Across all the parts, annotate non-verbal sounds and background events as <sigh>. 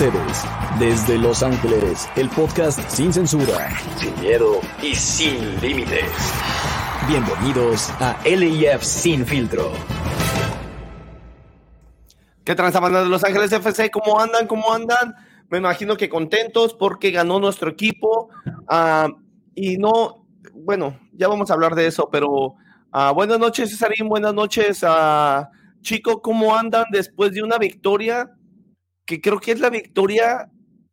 ustedes, desde Los Ángeles, el podcast sin censura, sin miedo y sin límites. Bienvenidos a LIF Sin Filtro. ¿Qué transa de Los Ángeles FC? ¿Cómo andan? ¿Cómo andan? Me imagino que contentos porque ganó nuestro equipo. Ah, y no, bueno, ya vamos a hablar de eso, pero uh, buenas noches, Cesarín. Buenas noches, uh, Chico. ¿Cómo andan después de una victoria? Que creo que es la victoria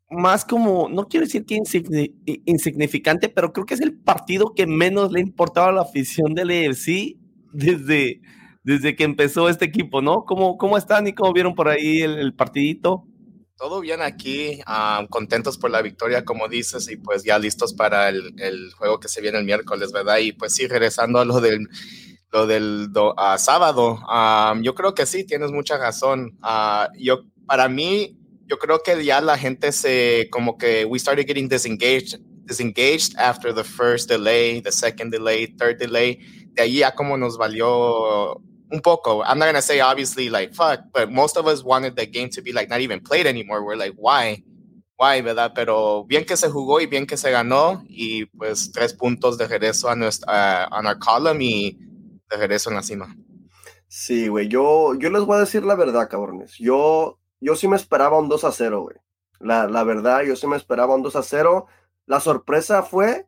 más como, no quiero decir que insignificante, pero creo que es el partido que menos le importaba a la afición del EFC desde, desde que empezó este equipo, ¿no? ¿Cómo, cómo están y cómo vieron por ahí el, partidito? Todo bien aquí, contentos por la victoria, como dices, y pues ya listos para el, el, juego que se viene el miércoles, ¿verdad? Y pues sí, regresando a lo del, lo del sábado, yo creo que sí, tienes mucha razón. Uh, yo para mí, yo creo que ya la gente se, como que we started getting disengaged, disengaged after the first delay, the second delay, third delay. De ahí ya como nos valió un poco. I'm not going to say obviously like fuck, but most of us wanted the game to be like not even played anymore. We're like, why? Why, ¿verdad? Pero bien que se jugó y bien que se ganó y pues tres puntos de regreso a nuestra, a our column y de regreso en la cima. Sí, güey, yo, yo les voy a decir la verdad, cabrones. Yo yo sí me esperaba un 2 a 0, güey. La, la, verdad, yo sí me esperaba un 2 a 0. La sorpresa fue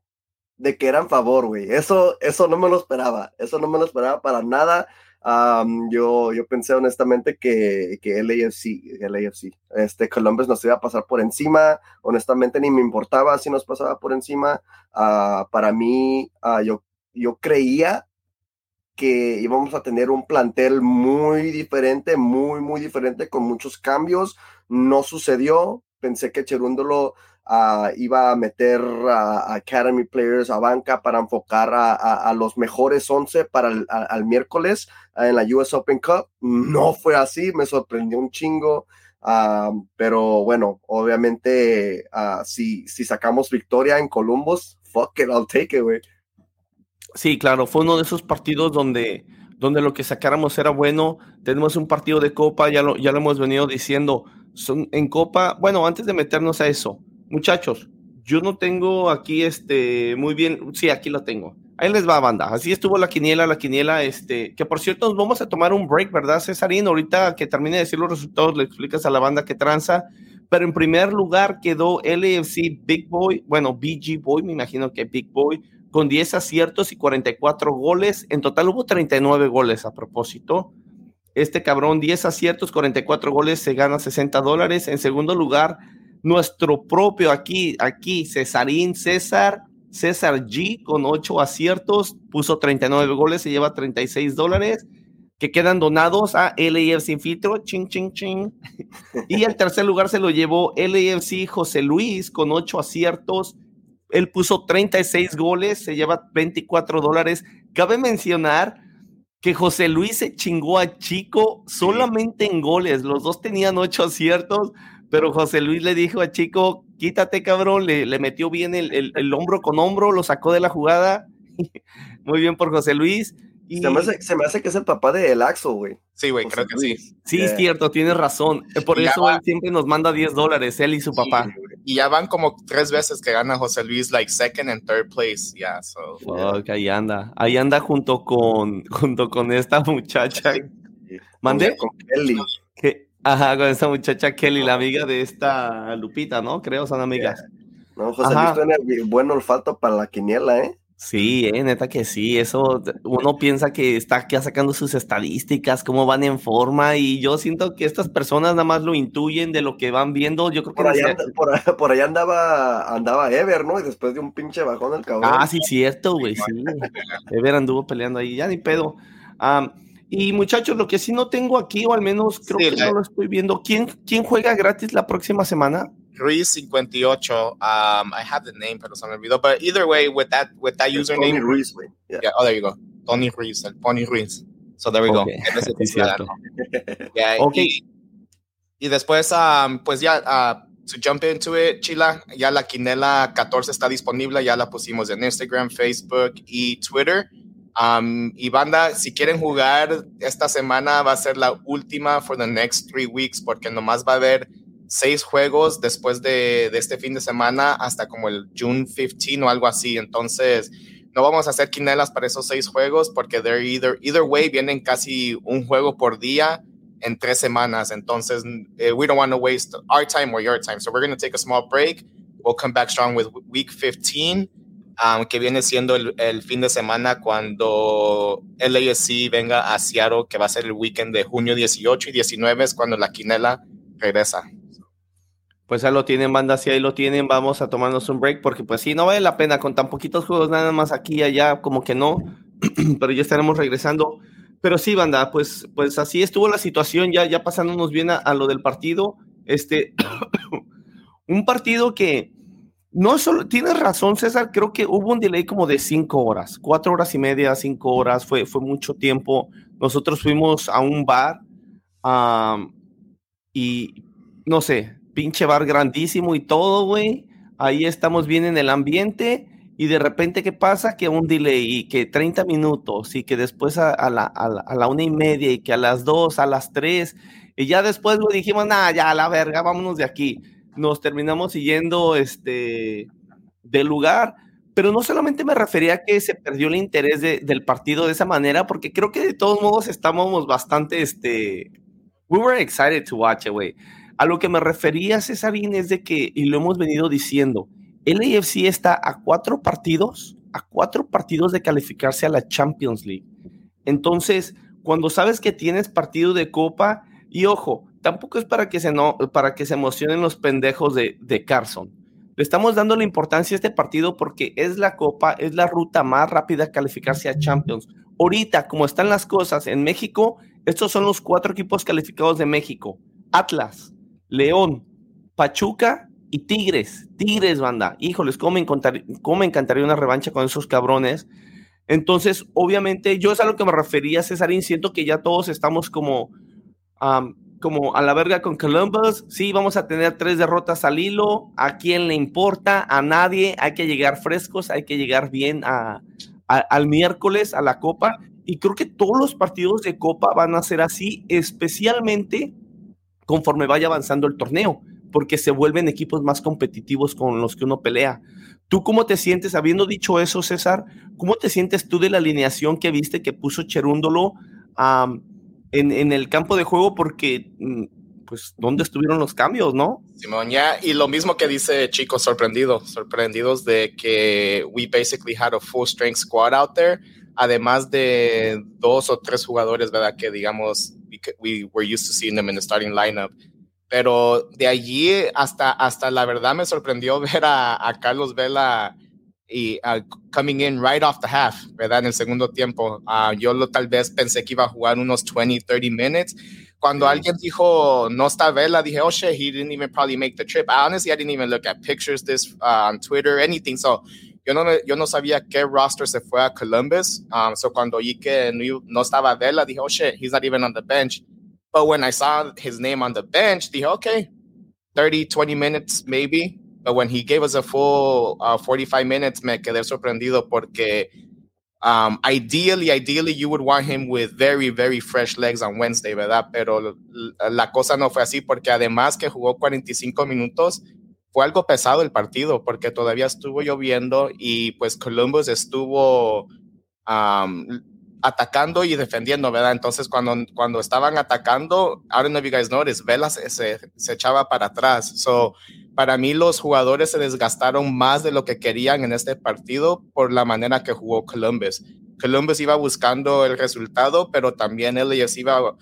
de que eran favor, güey. Eso, eso no me lo esperaba. Eso no me lo esperaba para nada. yo, yo pensé honestamente que, que LAFC, LAFC, este Columbus nos iba a pasar por encima. Honestamente ni me importaba si nos pasaba por encima. Uh, para mí, uh, yo, yo creía que íbamos a tener un plantel muy diferente, muy, muy diferente, con muchos cambios. No sucedió. Pensé que Cherúndolo uh, iba a meter a Academy Players a banca para enfocar a, los mejores 11 para el al miércoles en la US Open Cup. No fue así, me sorprendió un chingo. Uh, pero bueno, obviamente, si, si sacamos victoria en Columbus, fuck it, I'll take it, güey. Sí, claro, fue uno de esos partidos donde, donde lo que sacáramos era bueno. Tenemos un partido de Copa, ya lo, ya lo hemos venido diciendo. Son, en Copa, bueno, antes de meternos a eso, muchachos, yo no tengo aquí este muy bien, sí, aquí lo tengo. Ahí les va, banda. Así estuvo la quiniela, la quiniela, este, que por cierto, nos vamos a tomar un break, ¿verdad, Cesarín? Ahorita que termine de decir los resultados, le explicas a la banda que tranza. Pero en primer lugar quedó LAFC Big Boy, bueno, BG Boy, me imagino que Big Boy, con 10 aciertos y 44 goles. En total hubo 39 goles a propósito. Este cabrón, 10 aciertos, 44 goles, se gana 60 dólares. En segundo lugar, nuestro propio aquí, aquí, Cesarín César, César G, con 8 aciertos, puso 39 goles, se lleva 36 dólares, que quedan donados a LAFC Sin Filtro, ching, ching, ching. Y el tercer lugar se lo llevó LAFC José Luis, con 8 aciertos, él puso 36 goles, se lleva 24 dólares. Cabe mencionar que José Luis se chingó a Chico solamente en goles. Los dos tenían ocho aciertos, pero José Luis le dijo a Chico, quítate cabrón, le, le metió bien el, el, hombro con hombro, lo sacó de la jugada. <laughs> Muy bien por José Luis. Se, me hace, que es el papá de El Axo, güey. Sí, güey, creo que sí. Sí, es cierto, tienes razón. Eh, por eso él siempre nos manda 10 dólares, él y su papá. Y ya van como tres veces que gana José Luis, like second and third place. Yeah, so. ahí anda. Ahí anda junto con, <laughs> junto con esta muchacha. ¿Mandé? Con Kelly. ajá, con esta muchacha Kelly, la amiga de esta Lupita, ¿no? Creo, son amigas. No, José Luis tiene buen olfato para la quiniela, ¿eh? Sí, eh, neta que sí, eso uno piensa que está aquí sacando sus estadísticas, cómo van en forma, y yo siento que estas personas nada más lo intuyen de lo que van viendo. Yo creo por que allá, por, allá andaba, andaba Ever, ¿no? Y después de un pinche bajón el cabrón. Ah, sí, cierto, güey, sí. Ever anduvo peleando ahí, ya ni pedo. y muchachos, lo que sí no tengo aquí, o al menos creo que no lo estoy viendo, ¿quién, ¿quién juega gratis la próxima semana? Ruiz 58. Um, I have the name, pero se me olvidó. But either way, with that with that username, Tony Ruiz, yeah. yeah. Oh, there you go. Tony Ruiz, el Pony Ruiz. So there we go. <laughs> <laughs> yeah, okay. Y, y después, um, pues ya, uh, to jump into it, Chila, ya la quinela 14 está disponible, ya la pusimos en Instagram, Facebook y Twitter. Um, y banda, si quieren jugar esta semana va a ser la última for the next three weeks porque nomás va a haber seis juegos después de, este fin de semana hasta como el June 15 o algo así. Entonces, no vamos a hacer quinelas para esos seis juegos porque they're either, either way vienen casi un juego por día en tres semanas. Entonces, uh, we don't want to waste our time or your time. So we're going to take a small break. We'll come back strong with week 15, um, que viene siendo el, el, fin de semana cuando LASC venga a Seattle, que va a ser el weekend de junio 18 y 19, es cuando la quinela regresa. Pues ahí lo tienen, banda, si ahí lo tienen, vamos a tomarnos un break, porque pues sí, no vale la pena con tan poquitos juegos, nada más aquí y allá, como que no, <clears throat> pero ya estaremos regresando. Pero sí, banda, pues, pues así estuvo la situación, ya, ya pasándonos bien a, lo del partido. Este, <clears throat> un partido que no solo, tienes razón, César, creo que hubo un delay como de cinco horas, cuatro horas y media, cinco horas, fue, fue mucho tiempo. Nosotros fuimos a un bar um, y no sé, pinche bar grandísimo y todo, güey. Ahí estamos bien en el ambiente y de repente, ¿qué pasa? Que un delay y que 30 minutos y que después a, a, la, a, la, a la, una y media y que a las dos, a las tres, y ya después lo dijimos, nada, ya a la verga, vámonos de aquí. Nos terminamos siguiendo este, del lugar, pero no solamente me refería a que se perdió el interés de, del partido de esa manera, porque creo que de todos modos estábamos bastante, este, we were excited to watch it, güey. A lo que me refería, Cesarín, es de que, y lo hemos venido diciendo, el AFC está a cuatro partidos, a cuatro partidos de calificarse a la Champions League. Entonces, cuando sabes que tienes partido de copa, y ojo, tampoco es para que se, no, para que se emocionen los pendejos de, de Carson. Le estamos dando la importancia a este partido porque es la copa, es la ruta más rápida a calificarse a Champions. Ahorita, como están las cosas en México, estos son los cuatro equipos calificados de México. Atlas, León, Pachuca y Tigres, Tigres, banda. Híjoles, cómo me, cómo encantaría una revancha con esos cabrones. Entonces, obviamente, yo es a lo que me refería, Cesarín. Siento que ya todos estamos como, como a la verga con Columbus. Sí, vamos a tener tres derrotas al hilo. ¿A quién le importa? A nadie. Hay que llegar frescos, hay que llegar bien a, al miércoles a la Copa. Y creo que todos los partidos de Copa van a ser así, especialmente conforme vaya avanzando el torneo porque se vuelven equipos más competitivos con los que uno pelea. ¿Tú cómo te sientes, habiendo dicho eso, César? ¿Cómo te sientes tú de la alineación que viste que puso Cherúndolo um, en, en, el campo de juego? Porque, pues, ¿dónde estuvieron los cambios, no? Simón, ya, y lo mismo que dice Chico, sorprendido, sorprendidos de que we basically had a full strength squad out there, además de dos o tres jugadores, ¿verdad? Que digamos, we, we were used to seeing them in the starting lineup pero de allí hasta, hasta la verdad me sorprendió <laughs> ver a, a Carlos Vela y uh, coming in right off the half, ¿verdad? En el segundo tiempo. Uh, yo lo, tal vez pensé que iba a jugar unos 20, 30 minutes. Cuando mm. alguien dijo no está Vela, dije, oh shit, he didn't even probably make the trip. Honestly, I didn't even look at pictures this uh, on Twitter, anything. So, yo no, yo no sabía qué roster se fue a Columbus. Um, so, cuando oí que no, no estaba Vela, dije, oh shit, he's not even on the bench. But when I saw his name on the bench, dije, okay, 30, 20 minutes maybe. But when he gave us a full uh, 45 minutes, me quedé sorprendido porque um, ideally, ideally, you would want him with very, very fresh legs on Wednesday, ¿verdad? Pero la cosa no fue así porque además que jugó 45 minutos, fue algo pesado el partido porque todavía estuvo lloviendo y pues Columbus estuvo atacando y defendiendo, ¿verdad? Entonces, cuando, cuando estaban atacando, I don't know if you guys noticed, Vela se, echaba para atrás. So, para mí, los jugadores se desgastaron más de lo que querían en este partido por la manera que jugó Columbus. Columbus iba buscando el resultado, pero también él iba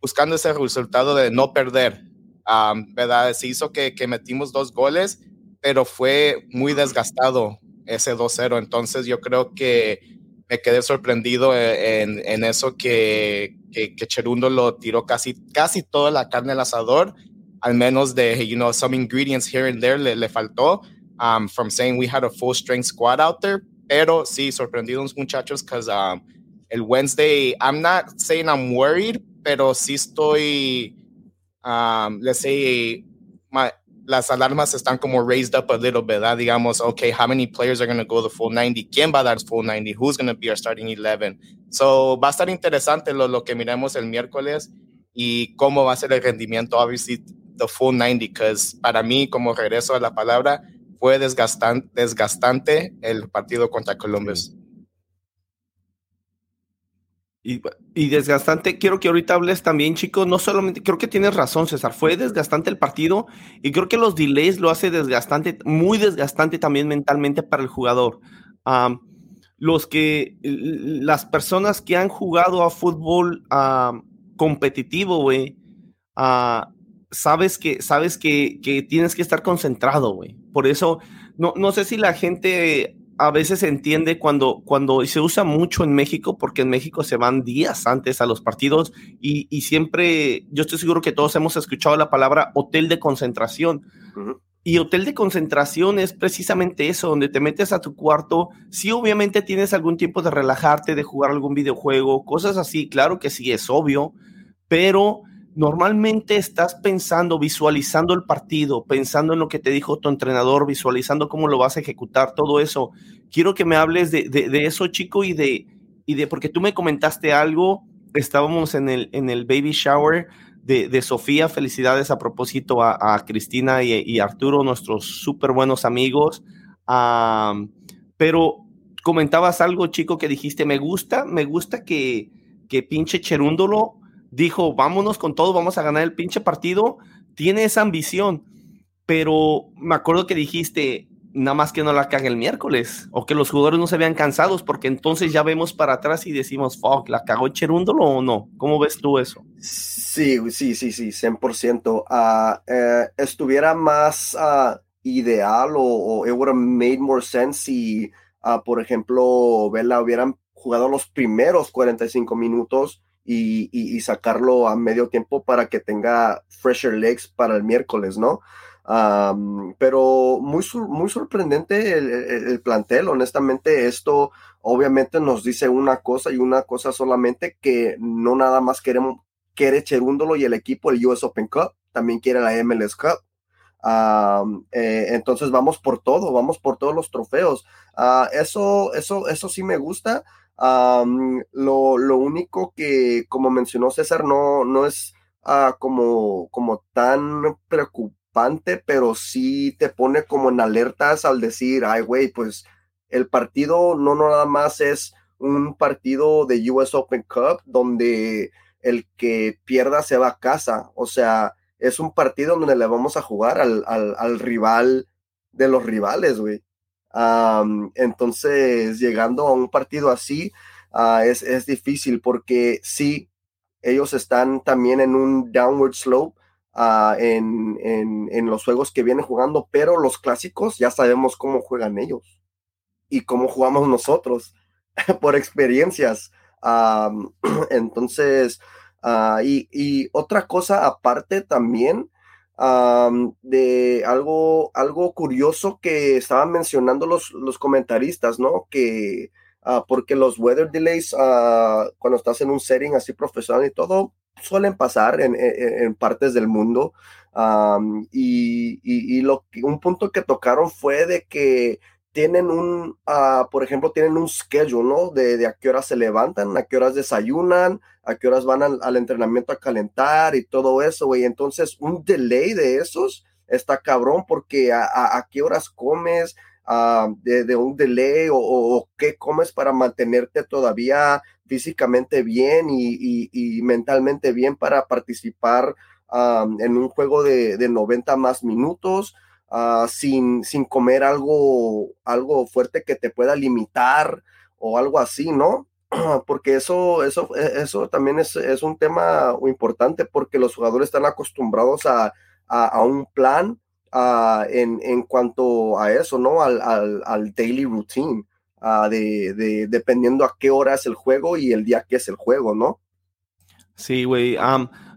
buscando ese resultado de no perder, um, ¿verdad? Se hizo que, que metimos dos goles, pero fue muy desgastado ese 2-0. Entonces, yo creo que me quedé sorprendido e, en, en eso que, que, que, Cherundo lo tiró casi, casi toda la carne al asador, al menos de, you know, some ingredients here and there le, le faltó, um, from saying we had a full strength squad out there, pero sí, sorprendidos muchachos, because um, el Wednesday, I'm not saying I'm worried, pero sí estoy, um, let's say, my, las alarmas están como raised up a little bit, ¿verdad? Digamos, okay, how many players are going to go the full 90? ¿Quién va a dar full 90? Who's going to be our starting 11? So, va a estar interesante lo, lo que miremos el miércoles y cómo va a ser el rendimiento, obviously, the full 90, because para mí, como regreso a la palabra, fue desgastante, desgastante el partido contra Columbus. Y, desgastante, quiero que ahorita hables también, chicos, no solamente, creo que tienes razón, César, fue desgastante el partido y creo que los delays lo hace desgastante, muy desgastante también mentalmente para el jugador. los que, las personas que han jugado a fútbol competitivo, güey, ah, sabes que, sabes que, que, tienes que estar concentrado, güey. Por eso, no, no sé si la gente a veces se entiende cuando, cuando se usa mucho en México, porque en México se van días antes a los partidos y, siempre, yo estoy seguro que todos hemos escuchado la palabra hotel de concentración. Y hotel de concentración es precisamente eso, donde te metes a tu cuarto. Sí, obviamente tienes algún tiempo de relajarte, de jugar algún videojuego, cosas así, claro que sí, es obvio, pero normalmente estás pensando, visualizando el partido, pensando en lo que te dijo tu entrenador, visualizando cómo lo vas a ejecutar, todo eso. Quiero que me hables de, eso, chico, y de, y de, porque tú me comentaste algo, estábamos en el, en el baby shower de, Sofía, felicidades a propósito a, Cristina y, Arturo, nuestros súper buenos amigos. pero comentabas algo, chico, que dijiste, me gusta, me gusta que, que pinche Cherúndolo dijo, vámonos con todo, vamos a ganar el pinche partido, tiene esa ambición, pero me acuerdo que dijiste, nada más que no la cague el miércoles, o que los jugadores no se vean cansados, porque entonces ya vemos para atrás y decimos, fuck, ¿la cagó Cherúndolo o no? ¿Cómo ves tú eso? Sí, sí, sí, sí, 100%. Ah, eh, estuviera más ah, ideal o, it would have made more sense si, uh, por ejemplo, Vela hubieran jugado los primeros 45 minutos y, sacarlo a medio tiempo para que tenga fresher legs para el miércoles, ¿no? pero muy, muy sorprendente el, plantel, honestamente, esto obviamente nos dice una cosa y una cosa solamente que no nada más queremos, quiere Cherúndolo y el equipo, el US Open Cup, también quiere la MLS Cup. Eh, entonces vamos por todo, vamos por todos los trofeos. Ah, eso, eso, eso sí me gusta lo, único que, como mencionó César, no, no es ah, como, como tan preocupante, pero sí te pone como en alertas al decir, ay, güey, pues el partido no, no nada más es un partido de US Open Cup donde el que pierda se va a casa. O sea, es un partido donde le vamos a jugar al, al rival de los rivales, güey entonces, llegando a un partido así ah, es, difícil porque sí, ellos están también en un downward slope ah, en, en, los juegos que vienen jugando, pero los clásicos ya sabemos cómo juegan ellos y cómo jugamos nosotros <laughs> por experiencias. <clears throat> entonces, ah, y, y, otra cosa aparte también de algo, algo curioso que estaban mencionando los, los comentaristas, ¿no? Que ah, porque los weather delays, uh, cuando estás en un setting así profesional y todo, suelen pasar en, en, partes del mundo. y, y, y lo, un punto que tocaron fue de que tienen un, uh, por ejemplo, tienen un schedule, ¿no? De, a qué horas se levantan, a qué horas desayunan, a qué horas van al, entrenamiento a calentar y todo eso, güey. Entonces, un delay de esos está cabrón porque a, a, qué horas comes, uh, de, un delay o, qué comes para mantenerte todavía físicamente bien y, mentalmente bien para participar um, en un juego de, de 90 más minutos. Ah, sin, sin comer algo, algo fuerte que te pueda limitar o algo así, ¿no? <clears throat> Porque eso, eso, e, eso también es, es un tema importante porque los jugadores están acostumbrados a, a, un plan ah, en, en, cuanto a eso, ¿no? Al, al, daily routine, uh, de, de, dependiendo a qué hora es el juego y el día que es el juego, ¿no? Sí, güey.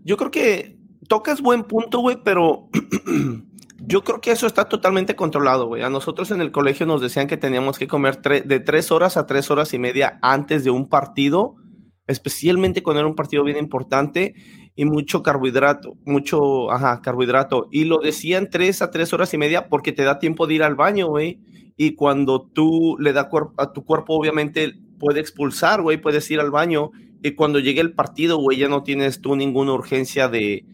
yo creo que tocas buen punto, güey, pero <clears throat> Yo creo que eso está totalmente controlado, güey. A nosotros en el colegio nos decían que teníamos que comer de tres horas a tres horas y media antes de un partido, especialmente cuando era un partido bien importante y mucho carbohidrato, mucho, ajá, carbohidrato. Y lo decían tres a tres horas y media porque te da tiempo de ir al baño, güey. Y cuando tú le das a tu cuerpo, obviamente puede expulsar, güey, puedes ir al baño. Y cuando llegue el partido, güey, ya no tienes tú ninguna urgencia de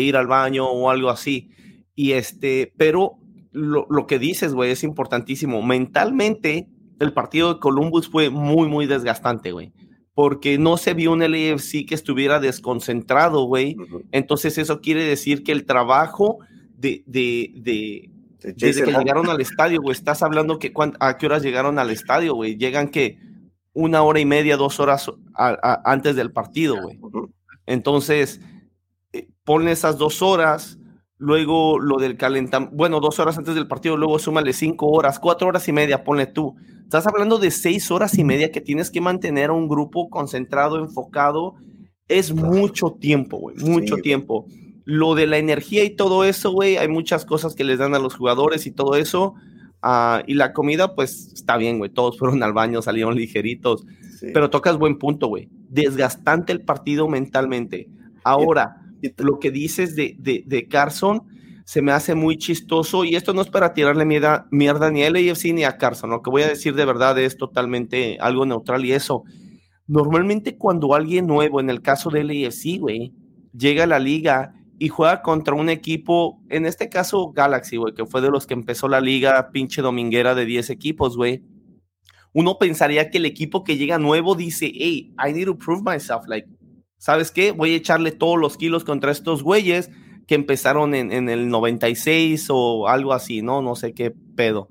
ir al baño o algo así. Y este, pero lo, lo que dices, güey, es importantísimo. Mentalmente, el partido de Columbus fue muy, muy desgastante, güey. Porque no se vio un LAFC que estuviera desconcentrado, güey. Entonces eso quiere decir que el trabajo de, de, de desde que llegaron al estadio, güey, estás hablando que a qué horas llegaron al estadio, güey. Llegan que una hora y media, dos horas antes del partido, güey. Entonces, eh, ponle esas dos horas, luego lo del calentamiento, bueno, dos horas antes del partido, luego súmale cinco horas, cuatro horas y media, ponle tú. Estás hablando de seis horas y media que tienes que mantener a un grupo concentrado, enfocado. Es mucho tiempo, güey, mucho tiempo. Lo de la energía y todo eso, güey, hay muchas cosas que les dan a los jugadores y todo eso. Ah, y la comida, pues está bien, güey. Todos fueron al baño, salieron ligeritos. Pero tocas buen punto, güey. Desgastante el partido mentalmente. Ahora, lo que dices de, de, Carson se me hace muy chistoso. Y esto no es para tirarle mierda, mierda ni a LAFC ni a Carson. Lo que voy a decir de verdad es totalmente algo neutral y eso. Normalmente, cuando alguien nuevo, en el caso de LAFC, güey, llega a la liga y juega contra un equipo, en este caso Galaxy, güey, que fue de los que empezó la liga pinche dominguera de 10 equipos, güey. Uno pensaría que el equipo que llega nuevo dice, hey, I need to prove myself, like, ¿sabes qué? Voy a echarle todos los kilos contra estos güeyes que empezaron en, en el 96 o algo así, ¿no? No sé qué pedo.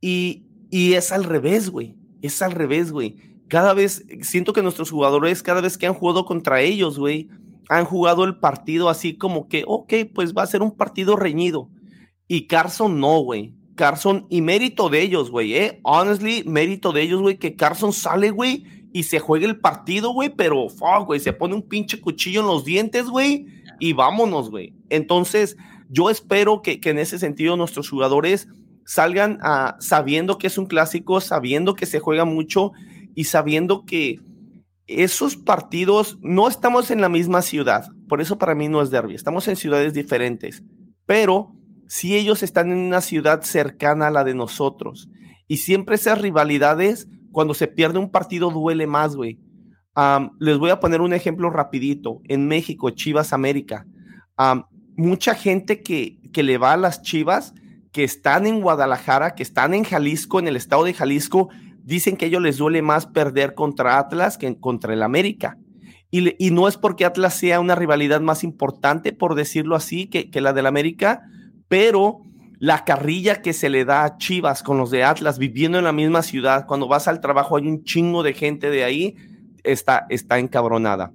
y, y es al revés, güey. Es al revés, güey. Cada vez, siento que nuestros jugadores, cada vez que han jugado contra ellos, güey, han jugado el partido así como que, ok, pues va a ser un partido reñido. Y Carson no, güey. Carson, y mérito de ellos, güey, eh. Honestly, mérito de ellos, güey, que Carson sale, güey, y se juegue el partido, güey, pero, fuck, güey, se pone un pinche cuchillo en los dientes, güey, y vámonos, güey. Entonces, yo espero que, que, en ese sentido nuestros jugadores salgan sabiendo que es un clásico, sabiendo que se juega mucho y sabiendo que esos partidos no estamos en la misma ciudad, por eso para mí no es derby, estamos en ciudades diferentes, pero si ellos están en una ciudad cercana a la de nosotros y siempre esas rivalidades, cuando se pierde un partido duele más, güey. les voy a poner un ejemplo rapidito. En México, Chivas América. mucha gente que, que le va a las Chivas, que están en Guadalajara, que están en Jalisco, en el estado de Jalisco, dicen que a ellos les duele más perder contra Atlas que contra el América. Y, no es porque Atlas sea una rivalidad más importante, por decirlo así, que, que la del América, pero la carrilla que se le da a Chivas con los de Atlas viviendo en la misma ciudad, cuando vas al trabajo hay un chingo de gente de ahí, está, está encabronada.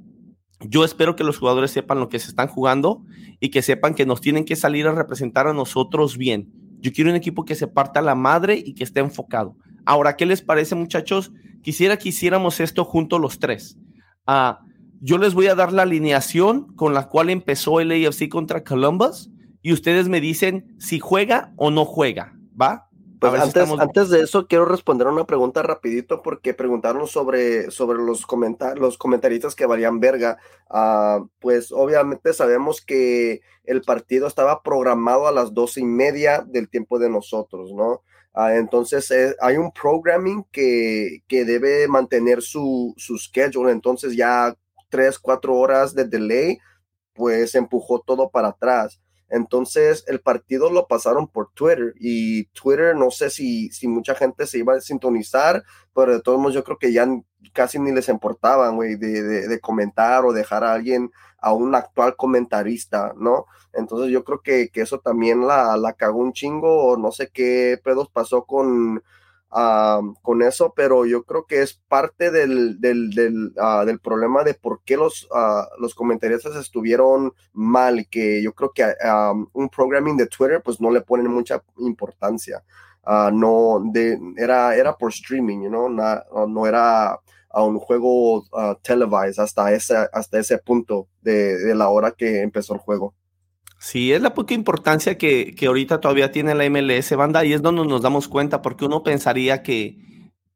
Yo espero que los jugadores sepan lo que se están jugando y que sepan que nos tienen que salir a representar a nosotros bien. Yo quiero un equipo que se parta la madre y que esté enfocado. Ahora, ¿qué les parece, muchachos? Quisiera que hiciéramos esto juntos los tres. Ah, yo les voy a dar la alineación con la cual empezó el AFC contra Columbus y ustedes me dicen si juega o no juega, ¿va? Pues antes, antes, de eso quiero responder una pregunta rapidito porque preguntaron sobre, sobre los, comentar los comentaristas que valían verga. Ah, pues obviamente sabemos que el partido estaba programado a las doce y media del tiempo de nosotros, ¿no? Ah, entonces eh, hay un programming que, que debe mantener su, su, schedule. Entonces ya tres, cuatro horas de delay, pues empujó todo para atrás. Entonces el partido lo pasaron por Twitter y Twitter no sé si, si mucha gente se iba a sintonizar, pero de todos modos yo creo que ya casi ni les importaba, güey, de, de, de, comentar o dejar a alguien, a un actual comentarista, ¿no? Entonces yo creo que, que eso también la, la, cagó un chingo o no sé qué pedos pasó con, uh, con eso, pero yo creo que es parte del, del, del, uh, del problema de por qué los, uh, los comentaristas estuvieron mal, que yo creo que un programming de Twitter pues no le ponen mucha importancia. no, de, era, era por streaming, you know? no, no era a un juego televised hasta ese, hasta ese punto de la hora que empezó el juego. Sí, es la poca importancia que, que, ahorita todavía tiene la MLS, banda, y es donde nos damos cuenta, porque uno pensaría que,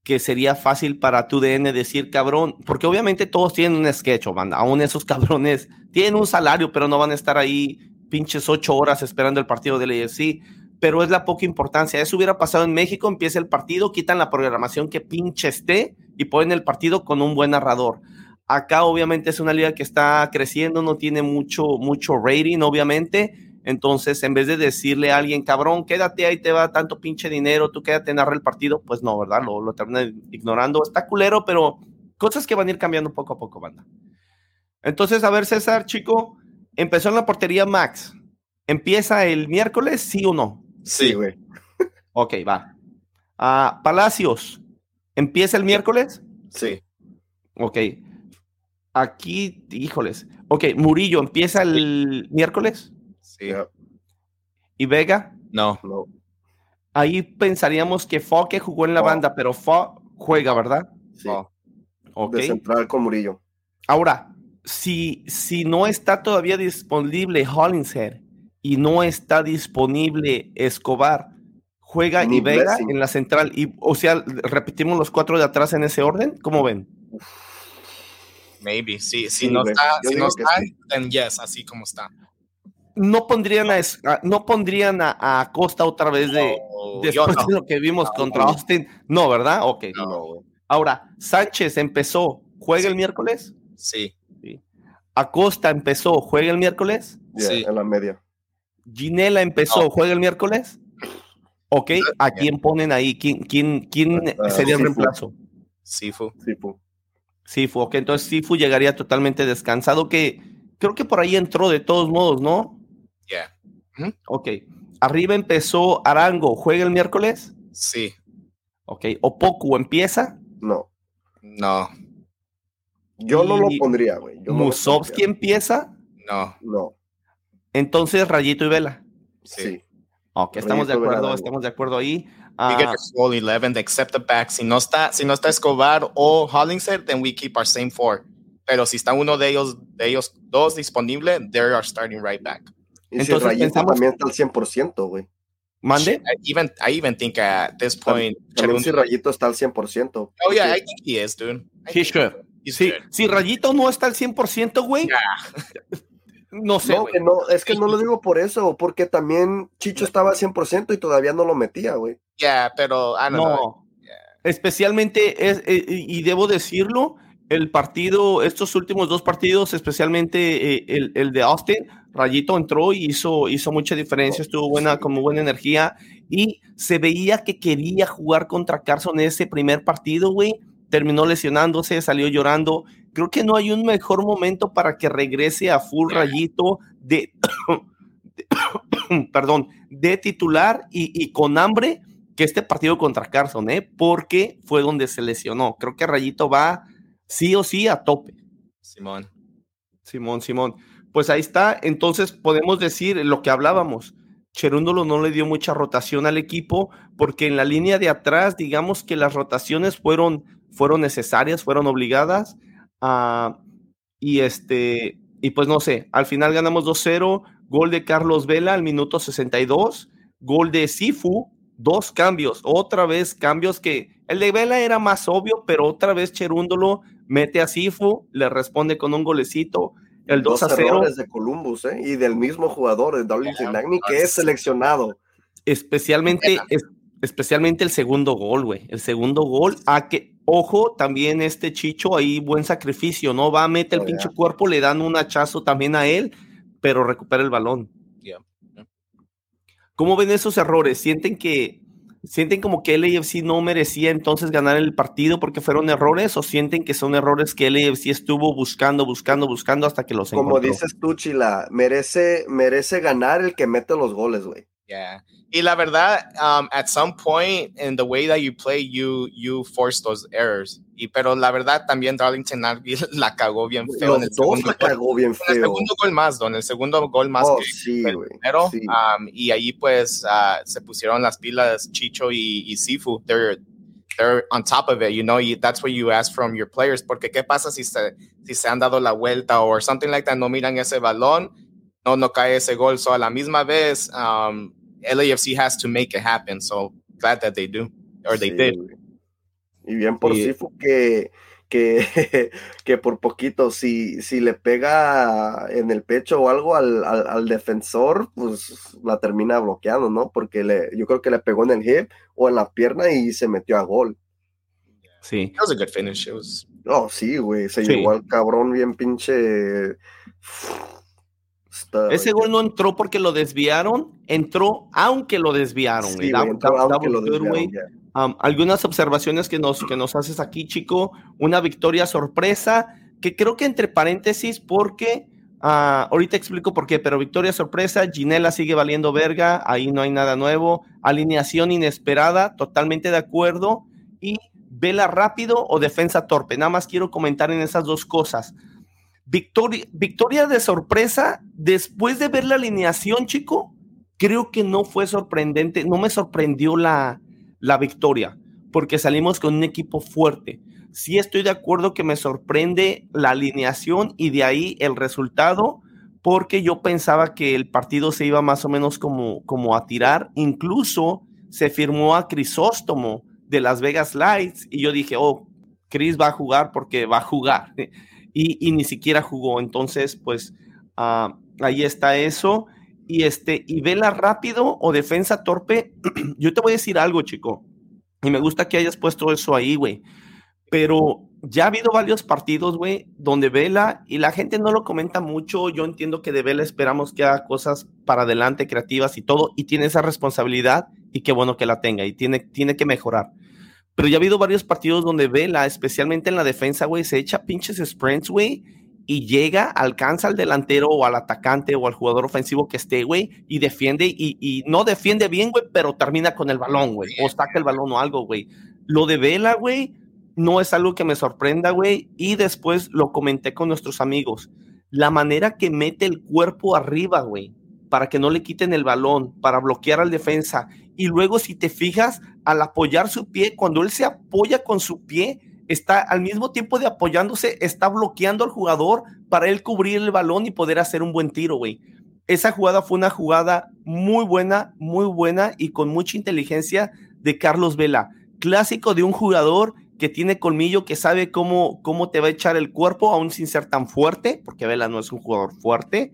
que sería fácil para tu DN decir cabrón, porque obviamente todos tienen un sketch, banda, aún esos <laughs> cabrones tienen un salario, pero no van a estar ahí pinches ocho horas esperando el partido del AFC, pero es la poca importancia. Eso hubiera pasado en México, empieza el partido, quitan la programación que pinche esté y ponen el partido con un buen narrador. Acá obviamente es una liga que está creciendo, no tiene mucho, mucho rating, obviamente. Entonces, en vez de decirle a alguien, cabrón, quédate ahí, te va tanto pinche dinero, tú quédate, narra el partido, pues no, ¿verdad? Lo, lo terminan ignorando. Está culero, pero cosas que van a ir cambiando poco a poco, banda. Entonces, a ver, César, chico, empezó en la portería Max. ¿Empieza el miércoles, sí o no? Sí, güey. <laughs> Ok, va. Ah, Palacios, ¿empieza el miércoles? Sí. Ok. Aquí, híjoles. Ok, Murillo, ¿empieza el miércoles? Sí. Ya, ¿Y Vega? No. no. Ahí pensaríamos que Fo que jugó en la banda, pero Fo juega, ¿verdad? Sí. Oh. Ok. De central con Murillo. Ahora, si, si no está todavía disponible Hollingshead y no está disponible Escobar, juega Ni y Vega en la central. Y, o sea, repetimos los cuatro de atrás en ese orden. ¿Cómo ven? Maybe. Sí, si Sí, no güey. está, Yo si no está, sí. then yes, así como está. No pondrían a, no pondrían a, a Costa otra vez de No, después no. de lo que vimos No, contra no. Austin. No, ¿verdad? Ok. No. No, güey. Ahora, Sánchez empezó, juega Sí. el miércoles. Sí. Acosta empezó, juega el miércoles. Sí. en la media. Ginela empezó, No. juega el miércoles. Ok, ¿a quién ponen ahí? ¿Quién, quién, quién Ah, sería el Sifu. reemplazo? Sifu. Sí, pu. Sifu, ok, entonces Sifu llegaría totalmente descansado, que creo que por ahí entró de todos modos, ¿no? Yeah. Ok, arriba empezó Arango, ¿juega el miércoles? Sí. Ok, Opoku empieza, No. No. Yo no lo pondría, güey. No pondría. empieza, No. No. entonces Rayito y Vela. Sí. Sí. Ok, estamos de acuerdo, estamos de acuerdo ahí. We get your full 11, except the back. Si no está, si no está Escobar o Hollingshead, then we keep our same four. Pero si está uno de ellos, de ellos dos disponible, they're our starting right back. Y si Entonces Rayito pensamos- también está al 100%, güey. ¿Mande? I even, I even think at this point, También si Rayito está al 100%. oh yeah, I think he is, dude. I He should. he's Sí, good. si Rayito no está al 100%, güey. <laughs> No sé, No, güey. que no, es que no lo digo por eso, porque también Chicho estaba al 100% y todavía no lo metía, güey. Yeah, pero I don't know. No. Especialmente, es, eh, y debo decirlo, el partido, estos últimos dos partidos, especialmente eh, el, el de Austin, Rayito entró y hizo, hizo mucha diferencia, estuvo buena, como buena energía, y se veía que quería jugar contra Carson en ese primer partido, güey. Terminó lesionándose, salió llorando. Creo que no hay un mejor momento para que regrese a full Rayito de, de- <coughs> perdón, de titular y, y con hambre que este partido contra Carson, ¿eh? Porque fue donde se lesionó. Creo que Rayito va sí o sí a tope. Simón. Simón, Simón. Pues ahí está. Entonces podemos decir lo que hablábamos. Cherúndolo no le dio mucha rotación al equipo porque en la línea de atrás, digamos que las rotaciones fueron, fueron necesarias, fueron obligadas. Ah, y este, y pues no sé, al final ganamos 2-0, gol de Carlos Vela al minuto 62, gol de Sifu, dos cambios, otra vez cambios que el de Vela era más obvio, pero otra vez Cherúndolo mete a Sifu, le responde con un golecito, el 2 a Dos 0, errores de Columbus, ¿eh? Y del mismo jugador, de Darlington Yeah, Nagny, que es seleccionado. especialmente, es- especialmente el segundo gol, güey, el segundo gol, a que, ojo, también este Chicho ahí, buen sacrificio, ¿no? Va, mete el Oh, pinche yeah. cuerpo, le dan un hachazo también a él, pero recupera el balón. Yeah. ¿Cómo ven esos errores? ¿Sienten que sienten como que LAFC no merecía entonces ganar el partido porque fueron errores o sienten que son errores que LAFC estuvo buscando, buscando, buscando hasta que los Como encontró? dices tú, Chila, merece, merece ganar el que mete los goles, güey. Yeah. Y la verdad, um, at some point in the way that you play, you, you force those errors. Y pero la verdad también Darlington <laughs> la cagó bien feo en el dos la cagó bien En el feo. segundo gol más, Don, el segundo gol más Oh, que sí, el primero. sí. um, y ahí pues ah, se pusieron las pilas Chicho y, y Sifu. They're, they're on top of it, you know, y that's what you ask from your players. Porque qué pasa si se, si se han dado la vuelta o something like that, no miran ese balón, no, no cae ese gol. So a la misma vez, um, LAFC has to make it happen. So glad that they do, or they Sí, did. Y bien por Y- Sifu que, que, <laughs> que por poquito, si, si le pega en el pecho o algo al, al, al defensor, pues la termina bloqueando, ¿no? Porque le, yo creo que le pegó en el hip o en la pierna y se metió a gol. Sí. It was a good finish. It was Oh, sí, güey. Se llevó al cabrón bien pinche. Ese gol no entró porque lo desviaron, entró aunque lo desviaron. algunas observaciones que nos, que nos haces aquí, chico. Una victoria sorpresa, que creo que entre paréntesis, porque ah, ahorita explico por qué, pero victoria sorpresa, Ginela sigue valiendo verga, ahí no hay nada nuevo. Alineación inesperada, totalmente de acuerdo. Y vela rápido o defensa torpe. Nada más quiero comentar en esas dos cosas. Victoria, victoria de sorpresa, después de ver la alineación, chico, creo que no fue sorprendente, no me sorprendió la, la victoria, porque salimos con un equipo fuerte. Sí estoy de acuerdo que me sorprende la alineación y de ahí el resultado, porque yo pensaba que el partido se iba más o menos como, como a tirar. Incluso se firmó a Crisóstomo de Las Vegas Lights y yo dije, oh, Chris va a jugar porque va a jugar y, ni siquiera jugó. Entonces, pues ah, ahí está eso. Y este, y vela rápido o defensa torpe, <clears throat> yo te voy a decir algo, chico. Y me gusta que hayas puesto eso ahí, güey. Pero ya ha habido varios partidos, güey, donde Vela y la gente no lo comenta mucho. Yo entiendo que de Vela esperamos que haga cosas para adelante, creativas y todo, y tiene esa responsabilidad y qué bueno que la tenga y tiene, tiene que mejorar. Pero ya ha habido varios partidos donde Vela, especialmente en la defensa, güey, se echa pinches sprints, güey, y llega, alcanza al delantero o al atacante o al jugador ofensivo que esté, güey, y defiende, y, no defiende bien, güey, pero termina con el balón, güey, o saca el balón o algo, güey. Lo de Vela, güey, no es algo que me sorprenda, güey, y después lo comenté con nuestros amigos. La manera que mete el cuerpo arriba, güey, para que no le quiten el balón, para bloquear al defensa. Y luego, si te fijas, al apoyar su pie, cuando él se apoya con su pie, está al mismo tiempo de apoyándose, está bloqueando al jugador para él cubrir el balón y poder hacer un buen tiro, güey. Esa jugada fue una jugada muy buena, muy buena y con mucha inteligencia de Carlos Vela. Clásico de un jugador que tiene colmillo, que sabe cómo, cómo te va a echar el cuerpo, aún sin ser tan fuerte, porque Vela no es un jugador fuerte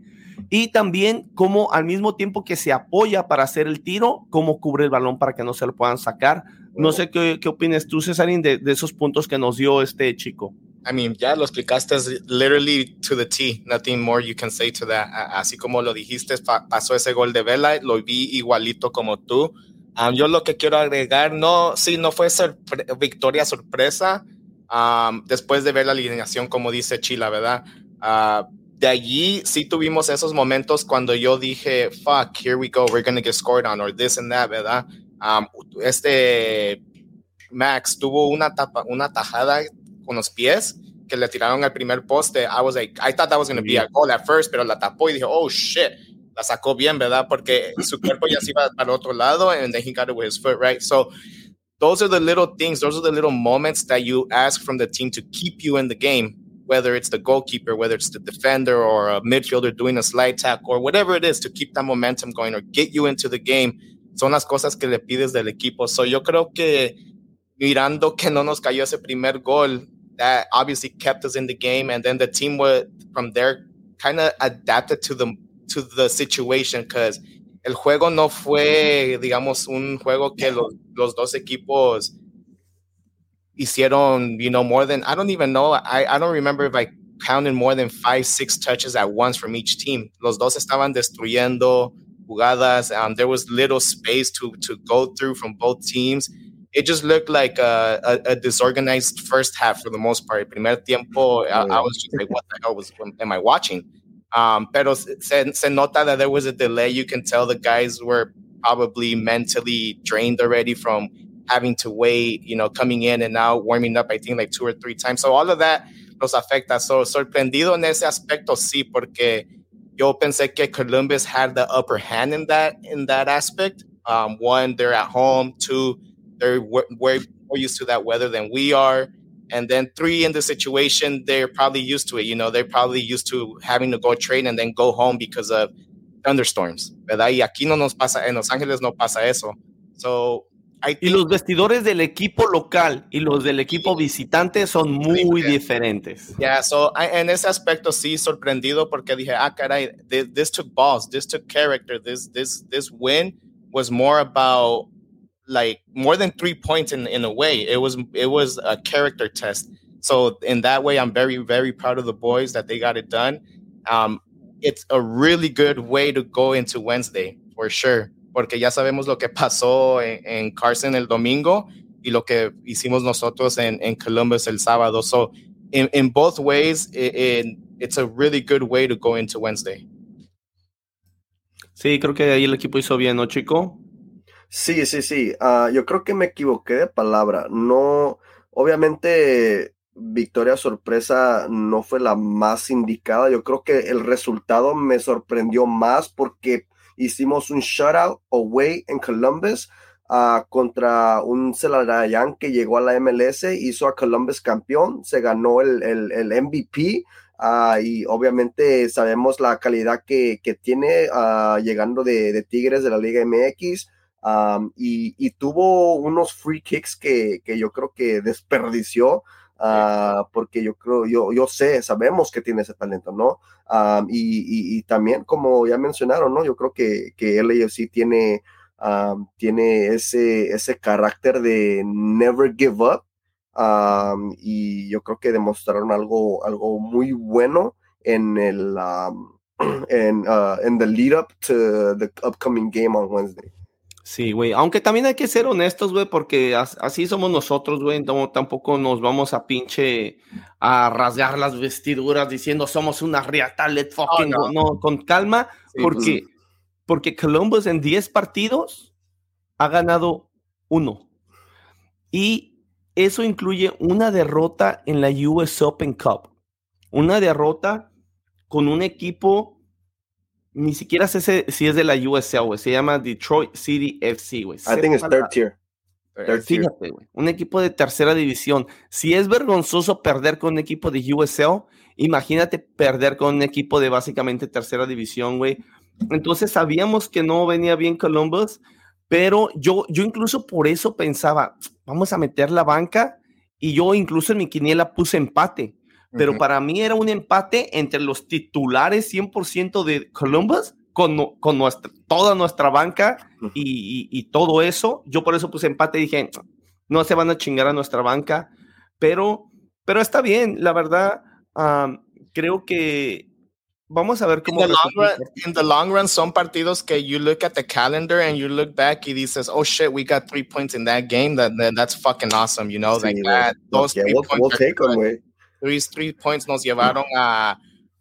y también como al mismo tiempo que se apoya para hacer el tiro, cómo cubre el balón para que no se lo puedan sacar. No sé qué, qué opinas tú, Cesarín, de, de, esos puntos que nos dio este chico. I mean, ya lo explicaste literally to the T, nothing more you can say to that. Así como lo dijiste, pasó ese gol de Vela, lo vi igualito como tú. Um, yo lo que quiero agregar, no, sí, no fue victoria sorpresa um, después de ver la alineación, como dice Chila, ¿verdad? Uh, de allí sí tuvimos esos momentos cuando yo dije, fuck, here we go, we're going to get scored on, or this and that, ¿verdad? Um, este Max tuvo una, tapa, una tajada con los pies que le tiraron al primer poste. I was like, I thought that was going to be a goal at first, pero la tapó y dije, oh shit, la sacó bien, ¿verdad? Porque su cuerpo ya se iba al otro lado and then he got it with his foot, right? So those are the little things, those are the little moments that you ask from the team to keep you in the game whether it's the goalkeeper, whether it's the defender or a midfielder doing a slide tackle or whatever it is to keep that momentum going or get you into the game, son las cosas que le pides del equipo. So yo creo que mirando que no nos cayó ese primer gol, that obviously kept us in the game, and then the team would from there kind of adapted to the to the situation because el juego no fue, digamos, un juego que los, los dos equipos hicieron, you know, more than, I don't even know, I, I don't remember if I counted more than five, six touches at once from each team. Los dos estaban destruyendo jugadas. Um, there was little space to, to go through from both teams. It just looked like a, a, a disorganized first half for the most part. Primer tiempo, I, I, was just like, what the hell was, am I watching? Um, pero se, se nota that there was a delay. You can tell the guys were probably mentally drained already from having to wait, you know, coming in and now warming up, I think like two or three times. So all of that los afecta. So sorprendido en ese aspecto, sí, porque yo pensé que Columbus had the upper hand in that in that aspect. Um, one, they're at home. Two, they're more used to that weather than we are. And then three, in the situation, they're probably used to it. You know, they're probably used to having to go train and then go home because of thunderstorms, ¿verdad? Y aquí no nos pasa, en Los Ángeles no pasa eso. So y los vestidores del equipo local y los del equipo visitante son muy diferentes. Yeah, so en ese aspecto sí sorprendido porque dije, ah, caray, this, took balls, this took character, this, this, this win was more about like more than three points in, in a way. It was, it was a character test. So in that way, I'm very, very proud of the boys that they got it done. Um, it's a really good way to go into Wednesday, for sure, porque ya sabemos lo que pasó en, en Carson el domingo y lo que hicimos nosotros en, en Columbus el sábado. So in, in both ways, it, it, it's a really good way to go into Wednesday. Sí, creo que ahí el equipo hizo bien, ¿no, chico? Sí, sí, sí. Uh, yo creo que me equivoqué de palabra. No, obviamente victoria sorpresa no fue la más indicada. Yo creo que el resultado me sorprendió más porque hicimos un shutout away en Columbus uh, contra un Celarayan que llegó a la MLS, hizo a Columbus campeón, se ganó el, el, el MVP. Uh, y obviamente sabemos la calidad que, que tiene uh, llegando de, de, Tigres de la Liga MX um, y, y, tuvo unos free kicks que, que yo creo que desperdició Uh, porque yo creo, yo, yo sé, sabemos que tiene ese talento, ¿no? Um, y, también, como ya mencionaron, ¿no? Yo creo que, que LAFC tiene, um, tiene ese, ese carácter de never give up. Y yo creo que demostraron algo, algo muy bueno en el <clears throat> en, uh, the lead up to the upcoming game on Wednesday. Sí, güey. Aunque también hay que ser honestos, güey, porque así somos nosotros, güey. No, tampoco nos vamos a pinche a rasgar las vestiduras diciendo somos una riata, let oh, fucking no. no. con calma, sí, porque, pues. porque Columbus en 10 partidos ha ganado uno. Y eso incluye una derrota en la US Open Cup. Una derrota con un equipo ni siquiera sé si es de la USA, güey. Se llama Detroit City FC, güey. I think it's third tier. Third Fíjate, güey. Un equipo de tercera división. Si es vergonzoso perder con un equipo de USL, imagínate perder con un equipo de básicamente tercera división, güey. Entonces sabíamos que no venía bien Columbus, pero yo, yo incluso por eso pensaba, vamos a meter la banca y yo incluso en mi quiniela puse empate pero uh -huh. para mí era un empate entre los titulares 100% de Columbus con, con nuestra, toda nuestra banca uh -huh. y, y, y, todo eso. Yo por eso puse empate y dije, no se van a chingar a nuestra banca, pero, pero está bien, la verdad, um, creo que vamos a ver cómo... In the, long run, in the long run, son partidos que you look at the calendar and you look back y dices, oh shit, we got three points in that game, that, that that's fucking awesome, you know, sí, like that. Those yeah, we'll, we'll take them, these three points nos llevaron a,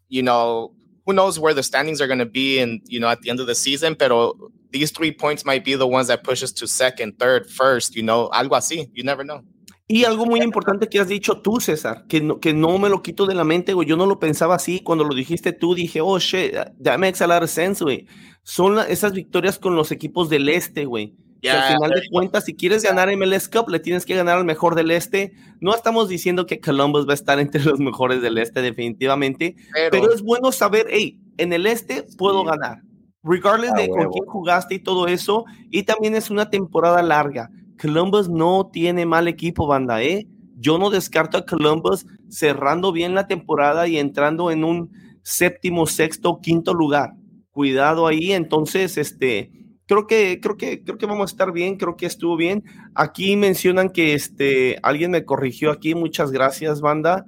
you know, who knows where the standings are going to be and you know at the end of the season pero these three points might be the ones that push us to second third first you know algo así you never know y algo muy importante que has dicho tú, César, que no, que no me lo quito de la mente, güey. Yo no lo pensaba así. Cuando lo dijiste tú, dije, oh, shit, that makes a lot of sense, güey. Son esas victorias con los equipos del este, güey. Al final de cuentas, si quieres ganar MLS Cup, le tienes que ganar al mejor del este. No estamos diciendo que Columbus va a estar entre <laughs> los mejores del este, definitivamente, pero, pero es bueno saber, hey, en el este puedo sí. ganar, regardless ah, de huevo. con quién jugaste y todo eso. Y también es una temporada larga. Columbus no tiene mal equipo, banda, ¿eh? Yo no descarto a Columbus cerrando bien la temporada y entrando en un séptimo, sexto, quinto lugar. Cuidado ahí, entonces, este creo que, creo que, creo que vamos a estar bien, creo que estuvo bien. Aquí mencionan que este, alguien me corrigió aquí, muchas gracias, banda.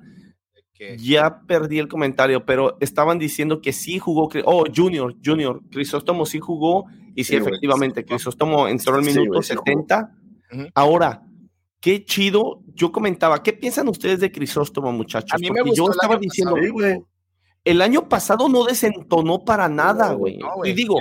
Okay. Ya perdí el comentario, pero estaban diciendo que sí jugó, oh, Junior, Junior, Crisóstomo sí jugó, y sí, sí efectivamente, Crisóstomo entró al minuto sí, 70. Uh -huh. Ahora, qué chido, yo comentaba, ¿qué piensan ustedes de Crisóstomo, muchachos? A mí me gustó yo estaba diciendo, pasado, el año pasado no desentonó para nada, güey. No, y digo,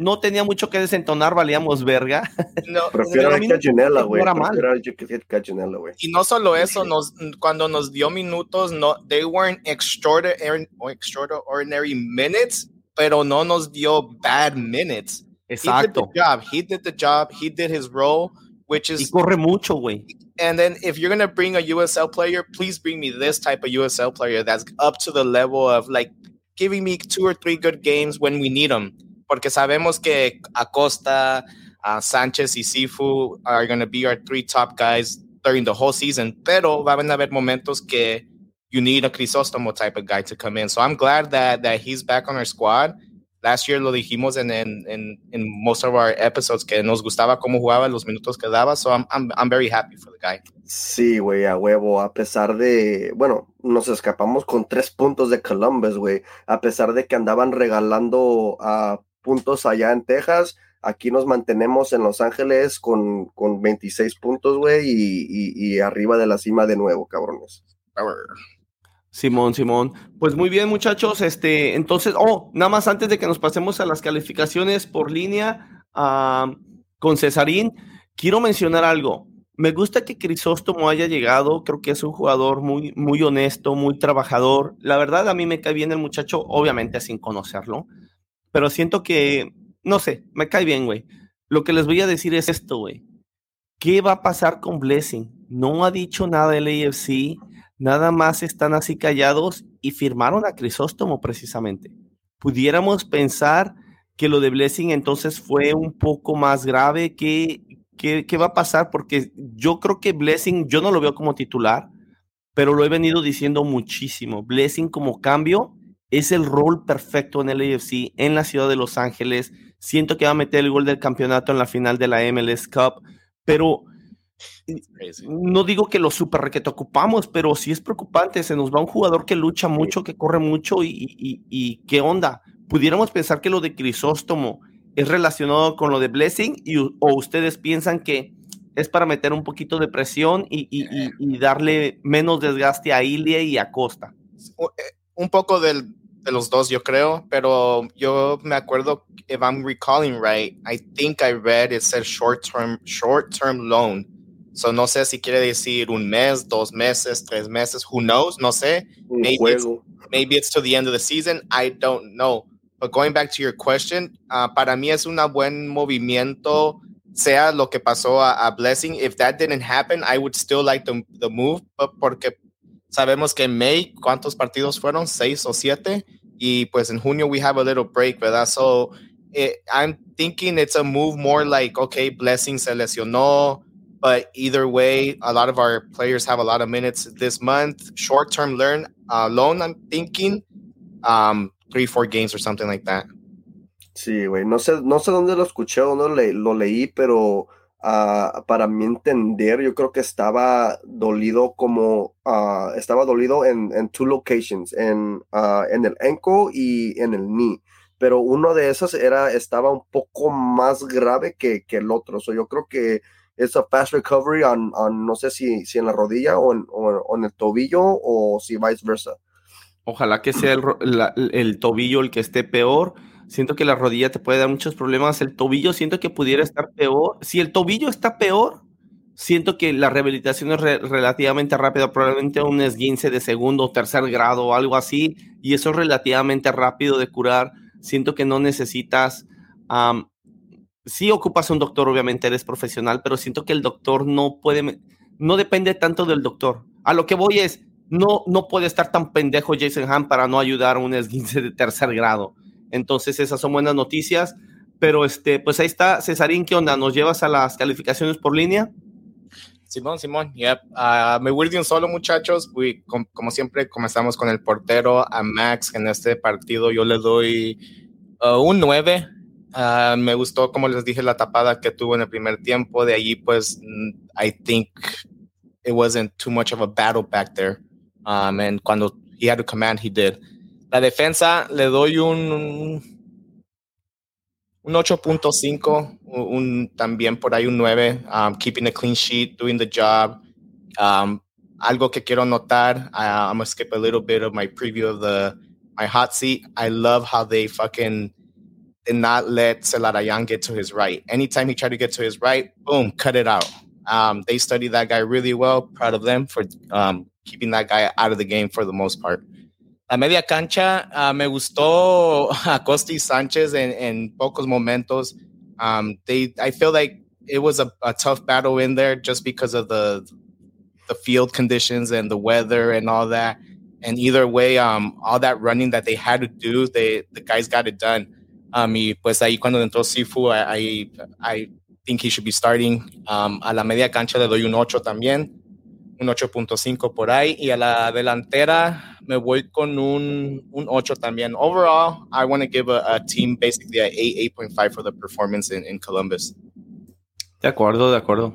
no tenía mucho que desentonar, valíamos verga. No, prefiero a Cachinela, güey. Y no solo eso, nos, cuando nos dio minutos, no, they weren't extraordinary, extraordinary minutes, pero no nos dio bad minutes. Exacto. He did the job. He did the job. He did his role, which is. Y corre mucho, güey. And then if you're gonna bring a USL player, please bring me this type of USL player that's up to the level of like giving me two or three good games when we need them porque sabemos que Acosta, uh, Sánchez y Sifu are going to be our three top guys during the whole season, pero van a haber momentos que you need a Crisostomo type of guy to come in. So I'm glad that that he's back on our squad. last year lo dijimos en, en, en, most of our episodes que nos gustaba cómo jugaba, los minutos que daba. So I'm, I'm, I'm very happy for the guy. Sí, güey, a huevo. A pesar de, bueno, nos escapamos con tres puntos de Columbus, güey. A pesar de que andaban regalando a puntos allá en Texas, aquí nos mantenemos en Los Ángeles con, con 26 puntos, güey, y, y, y, arriba de la cima de nuevo, cabrones. Simón, Simón. Pues muy bien, muchachos. Este, entonces, oh, nada más antes de que nos pasemos a las calificaciones por línea uh, con Cesarín, quiero mencionar algo. Me gusta que Crisóstomo haya llegado. Creo que es un jugador muy, muy honesto, muy trabajador. La verdad, a mí me cae bien el muchacho, obviamente sin conocerlo, pero siento que, no sé, me cae bien, güey. Lo que les voy a decir es esto, güey. ¿Qué va a pasar con Blessing? No ha dicho nada el AFC nada más están así callados y firmaron a Crisóstomo precisamente. Pudiéramos pensar que lo de Blessing entonces fue un poco más grave. ¿Qué, qué, va a pasar? Porque yo creo que Blessing, yo no lo veo como titular, pero lo he venido diciendo muchísimo. Blessing como cambio es el rol perfecto en el AFC, en la ciudad de Los Ángeles. Siento que va a meter el gol del campeonato en la final de la MLS Cup, pero no digo que lo super requete ocupamos, pero sí es preocupante. Se nos va un jugador que lucha mucho, que corre mucho y, y, qué onda. Pudiéramos pensar que lo de Crisóstomo es relacionado con lo de Blessing y, o ustedes piensan que es para meter un poquito de presión y, y darle menos desgaste a Ilia y a Costa. Eh, un poco del, de los dos, yo creo, pero yo me acuerdo, if I'm recalling right, I think I read it said short term, short term loan So no sé si quiere decir un mes, dos meses, tres meses, who knows, no sé. Maybe it's, maybe it's to the end of the season, I don't know. But going back to your question, uh, para mí es un buen movimiento, sea lo que pasó a, a, Blessing. If that didn't happen, I would still like the, the move, but porque sabemos que en May, ¿cuántos partidos fueron? ¿Seis o siete? Y pues en junio we have a little break, ¿verdad? So it, eh, I'm thinking it's a move more like, okay, Blessing se lesionó, but either way, a lot of our players have a lot of minutes this month. Short term learn uh, loan, I'm thinking um, three, four games or something like that. Sí, güey. No sé, no sé dónde lo escuché dónde le, lo leí, pero uh, para mi entender, yo creo que estaba dolido como uh, estaba dolido en, en two locations, en, uh, en el ankle y en el knee. Pero uno de esos era, estaba un poco más grave que, que el otro. So yo creo que es a fast recovery on, on, no sé si, si en la rodilla o en, o, el tobillo o si viceversa. Ojalá que sea el, el, tobillo el que esté peor. Siento que la rodilla te puede dar muchos problemas. El tobillo siento que pudiera estar peor. Si el tobillo está peor, siento que la rehabilitación es relativamente rápida, probablemente un esguince de segundo o tercer grado o algo así, y eso es relativamente rápido de curar. Siento que no necesitas sí ocupas un doctor, obviamente eres profesional, pero siento que el doctor no puede, no depende tanto del doctor. A lo que voy es, no, no puede estar tan pendejo Jason Ham para no ayudar a un esguince de tercer grado. Entonces, esas son buenas noticias. Pero este, pues ahí está, Cesarín, ¿qué onda? ¿Nos llevas a las calificaciones por línea? Simón, Simón, yep. Uh, me voy de un solo, muchachos. como siempre, comenzamos con el portero, a Max. En este partido yo le doy uh, un 9 Uh, me gustó, como les dije, la tapada que tuvo en el primer tiempo. De allí, pues, mm, I think it wasn't too much of a battle back there. Um, and cuando he had to command, he did. La defensa le doy un, un 8.5, un, también por ahí un 9. Um, keeping a clean sheet, doing the job. Um, algo que quiero notar, uh, I'm gonna skip a little bit of my preview of the my hot seat. I love how they fucking did not let Celarayan get to his right. Anytime he tried to get to his right, boom, cut it out. Um, they studied that guy really well. Proud of them for um, keeping that guy out of the game for the most part. La media cancha, uh, me gustó <laughs> a Costi Sanchez en, pocos momentos. Um, they, I feel like it was a, a, tough battle in there just because of the the field conditions and the weather and all that. And either way, um, all that running that they had to do, they the guys got it done. Um, y pues ahí cuando entró Sifu, I, I think he should be starting. Um, a la media cancha le doy un 8 también, un 8.5 por ahí. Y a la delantera me voy con un, un 8 también. Overall, I want to give a, a, team basically a 8, 8.5 for the performance in, in, Columbus. De acuerdo, de acuerdo.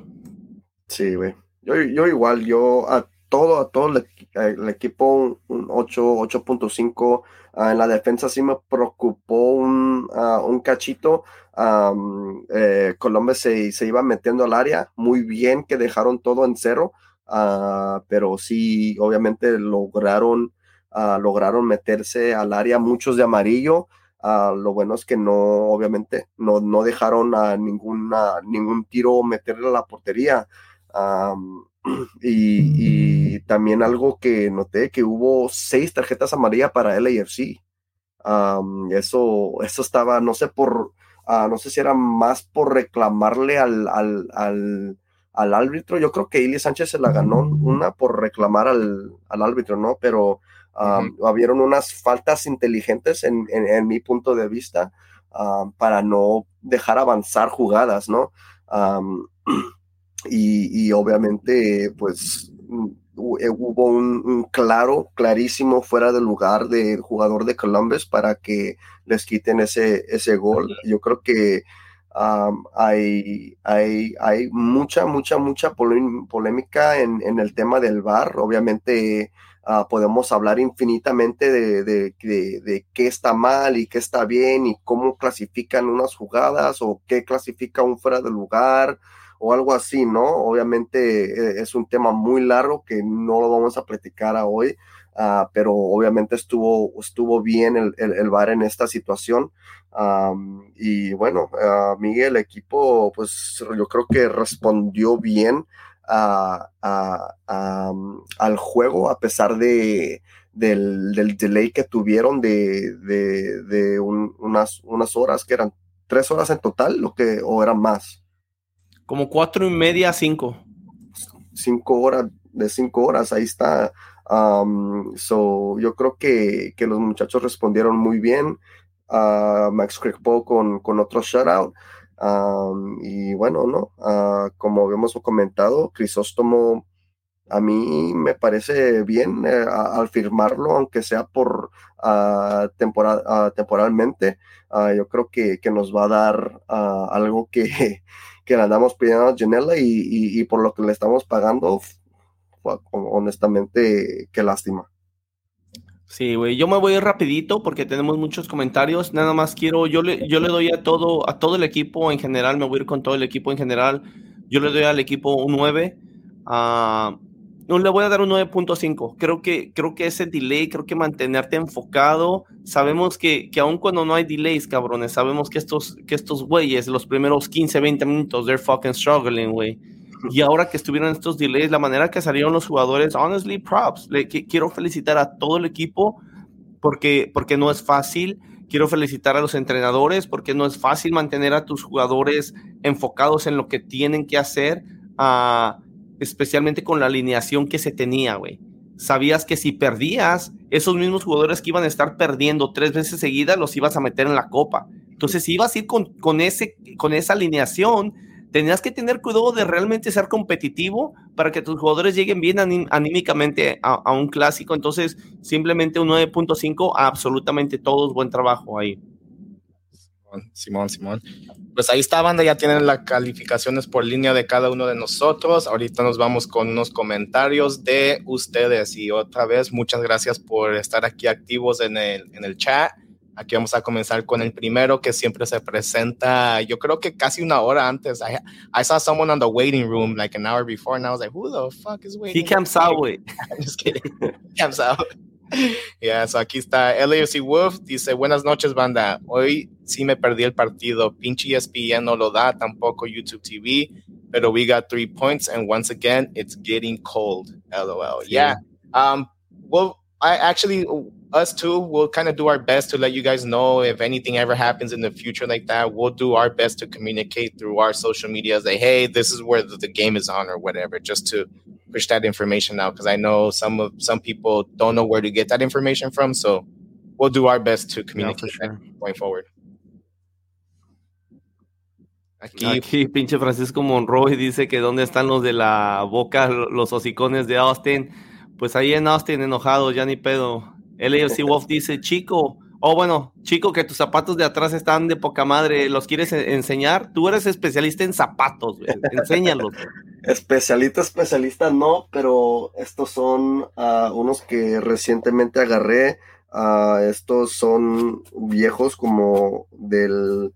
Sí, güey. Yo, yo igual, yo a todo, a todo el, el equipo un 8, 8.5. Uh, en la defensa sí me preocupó un, uh, un cachito. Um, eh, Colombia se, se, iba metiendo al área. Muy bien que dejaron todo en cero. Uh, pero sí, obviamente lograron, lograron meterse al área muchos de amarillo. lo bueno es que no, obviamente, no, no dejaron a ninguna, ningún tiro meterle a la portería. Um, <clears throat> y, también algo que noté, que hubo seis tarjetas amarillas para LAFC. eso, eso estaba, no sé por, uh, no sé si era más por reclamarle al, al, al, al árbitro. Yo creo que Ili Sánchez se la ganó una por reclamar al, al árbitro, ¿no? Pero um, habieron unas faltas inteligentes en, en, en mi punto de vista para no dejar avanzar jugadas, ¿no? <clears throat> y, obviamente pues eh, hubo un, claro, clarísimo fuera de lugar del jugador de Columbus para que les quiten ese, ese gol. Yo creo que hay, hay, hay mucha, mucha, mucha polémica en, en el tema del VAR. Obviamente ah, podemos hablar infinitamente de, de, de, qué está mal y qué está bien y cómo clasifican unas jugadas o qué clasifica un fuera de lugar o algo así, ¿no? Obviamente eh, es un tema muy largo que no lo vamos a platicar hoy, uh, pero obviamente estuvo, estuvo bien el, el, VAR en esta situación. Um, y bueno, uh, Miguel, el equipo, pues yo creo que respondió bien a, a, a, al juego a pesar de, del, del, delay que tuvieron de, de, de un, unas, unas horas que eran tres horas en total, lo que, o eran más. Como cuatro y media, cinco. Cinco horas, de cinco horas, ahí está. Um, so, yo creo que, que, los muchachos respondieron muy bien. Uh, Max Crickpo con, con otro shutout. Um, y bueno, ¿no? Uh, como habíamos comentado, Crisóstomo a mí me parece bien eh, al firmarlo, aunque sea por uh, temporal, temporalmente. yo creo que, que, nos va a dar algo que, <laughs> que le andamos pidiendo a Janela y, y, por lo que le estamos pagando, honestamente, qué lástima. Sí, güey, yo me voy rapidito porque tenemos muchos comentarios. Nada más quiero, yo le, yo le doy a todo, a todo el equipo en general, me voy a ir con todo el equipo en general. Yo le doy al equipo un 9. Uh, no, le voy a dar un 9.5. Creo que, creo que ese delay, creo que mantenerte enfocado. Sabemos que, que aun cuando no hay delays, cabrones, sabemos que estos, que estos güeyes, los primeros 15, 20 minutos, they're fucking struggling, güey. Y ahora que estuvieron estos delays, la manera que salieron los jugadores, honestly, props. Quiero felicitar a todo el equipo porque, porque no es fácil. Quiero felicitar a los entrenadores porque no es fácil mantener a tus jugadores enfocados en lo que tienen que hacer. Uh, especialmente con la alineación que se tenía, güey. Sabías que si perdías, esos mismos jugadores que iban a estar perdiendo tres veces seguidas los ibas a meter en la copa. Entonces, ibas a ir con, con, ese, con esa alineación, tenías que tener cuidado de realmente ser competitivo para que tus jugadores lleguen bien anímicamente a, un clásico. Entonces, simplemente un 9.5, absolutamente todos buen trabajo ahí. Simón, Simón. Pues ahí está, banda. Ya tienen las calificaciones por línea de cada uno de nosotros. Ahorita nos vamos con unos comentarios de ustedes. Y otra vez, muchas gracias por estar aquí activos en el, en el chat. Aquí vamos a comenzar con el primero que siempre se presenta, yo creo que casi una hora antes. I, I saw someone on the waiting room like an hour before and I was like, who the fuck is waiting? He camps out, wait. <laughs> I'm just kidding. He camps out. Yeah, so aquí está LAFC Wolf, dice, buenas noches banda, hoy sí me perdí el partido, pinche ESPN no lo da, tampoco YouTube TV, pero we got three points and once again, it's getting cold, lol. Yeah, um, well, I actually, us too, we'll kind of do our best to let you guys know if anything ever happens in the future like that. We'll do our best to communicate through our social media, like, hey, this is where the, the game is on or whatever, just to push that information out because I know some of some people don't know where to get that information from. So we'll do our best to communicate sure. going forward. Aquí, Aquí, pinche Francisco Monroy dice que dónde están los de la boca, los hocicones de Austin. Pues ahí en Austin, enojado, ya ni pedo. LAFC Wolf dice, chico, oh bueno, chico, que tus zapatos de atrás están de poca madre, ¿los quieres e-, enseñar? Tú eres especialista en zapatos, enséñalos. <laughs> especialista, especialista no, pero estos son uh, unos que recientemente agarré. Uh, estos son viejos como del,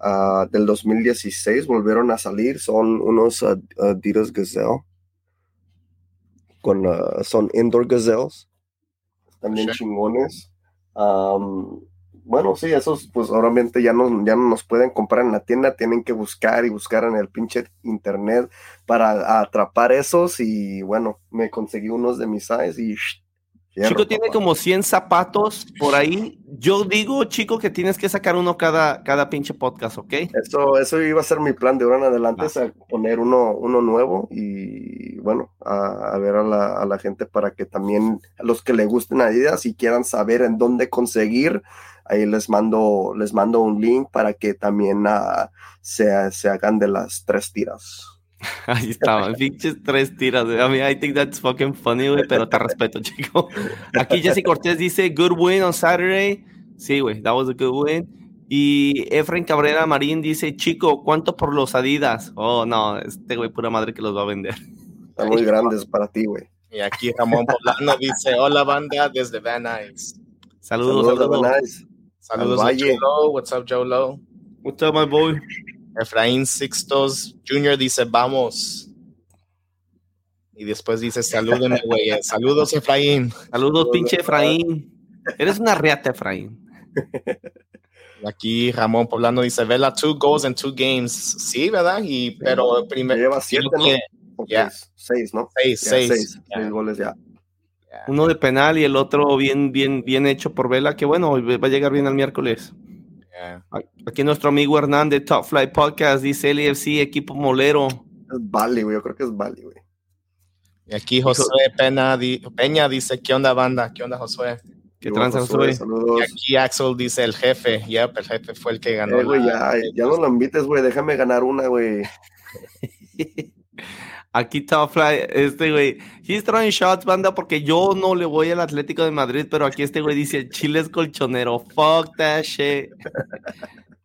uh, del 2016, volvieron a salir, son unos Adidas Gazelle. Con, son indoor gazelles, también chingones. Bueno, sí, esos pues obviamente ya no, ya no nos pueden comprar en la tienda, tienen que buscar y buscar en el pinche internet para atrapar esos y bueno, me conseguí unos de mis size y Chico tiene como 100 zapatos por ahí. Yo digo, chico, que tienes que sacar uno cada, cada pinche podcast, ¿ok? Eso, eso iba a ser mi plan de ahora en adelante, ah. poner uno, uno nuevo y bueno, a, ver a la, a la, gente para que también a los que le gusten Adidas y quieran saber en dónde conseguir, ahí les mando, les mando un link para que también uh, se, se hagan de las tres tiras. <laughs> Ahí estaban, pinches tres tiras. I mean, I think that's fucking funny, güey, pero te respeto, <laughs> chico. Aquí Jesse Cortés dice, good win on Saturday. Sí, güey, that was a good win. Y Efren Cabrera Marín dice, chico, ¿cuánto por los Adidas? Oh, no, este güey, pura madre que los va a vender. Están muy grandes para ti, güey. Y aquí Ramón Poblano dice, hola banda desde Van Nuys. Saludos, saludos. Saludos, saludos a Joe Low. What's up, Joe Low? What's up, my boy? Efraín Sixtos Jr. dice, vamos. Y después dice, salúdenme, güey. <laughs> Saludos, Efraín. Saludos, pinche Efraín. Eres una reata, Efraín. <laughs> Aquí Ramón Poblano dice, Vela, two goals and two games. Sí, ¿verdad? Y, pero primero... Lleva siete, ¿no? Seis, ¿no? Seis, seis. Seis, goles ya. Uno de penal y el otro bien, bien, bien hecho por Vela, que bueno, va a llegar bien el miércoles. Aquí nuestro amigo Hernán de Top Flight Podcast dice LFC, equipo molero. Es Vale, güey. Yo creo que es Vale, güey. Y aquí Josué Peña, Peña dice, ¿qué onda, banda? ¿Qué onda, Josué? ¿Qué tranza, Josué? Y aquí Axel dice, el jefe. Yep, el jefe fue el que ganó. Eh, ya, ya no lo invites, güey. Déjame ganar una, güey. <laughs> Aquí Fly, este güey, he's throwing shots, banda, porque yo no le voy al Atlético de Madrid, pero aquí este güey dice, Chile es colchonero, fuck that shit.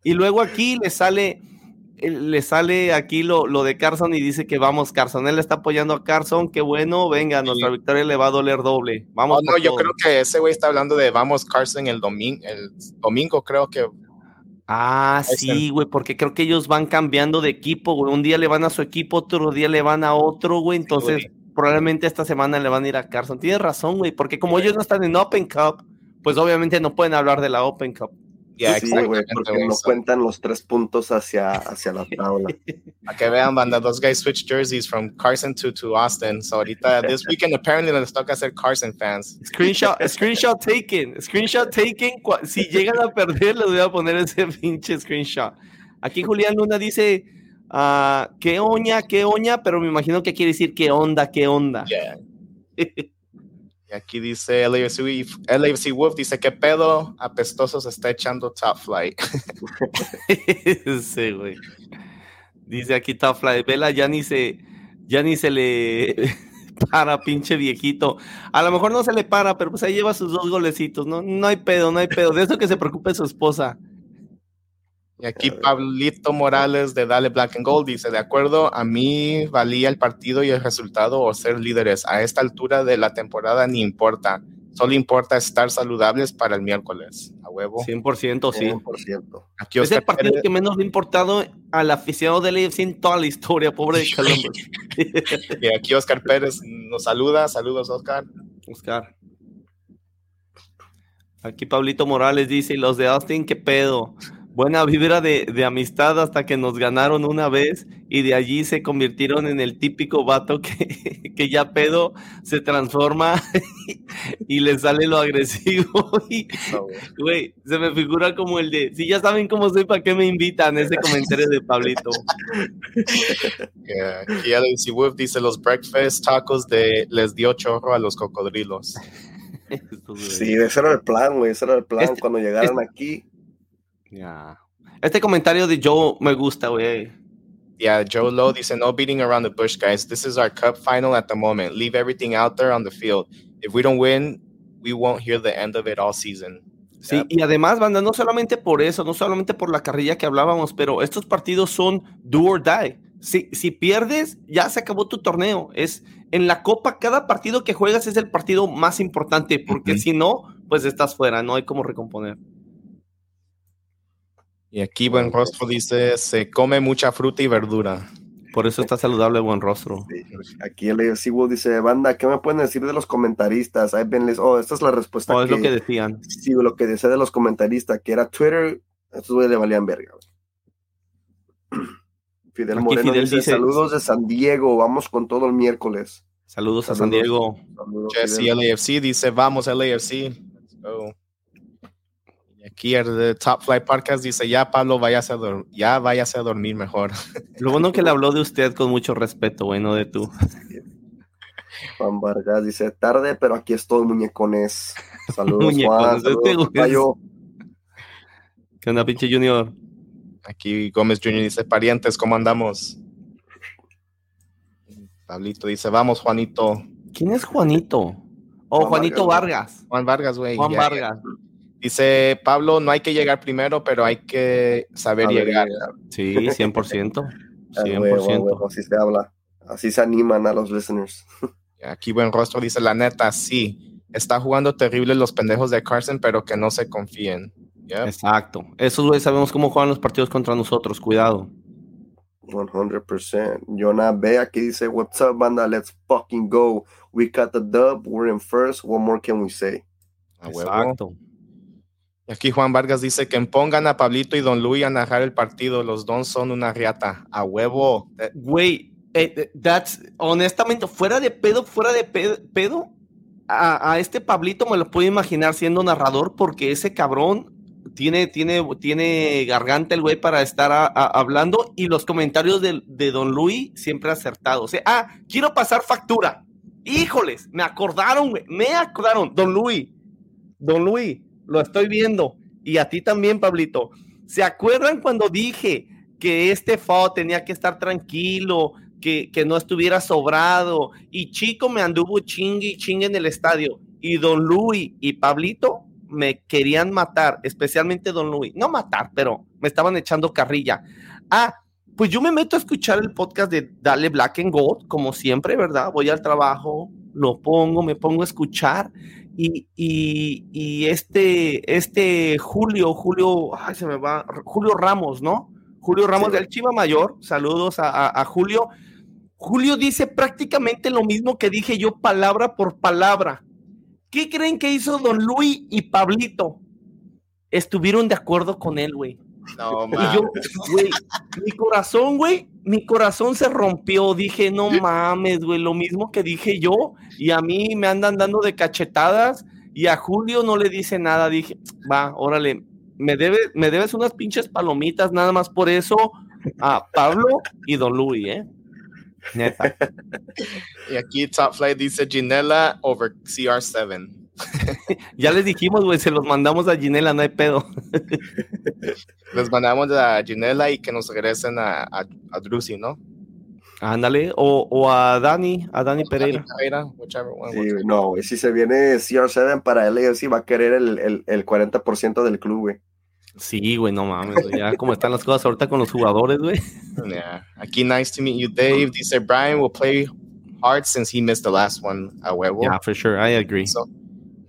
y luego aquí le sale, le sale aquí lo, lo, de Carson y dice que vamos, Carson, él está apoyando a Carson, qué bueno, venga, nuestra victoria le va a doler doble. Vamos. no, yo creo que ese güey está hablando de vamos, Carson, el domingo, el domingo creo que Ah, sí, güey, porque creo que ellos van cambiando de equipo, güey. Un día le van a su equipo, otro día le van a otro, güey. Entonces, probablemente esta semana le van a ir a Carson. Tienes razón, güey, porque como ellos no están en Open Cup, pues obviamente no pueden hablar de la Open Cup. Ya, sí, güey, porque no cuentan los tres puntos hacia, hacia la <laughs> tabla. A que vean, banda, those guys switch jerseys from Carson to, to Austin. So ahorita, <laughs> this weekend apparently les toca ser Carson fans. Screenshot, <laughs> screenshot taken, screenshot taken. Si llegan a perder, les voy a poner ese pinche screenshot. Aquí Julián Luna dice, uh, qué oña, qué oña, pero me imagino que quiere decir qué onda, qué onda. Yeah. Aquí dice LAFC, Wolf, dice que pedo apestoso se está echando Top Flight. <laughs> sí, güey. Dice aquí Top Flight, Vela ya ni se, ya ni se le <laughs> para, pinche viejito. A lo mejor no se le para, pero pues ahí lleva sus dos golecitos, ¿no? No hay pedo, no hay pedo. De eso que se preocupe su esposa. Y aquí Pablito Morales de Dale Black and Gold dice, de acuerdo, a mí valía el partido y el resultado o ser líderes. A esta altura de la temporada ni importa. Solo importa estar saludables para el miércoles. A huevo. 100%, sí. 100%. Aquí es el partido que menos le ha importado al aficionado del AFC en toda la historia, pobre de Columbus. y aquí Oscar Pérez nos saluda. Saludos, Oscar. Oscar. Aquí Pablito Morales dice, ¿y los de Austin qué pedo? Buena vibra de, de, amistad hasta que nos ganaron una vez y de allí se convirtieron en el típico vato que, <laughs> que ya pedo se transforma <laughs> y le sale lo agresivo. <laughs> Y, güey, se me figura como el de, si ya saben cómo soy, ¿para qué me invitan? Ese comentario de Pablito. Yeah. Aquí Wolf dice, los breakfast tacos de les dio chorro a los cocodrilos. Sí, ese era el plan, güey, ese era el plan. Este, Cuando llegaron este, aquí, ya. Este comentario de Joe me gusta, güey. Yeah, Joe Lowe dice, no beating around the bush, guys. This is our cup final at the moment. Leave everything out there on the field. If we don't win, we won't hear the end of it all season. Sí, y además, banda, no solamente por eso, no solamente por la carrilla que hablábamos, pero estos partidos son do or die. Si, si pierdes, ya se acabó tu torneo. Es en la Copa, cada partido que juegas es el partido más importante, porque si no, pues estás fuera, no hay como recomponer. Y aquí Buen Rostro dice, se come mucha fruta y verdura. Por eso está saludable Buen Rostro. Aquí el AFC dice, banda, ¿qué me pueden decir de los comentaristas? Ahí venles, oh, esta es la respuesta. Oh, es lo que decían. Sí, lo que decía de los comentaristas, que era Twitter, estos le valían verga. <clears throat> Fidel Moreno dice, saludos de San Diego, vamos con todo el miércoles. Saludos, a San Diego. Jesse LAFC dice, vamos LAFC. Let's go. Aquí el de Top Flight Podcast dice, ya Pablo, váyase a, ya váyase a dormir mejor. <laughs> Lo bueno que le habló de usted con mucho respeto, bueno, de tú. Juan Vargas dice, tarde, pero aquí estoy, muñecones. <laughs> Saludos, Juan. Saludos, ¿Qué onda, pinche Junior? Aquí Gómez Junior dice, parientes, ¿cómo andamos? Pablito dice, vamos, Juanito. ¿Quién es Juanito? Oh, Juanito Vargas. Juan Vargas, güey. Juan Vargas. Dice Pablo, no hay que llegar primero, pero hay que saber llegar. Sí, 100%. 100%. <laughs> así se habla. Así se animan a los listeners. Aquí buen rostro dice, la neta, sí. Está jugando terrible los pendejos de Carson, pero que no se confíen. Exacto. Esos güeyes sabemos cómo juegan los partidos contra nosotros. Cuidado. 100%. Jonah B aquí dice, What's up, banda? Let's fucking go. We got the dub. We're in first. What more can we say? Exacto. Aquí Juan Vargas dice que pongan a Pablito y Don Luis a narrar el partido. Los dos son una riata. A huevo. Güey, eh, eh, that's, honestamente, fuera de pedo, fuera de pedo, a, a, este Pablito me lo puedo imaginar siendo narrador porque ese cabrón tiene, tiene, tiene garganta el güey para estar hablando y los comentarios de, de, Don Luis siempre acertados. O sea, ah, quiero pasar factura. Híjoles, me acordaron, güey, me acordaron. Don Luis, Don Luis, lo estoy viendo. Y a ti también, Pablito. ¿Se acuerdan cuando dije que este FAO tenía que estar tranquilo, que, que no estuviera sobrado? Y Chico me anduvo chingue y chingue en el estadio. Y Don Luis y Pablito me querían matar, especialmente Don Luis. No matar, pero me estaban echando carrilla. Ah, pues yo me meto a escuchar el podcast de Dale Black and Gold, como siempre, ¿verdad? Voy al trabajo, lo pongo, me pongo a escuchar. Y, y, este, este Julio, Julio, ay, se me va, Julio Ramos, ¿no? Julio Ramos del Chiva Mayor, saludos a, a Julio. Julio dice prácticamente lo mismo que dije yo palabra por palabra. ¿Qué creen que hizo Don Luis y Pablito? Estuvieron de acuerdo con él, güey. No, y yo, güey, mi corazón, güey, mi corazón se rompió. Dije, no mames, güey, lo mismo que dije yo. Y a mí me andan dando de cachetadas y a Julio no le dice nada. Dije, va, órale, me, debe, me debes unas pinches palomitas, nada más por eso a Pablo y Don Luis, ¿eh? Neta. <laughs> y aquí Top Flight dice Ginela over CR7. <laughs> ya les dijimos, güey, se los mandamos a Ginela, no hay pedo. <laughs> les mandamos a Ginela y que nos regresen a, a, a Drusi, ¿no? Ándale, o, o, a Dani, a Dani Pereira. Pereira whichever one, sí, no, güey, si se viene CR7 para él, sí va a querer el, el, el 40% del club, güey. Sí, güey, no mames, ya como están las cosas ahorita con los jugadores, güey. <laughs> Yeah. Aquí, nice to meet you, Dave. Dice Brian will play hard since he missed the last one a huevo. Yeah, for sure, I agree. So,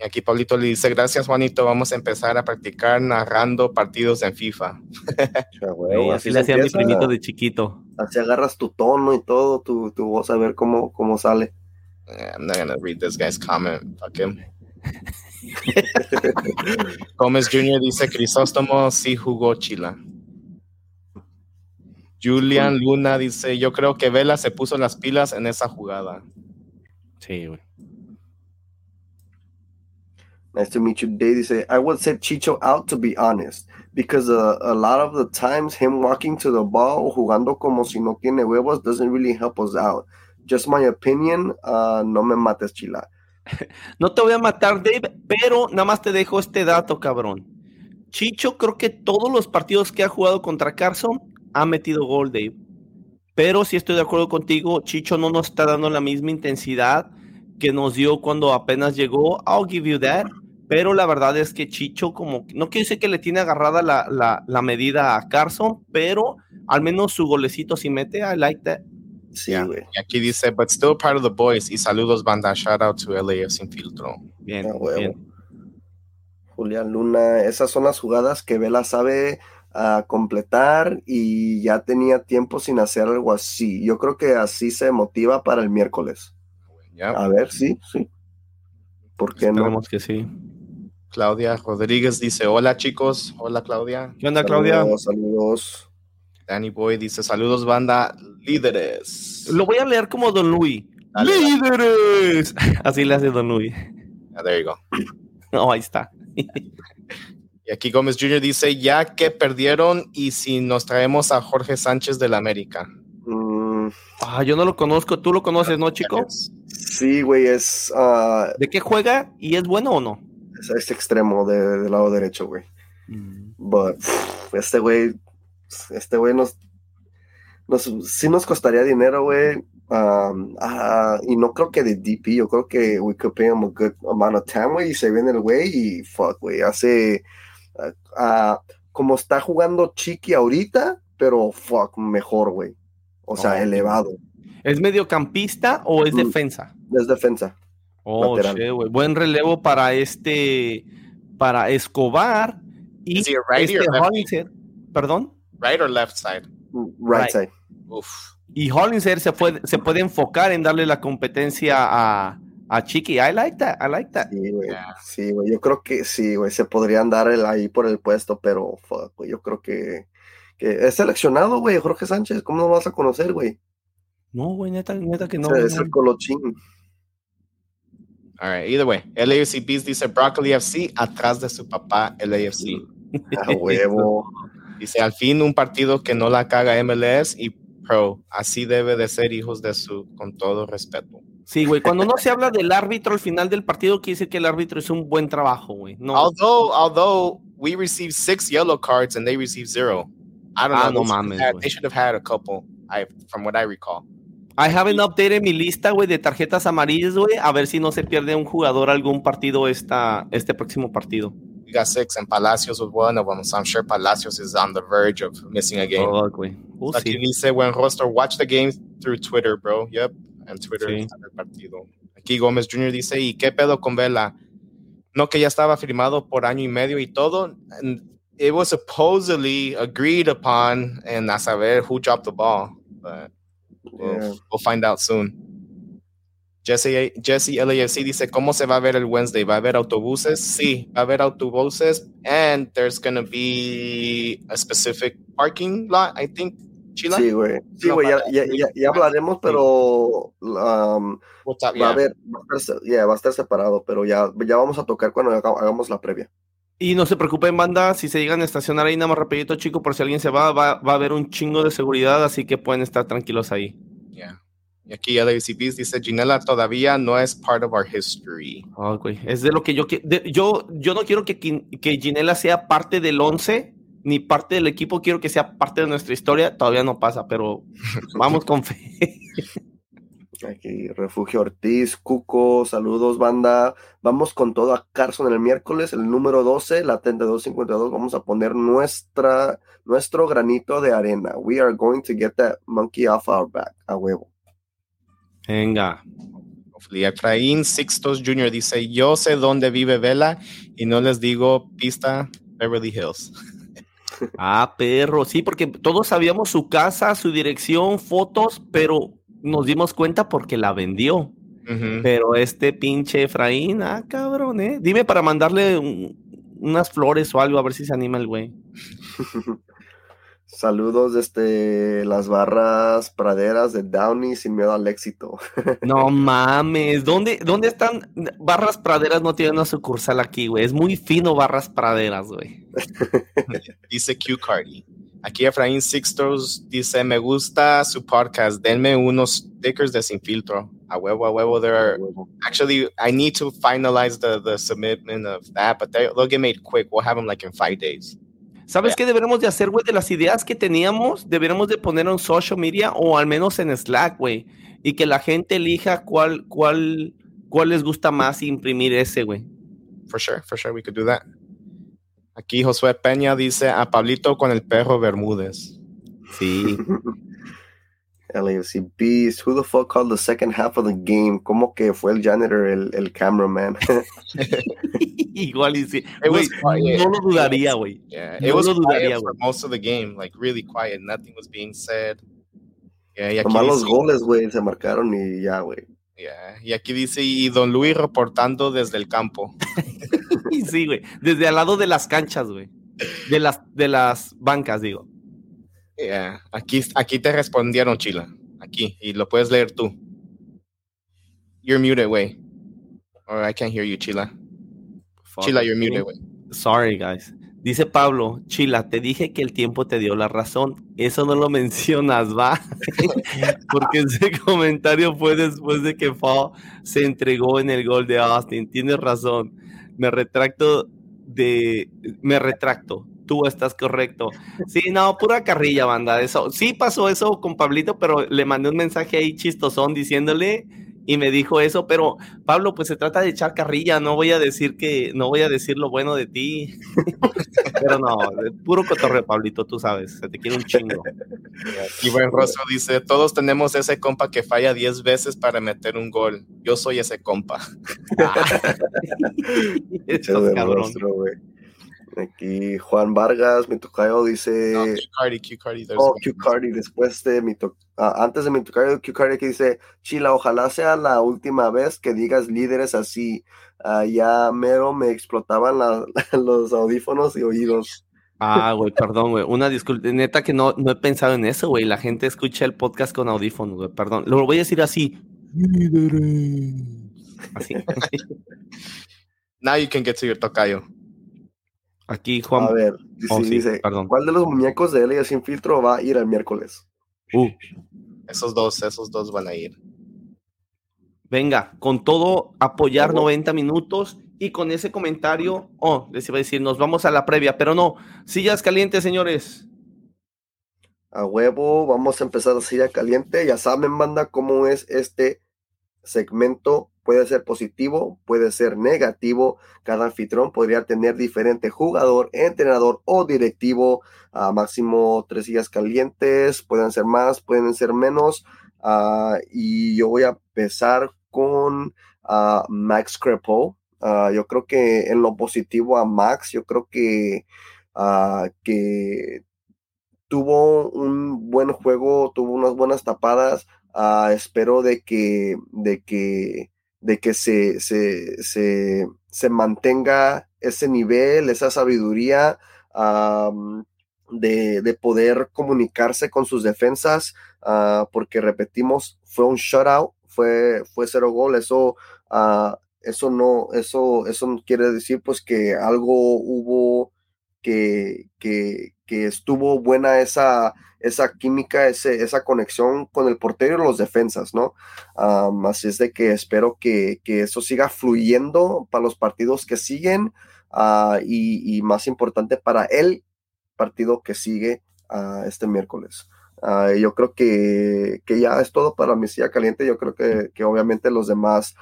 aquí Pablito le dice, gracias Juanito, vamos a empezar a practicar narrando partidos en FIFA. <laughs> Wey, así, así le hacía mi primito de chiquito. Así agarras tu tono y todo, tu, tu voz a ver cómo, cómo sale. Yeah, I'm not gonna read this guy's comment, fuck him. <laughs> Gómez Jr. dice Crisóstomo sí jugó Chila. Julian Luna dice, yo creo que Vela se puso las pilas en esa jugada. Sí, güey. Nice to meet you, Dave. Dice, I would say Chicho out to be honest, because uh, a lot of the times him walking to the ball, jugando como si no tiene huevos, doesn't really help us out. Just my opinion, uh, no me mates, Chila. <laughs> No te voy a matar, Dave, pero nada más te dejo este dato, cabrón. Chicho, creo que todos los partidos que ha jugado contra Carson ha metido gol, Dave. pero sí estoy de acuerdo contigo, Chicho no nos está dando la misma intensidad que nos dio cuando apenas llegó. I'll give you that. Pero la verdad es que Chicho, como no quiero decir que le tiene agarrada la, la, la medida a Carson, pero al menos su golecito sí mete. I like that. Sí, güey. Y aquí dice, but still part of the boys. Y saludos, banda. Shout out to LAF sin filtro. Bien, Ah, bien. Julián Luna, esas son las jugadas que Vela sabe ah, completar y ya tenía tiempo sin hacer algo así. Yo creo que así se motiva para el miércoles. A ver, sí, sí. ¿Por qué no? Esperemos que sí. Claudia Rodríguez dice, hola chicos. Hola Claudia. ¿Qué onda, Claudia? Saludos, saludos. Danny Boy dice, saludos, banda. Líderes. Lo voy a leer como Don Luis. Dale, dale. ¡Líderes! <laughs> Así le hace Don Luis. Ah, there you go. <laughs> No, ahí está. <laughs> Y aquí Gómez Jr. dice, ya que perdieron y si nos traemos a Jorge Sánchez del América. Mm, Ah, yo no lo conozco. ¿Tú lo conoces, no, chico? sí, güey, es, ah, ¿De qué juega? ¿Y es bueno o no? Es, es extremo de- del lado derecho, güey. But, pff, este güey, este güey nos, nos, sí nos costaría dinero, güey. Um, ah, y no creo que de DP, yo creo que we could pay him a good amount of time, güey, y se viene el güey y fuck, güey, hace, ah, como está jugando Chiqui ahorita, pero fuck, mejor, güey. O sea, Oh. elevado. ¿Es mediocampista o es Mm. defensa? Es defensa. Oh, güey. Buen relevo para este, para Escobar y Is he righty este? Hollinger. Perdón. Right or left side? Right, Right. side. Uf. Y Hollinger se puede, se puede enfocar en darle la competencia a, a Chiqui. I like that. I like that. Sí, güey. Yeah. Sí, güey. Yo creo que sí, güey. Se podrían dar el ahí por el puesto, pero fuck, güey. Yo creo que, que es seleccionado, güey. Jorge Sánchez. ¿Cómo no lo vas a conocer, güey? No, güey, neta, neta que no. O sea, es no. el colochín. All right, either way. LAFC Beast dice Broccoli FC atrás de su papá LAFC. <laughs> A huevo. Dice, al fin un partido que no la caga MLS y Pro. Así debe de ser hijos de su, con todo respeto. Sí, güey. Cuando no se habla del árbitro al final del partido, quiere decir que el árbitro hizo un buen trabajo, güey. No, Although, although we received six yellow cards and they received zero. I don't Ah, know. no mames, had, they should have had a couple, I, from what I recall. I haven't updated mi lista, güey, de tarjetas amarillas, güey. A ver si no se pierde un jugador algún partido esta, este próximo partido. We got six and Palacios was one of them. So I'm sure Palacios is on the verge of missing a game. Oh, güey. We'll Aquí see. dice buen roster, watch the game through Twitter, bro. Yep, and Twitter Sí. el partido. Aquí Gómez Jr. dice, ¿y qué pedo con Vela? No que ya estaba firmado por año y medio y todo. And it was supposedly agreed upon, and a saber who dropped the ball. But we'll, Yeah. we'll find out soon. Jesse, Jesse LAFC dice, ¿cómo se va a ver el Wednesday? ¿Va a haber autobuses? Sí, va a haber autobuses. And there's going to be a specific parking lot, I think. Chila? Sí, güey. Sí, güey. Ya, ya, ya, ya hablaremos, pero um, What's up? va, Yeah. a haber, va, a estar, yeah, va a estar separado, pero ya, ya vamos a tocar cuando haga- hagamos la previa. Y no se preocupen, banda, si se llegan a estacionar ahí nada más rapidito, chico, por si alguien se va, va, va a haber un chingo de seguridad, así que pueden estar tranquilos ahí. Yeah. Y aquí LACPs dice, Ginela todavía no es part of our history. Oh, güey, es de lo que yo quiero. Yo, yo no quiero que, que Ginela sea parte del 11, ni parte del equipo, quiero que sea parte de nuestra historia. Todavía no pasa, pero <laughs> vamos con fe. Aquí, Refugio Ortiz, Cuco, saludos, banda. Vamos con todo a Carson el miércoles, el número 12, la 3252. Vamos a poner nuestra, nuestro granito de arena. We are going to get that monkey off our back, a huevo. Venga. Efraín Sixtos Jr. dice, yo sé dónde vive Vela y no les digo pista Beverly Hills. <laughs> Ah, perro, sí, porque todos sabíamos su casa, su dirección, fotos, pero nos dimos cuenta porque la vendió. Pero este pinche Efraín, ah, cabrón, ¿eh? Dime para mandarle un- unas flores o algo, a ver si se anima el güey. <laughs> Saludos desde las barras praderas de Downey sin miedo al éxito. <laughs> No mames, ¿dónde, ¿dónde están? Barras Praderas no tiene una sucursal aquí, güey. Es muy fino Barras Praderas, güey. <laughs> Dice Q Cardi. Aquí Efraín Sixtos dice, me gusta su podcast, denme unos stickers de sin filtro. A huevo, a huevo, there are actually I need to finalize the the submitment of that, but they, they'll get made quick. We'll have them like in five days. ¿Sabes qué deberíamos de hacer, güey? De las ideas que teníamos, deberíamos de poner en social media o al menos en Slack, güey. Y que la gente elija cuál, cuál, cuál les gusta más imprimir ese, güey. For sure, for sure, we could do that. Aquí Josué Peña dice a Pablito con el perro Bermúdez. Sí. <laughs> LAFC Beast. Who the fuck called the second half of the game? ¿Cómo que fue el janitor, el, el cameraman? <laughs> Igual y sí. Wey, no lo dudaría, güey. Yeah, it no was lo dudaría, for most of the game, like really quiet. Nothing was being said. Yeah, y aquí los goles, güey, se marcaron y ya, güey. Yeah. Y aquí dice, y Don Luis reportando desde el campo. <laughs> <laughs> sí, güey. Desde al lado de las canchas, güey. De las, de las bancas, digo. Yeah. Aquí, aquí te respondieron, Chila. Aquí. Y lo puedes leer tú. You're muted, güey. Or I can't hear you, Chila. Chila, you're muted, güey. Sorry, guys. Dice Pablo, Chila, te dije que el tiempo te dio la razón. Eso no lo <laughs> mencionas, va. <laughs> Porque ese comentario fue después de que Fall se entregó en el gol de Austin. Tienes razón. Me retracto de. Me retracto. Tú estás correcto. Sí, no, pura carrilla, banda. Eso. Sí pasó eso con Pablito, pero le mandé un mensaje ahí chistosón diciéndole y me dijo eso, pero Pablo, pues se trata de echar carrilla, no voy a decir que, no voy a decir lo bueno de ti, <laughs> pero no, puro cotorreo, Pablito, tú sabes, se te quiere un chingo. Y buen Rosso dice, todos tenemos ese compa que falla 10 veces para meter un gol, yo soy ese compa. <laughs> <laughs> Es cabrón. Aquí Juan Vargas, mi tocayo, dice. No, Q Cardi, Q Cardi. Oh, Q Cardi, después de mi to, ah, antes de mi tocayo, Q Cardi que dice: Chila, ojalá sea la última vez que digas líderes así. Uh, ya mero me explotaban la, <laughs> los audífonos y oídos. Ah, güey, perdón, güey. Una disculpa, neta que no, no he pensado en eso, güey. La gente escucha el podcast con audífonos, güey. Perdón. Lo voy a decir así. Líderes. Así. <laughs> Now you can get to your tocayo. Aquí Juan. A ver, oh, dice, ¿cuál de los muñecos de Elia sin filtro va a ir el miércoles? Uh. Esos dos, esos dos van a ir. Venga, con todo apoyar 90 minutos y con ese comentario, oh, les iba a decir, nos vamos a la previa, pero no, sillas calientes, señores. A huevo, vamos a empezar a silla caliente. Ya saben, banda, cómo es este segmento puede ser positivo, puede ser negativo. Cada anfitrión podría tener diferente jugador, entrenador o directivo. máximo tres sillas calientes, pueden ser más, pueden ser menos. Y yo voy a empezar con Max Crepo. Yo creo que en lo positivo a Max, yo creo que, que tuvo un buen juego, tuvo unas buenas tapadas. espero de que, de que de que se, se, se, se mantenga ese nivel, esa sabiduría de, de, poder comunicarse con sus defensas, uh, porque repetimos, fue un shutout, fue, fue cero gol, eso, uh, eso no, eso, eso quiere decir pues que algo hubo que, que, que estuvo buena esa, esa química, ese, esa conexión con el portero y los defensas, ¿no? así es de que espero que, eso siga fluyendo para los partidos que siguen ah, y, más importante para el partido que sigue uh, este miércoles. Ah, yo creo que, ya es todo para mi silla caliente. Yo creo que, obviamente los demás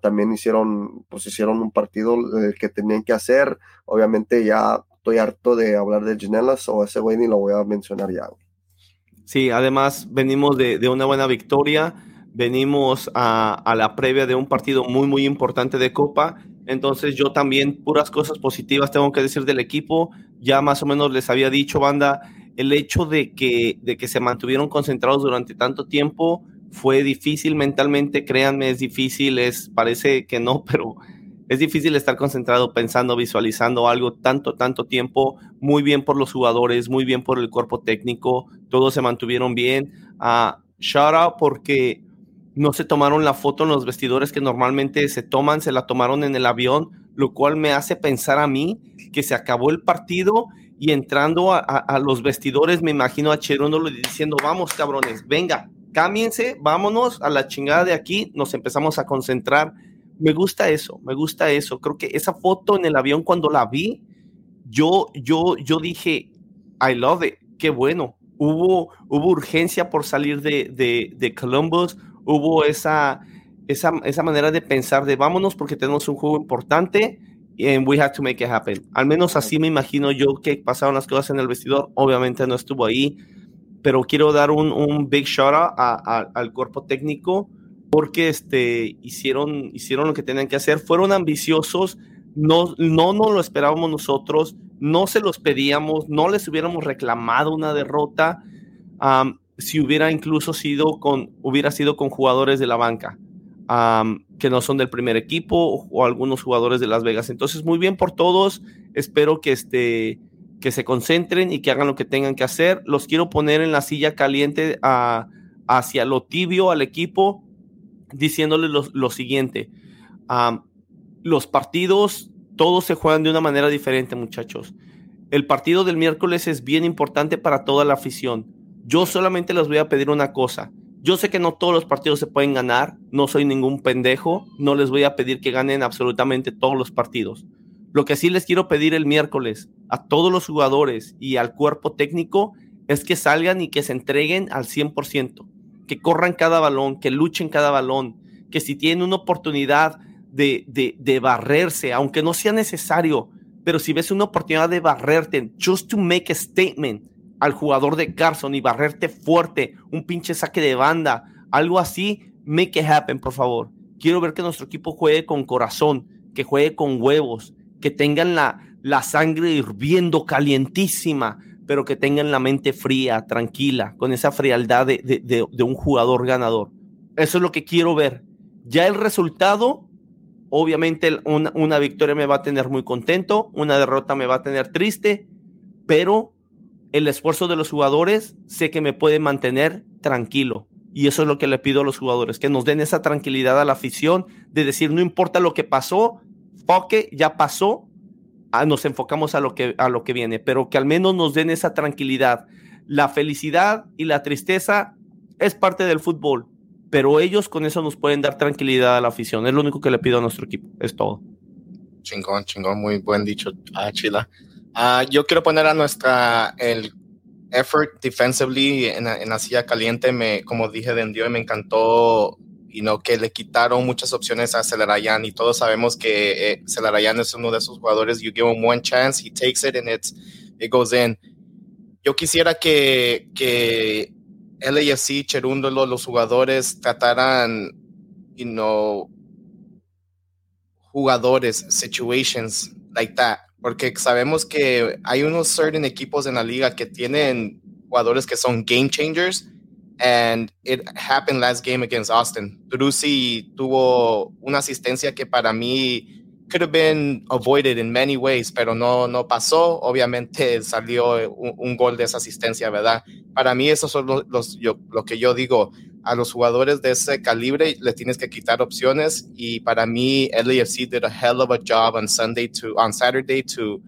también hicieron, pues hicieron un partido eh, que tenían que hacer. Obviamente ya estoy harto de hablar de Ginelas o ese güey ni lo voy a mencionar ya. Sí, además venimos de, una buena victoria, venimos a, la previa de un partido muy, muy importante de Copa. Entonces yo también puras cosas positivas tengo que decir del equipo. Ya más o menos les había dicho, banda, el hecho de que, de que se mantuvieron concentrados durante tanto tiempo fue difícil mentalmente, créanme, es difícil, es, parece que no, <laughs> pero es difícil estar concentrado pensando, visualizando algo tanto, tanto tiempo. Muy bien por los jugadores, muy bien por el cuerpo técnico. Todos se mantuvieron bien. Uh, shout out porque no se tomaron la foto en los vestidores que normalmente se toman, se la tomaron en el avión, lo cual me hace pensar a mí que se acabó el partido y entrando a, los vestidores me imagino a Cheruno diciendo, vamos cabrones, venga, cámbiense, vámonos a la chingada de aquí, nos empezamos a concentrar me gusta eso, me gusta eso. Creo que esa foto en el avión cuando la vi, yo, yo, yo dije, I love it, qué bueno. Hubo, hubo urgencia por salir de, de, de Columbus, hubo esa, esa, esa manera de pensar de vámonos porque tenemos un juego importante and we have to make it happen. Al menos así me imagino yo que pasaron las cosas en el vestidor. Obviamente no estuvo ahí, pero quiero dar un, un big shout out al cuerpo técnico porque este, hicieron, hicieron lo que tenían que hacer. Fueron ambiciosos, no, no nos lo esperábamos nosotros, no se los pedíamos, no les hubiéramos reclamado una derrota si hubiera incluso sido con, hubiera sido con jugadores de la banca que no son del primer equipo o, algunos jugadores de Las Vegas. Entonces, muy bien por todos. Espero que, este, que se concentren y que hagan lo que tengan que hacer. Los quiero poner en la silla caliente hacia lo tibio al equipo, diciéndoles lo, siguiente. los partidos, todos se juegan de una manera diferente, muchachos. El partido del miércoles es bien importante para toda la afición. Yo solamente les voy a pedir una cosa yo sé que no todos los partidos se pueden ganar, no soy ningún pendejo, no les voy a pedir que ganen absolutamente todos los partidos. Lo que sí les quiero pedir el miércoles a todos los jugadores y al cuerpo técnico es que salgan y que se entreguen al 100%, que corran cada balón, que luchen cada balón, que si tienen una oportunidad de, de, de barrerse, aunque no sea necesario, pero si ves una oportunidad de barrerte, just to make a statement, al jugador de Carson y barrerte fuerte, un pinche saque de banda, algo así, make it happen, por favor. Quiero ver que nuestro equipo juegue con corazón, que juegue con huevos, que tengan la, la sangre hirviendo, calientísima, pero que tengan la mente fría, tranquila, con esa frialdad de, de, un jugador ganador. Eso es lo que quiero ver. Ya el resultado, obviamente una, una victoria me va a tener muy contento, una derrota me va a tener triste, pero el esfuerzo de los jugadores, sé que me puede mantener tranquilo. Y eso es lo que le pido a los jugadores, que nos den esa tranquilidad a la afición de decir, no importa lo que pasó, foque, ya pasó, ah, nos enfocamos a lo, que, a lo que viene, pero que al menos nos den esa tranquilidad. La felicidad y la tristeza es parte del fútbol, pero ellos con eso nos pueden dar tranquilidad a la afición. Es lo único que le pido a nuestro equipo, es todo. Chingón, chingón, muy buen dicho, ah, Chila. Uh, yo quiero poner a nuestra, el effort defensively en, en la silla caliente, me, como dije de Endio, me encantó y no que le quitaron muchas opciones a Celerayan y todos sabemos que eh, Celerayan es uno de esos jugadores, you give him one chance, he takes it and it's, it goes in. Yo quisiera que, que LAFC, Cherúndolo, los jugadores trataran, you know, jugadores, situations like that porque sabemos que hay unos certain equipos en la liga que tienen jugadores que son game changers and it happened last game against Austin. Drusi tuvo una asistencia que para mí could have been avoided in many ways, pero no, no pasó. Obviamente salió un, gol de esa asistencia, ¿verdad? Para mí eso son los, yo, lo que yo digo a los jugadores de ese calibre le tienes que quitar opciones y para mí LAFC did a hell of a job on Sunday to on Saturday to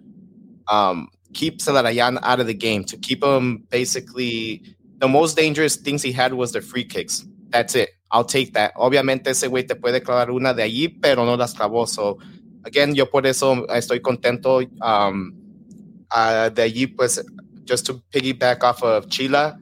um, keep Celarayan out of the game to keep him basically the most dangerous things he had was the free kicks. That's it. I'll take that. Obviamente ese güey te puede clavar una de allí pero no las clavó. So again yo por eso estoy contento um, uh, de allí pues just to piggyback off of Chila.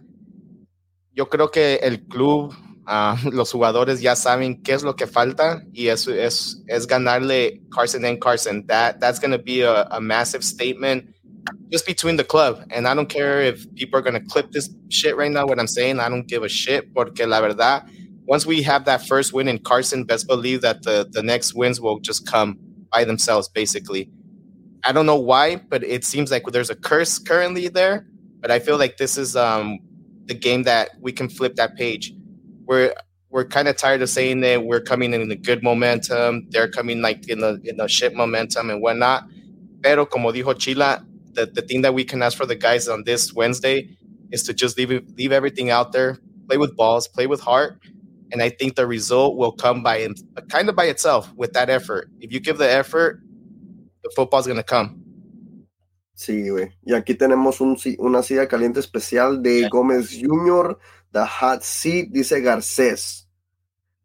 Yo creo que el club, uh, <laughs> los jugadores ya saben qué es lo que falta y eso es, es ganarle Carson and Carson. That, that's going to be a, a massive statement just between the club. And I don't care if people are going to clip this shit right now, what I'm saying. I don't give a shit porque la verdad, once we have that first win in Carson, best believe that the, the next wins will just come by themselves, basically. I don't know why, but it seems like there's a curse currently there. But I feel like this is um, the game that we can flip that page. We're we're kind of tired of saying that we're coming in a good momentum. They're coming like in the in the shit momentum and whatnot. Pero como dijo Chila, the, the thing that we can ask for the guys on this Wednesday is to just leave leave everything out there, play with balls, play with heart, and I think the result will come by kind of by itself with that effort. If you give the effort, the football's gonna come. Sí, güey. Y aquí tenemos un, una silla caliente especial de Gómez Jr., The Hot Seat, dice Garcés.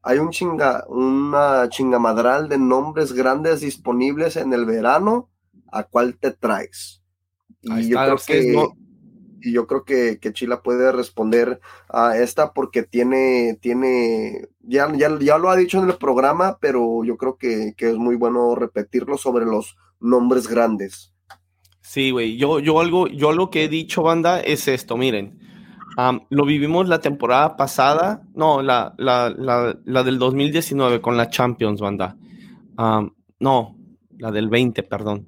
Hay un chinga, una chingamadral de nombres grandes disponibles en el verano. ¿A cuál te traes? Y yo creo que y yo creo que, que, Chila puede responder a esta porque tiene, tiene, ya, ya, ya, lo ha dicho en el programa, pero yo creo que, que es muy bueno repetirlo sobre los nombres grandes. Sí, güey, yo, yo, algo, yo algo que he dicho, banda, es esto, miren, lo vivimos la temporada pasada, no, la, la, la, la, del 2019 con la Champions, banda. no, la del 20, perdón.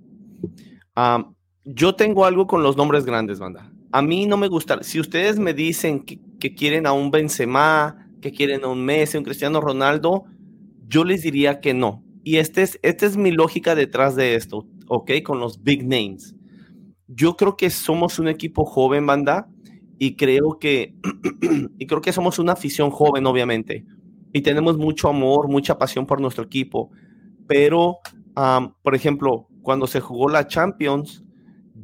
Yo tengo algo con los nombres grandes, banda a mí no me gusta. Si ustedes me dicen que, quieren a un Benzema, que quieren a un Messi, un Cristiano Ronaldo, yo les diría que no. Y esta es, este es mi lógica detrás de esto, ¿ok? Con los big names. Yo creo que somos un equipo joven, banda, y creo que, <clears throat> y creo que somos una afición joven, obviamente, y tenemos mucho amor, mucha pasión por nuestro equipo. Pero, por ejemplo, cuando se jugó la Champions,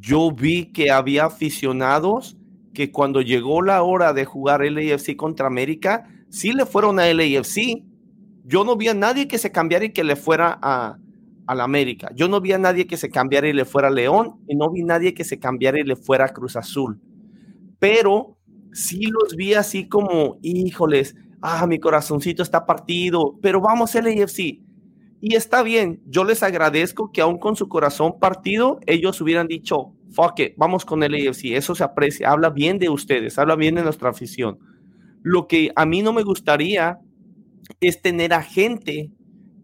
yo vi que había aficionados que cuando llegó la hora de jugar LAFC contra América, sí le fueron a LAFC. Yo no vi a nadie que se cambiara y que le fuera a, la América. Yo no vi a nadie que se cambiara y le fuera a León y no vi a nadie que se cambiara y le fuera a Cruz Azul. Pero sí los vi así como, híjoles, ah, mi corazoncito está partido, pero vamos LAFC. Y está bien, yo les agradezco que aún con su corazón partido, ellos hubieran dicho, fuck it, vamos con el AFC, eso se aprecia, habla bien de ustedes, habla bien de nuestra afición. Lo que a mí no me gustaría es tener a gente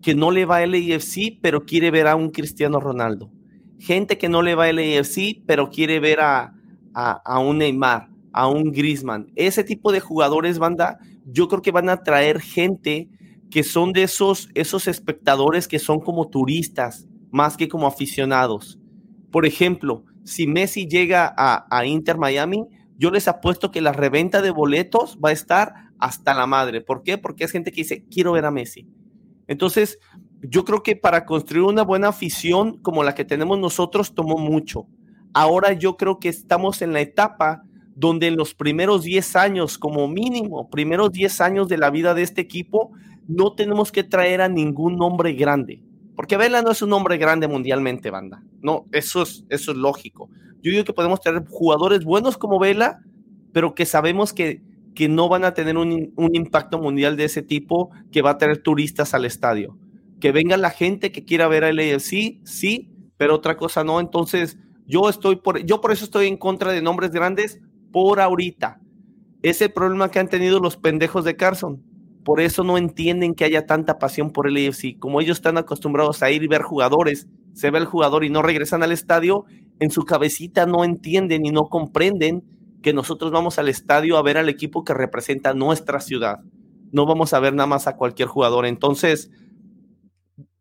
que no le va al AFC, pero quiere ver a un Cristiano Ronaldo. Gente que no le va al AFC, pero quiere ver a, a, un Neymar, a un Griezmann. Ese tipo de jugadores, banda, yo creo que van a traer gente que son de esos, esos espectadores que son como turistas, más que como aficionados. Por ejemplo, si Messi llega a, Inter Miami, yo les apuesto que la reventa de boletos va a estar hasta la madre. ¿Por qué? Porque es gente que dice, quiero ver a Messi. Entonces, yo creo que para construir una buena afición como la que tenemos nosotros tomó mucho. Ahora yo creo que estamos en la etapa donde en los primeros 10 años, como mínimo, primeros 10 años de la vida de este equipo, no tenemos que traer a ningún nombre grande. Porque Vela no es un nombre grande mundialmente, banda. No, eso es, eso es lógico. Yo digo que podemos tener jugadores buenos como Vela, pero que sabemos que, que no van a tener un, un, impacto mundial de ese tipo que va a tener turistas al estadio. Que venga la gente que quiera ver al AFC, sí, pero otra cosa no. Entonces, yo estoy por, yo por eso estoy en contra de nombres grandes por ahorita. Ese problema que han tenido los pendejos de Carson por eso no entienden que haya tanta pasión por el AFC. Como ellos están acostumbrados a ir y ver jugadores, se ve el jugador y no regresan al estadio, en su cabecita no entienden y no comprenden que nosotros vamos al estadio a ver al equipo que representa nuestra ciudad. No vamos a ver nada más a cualquier jugador. Entonces,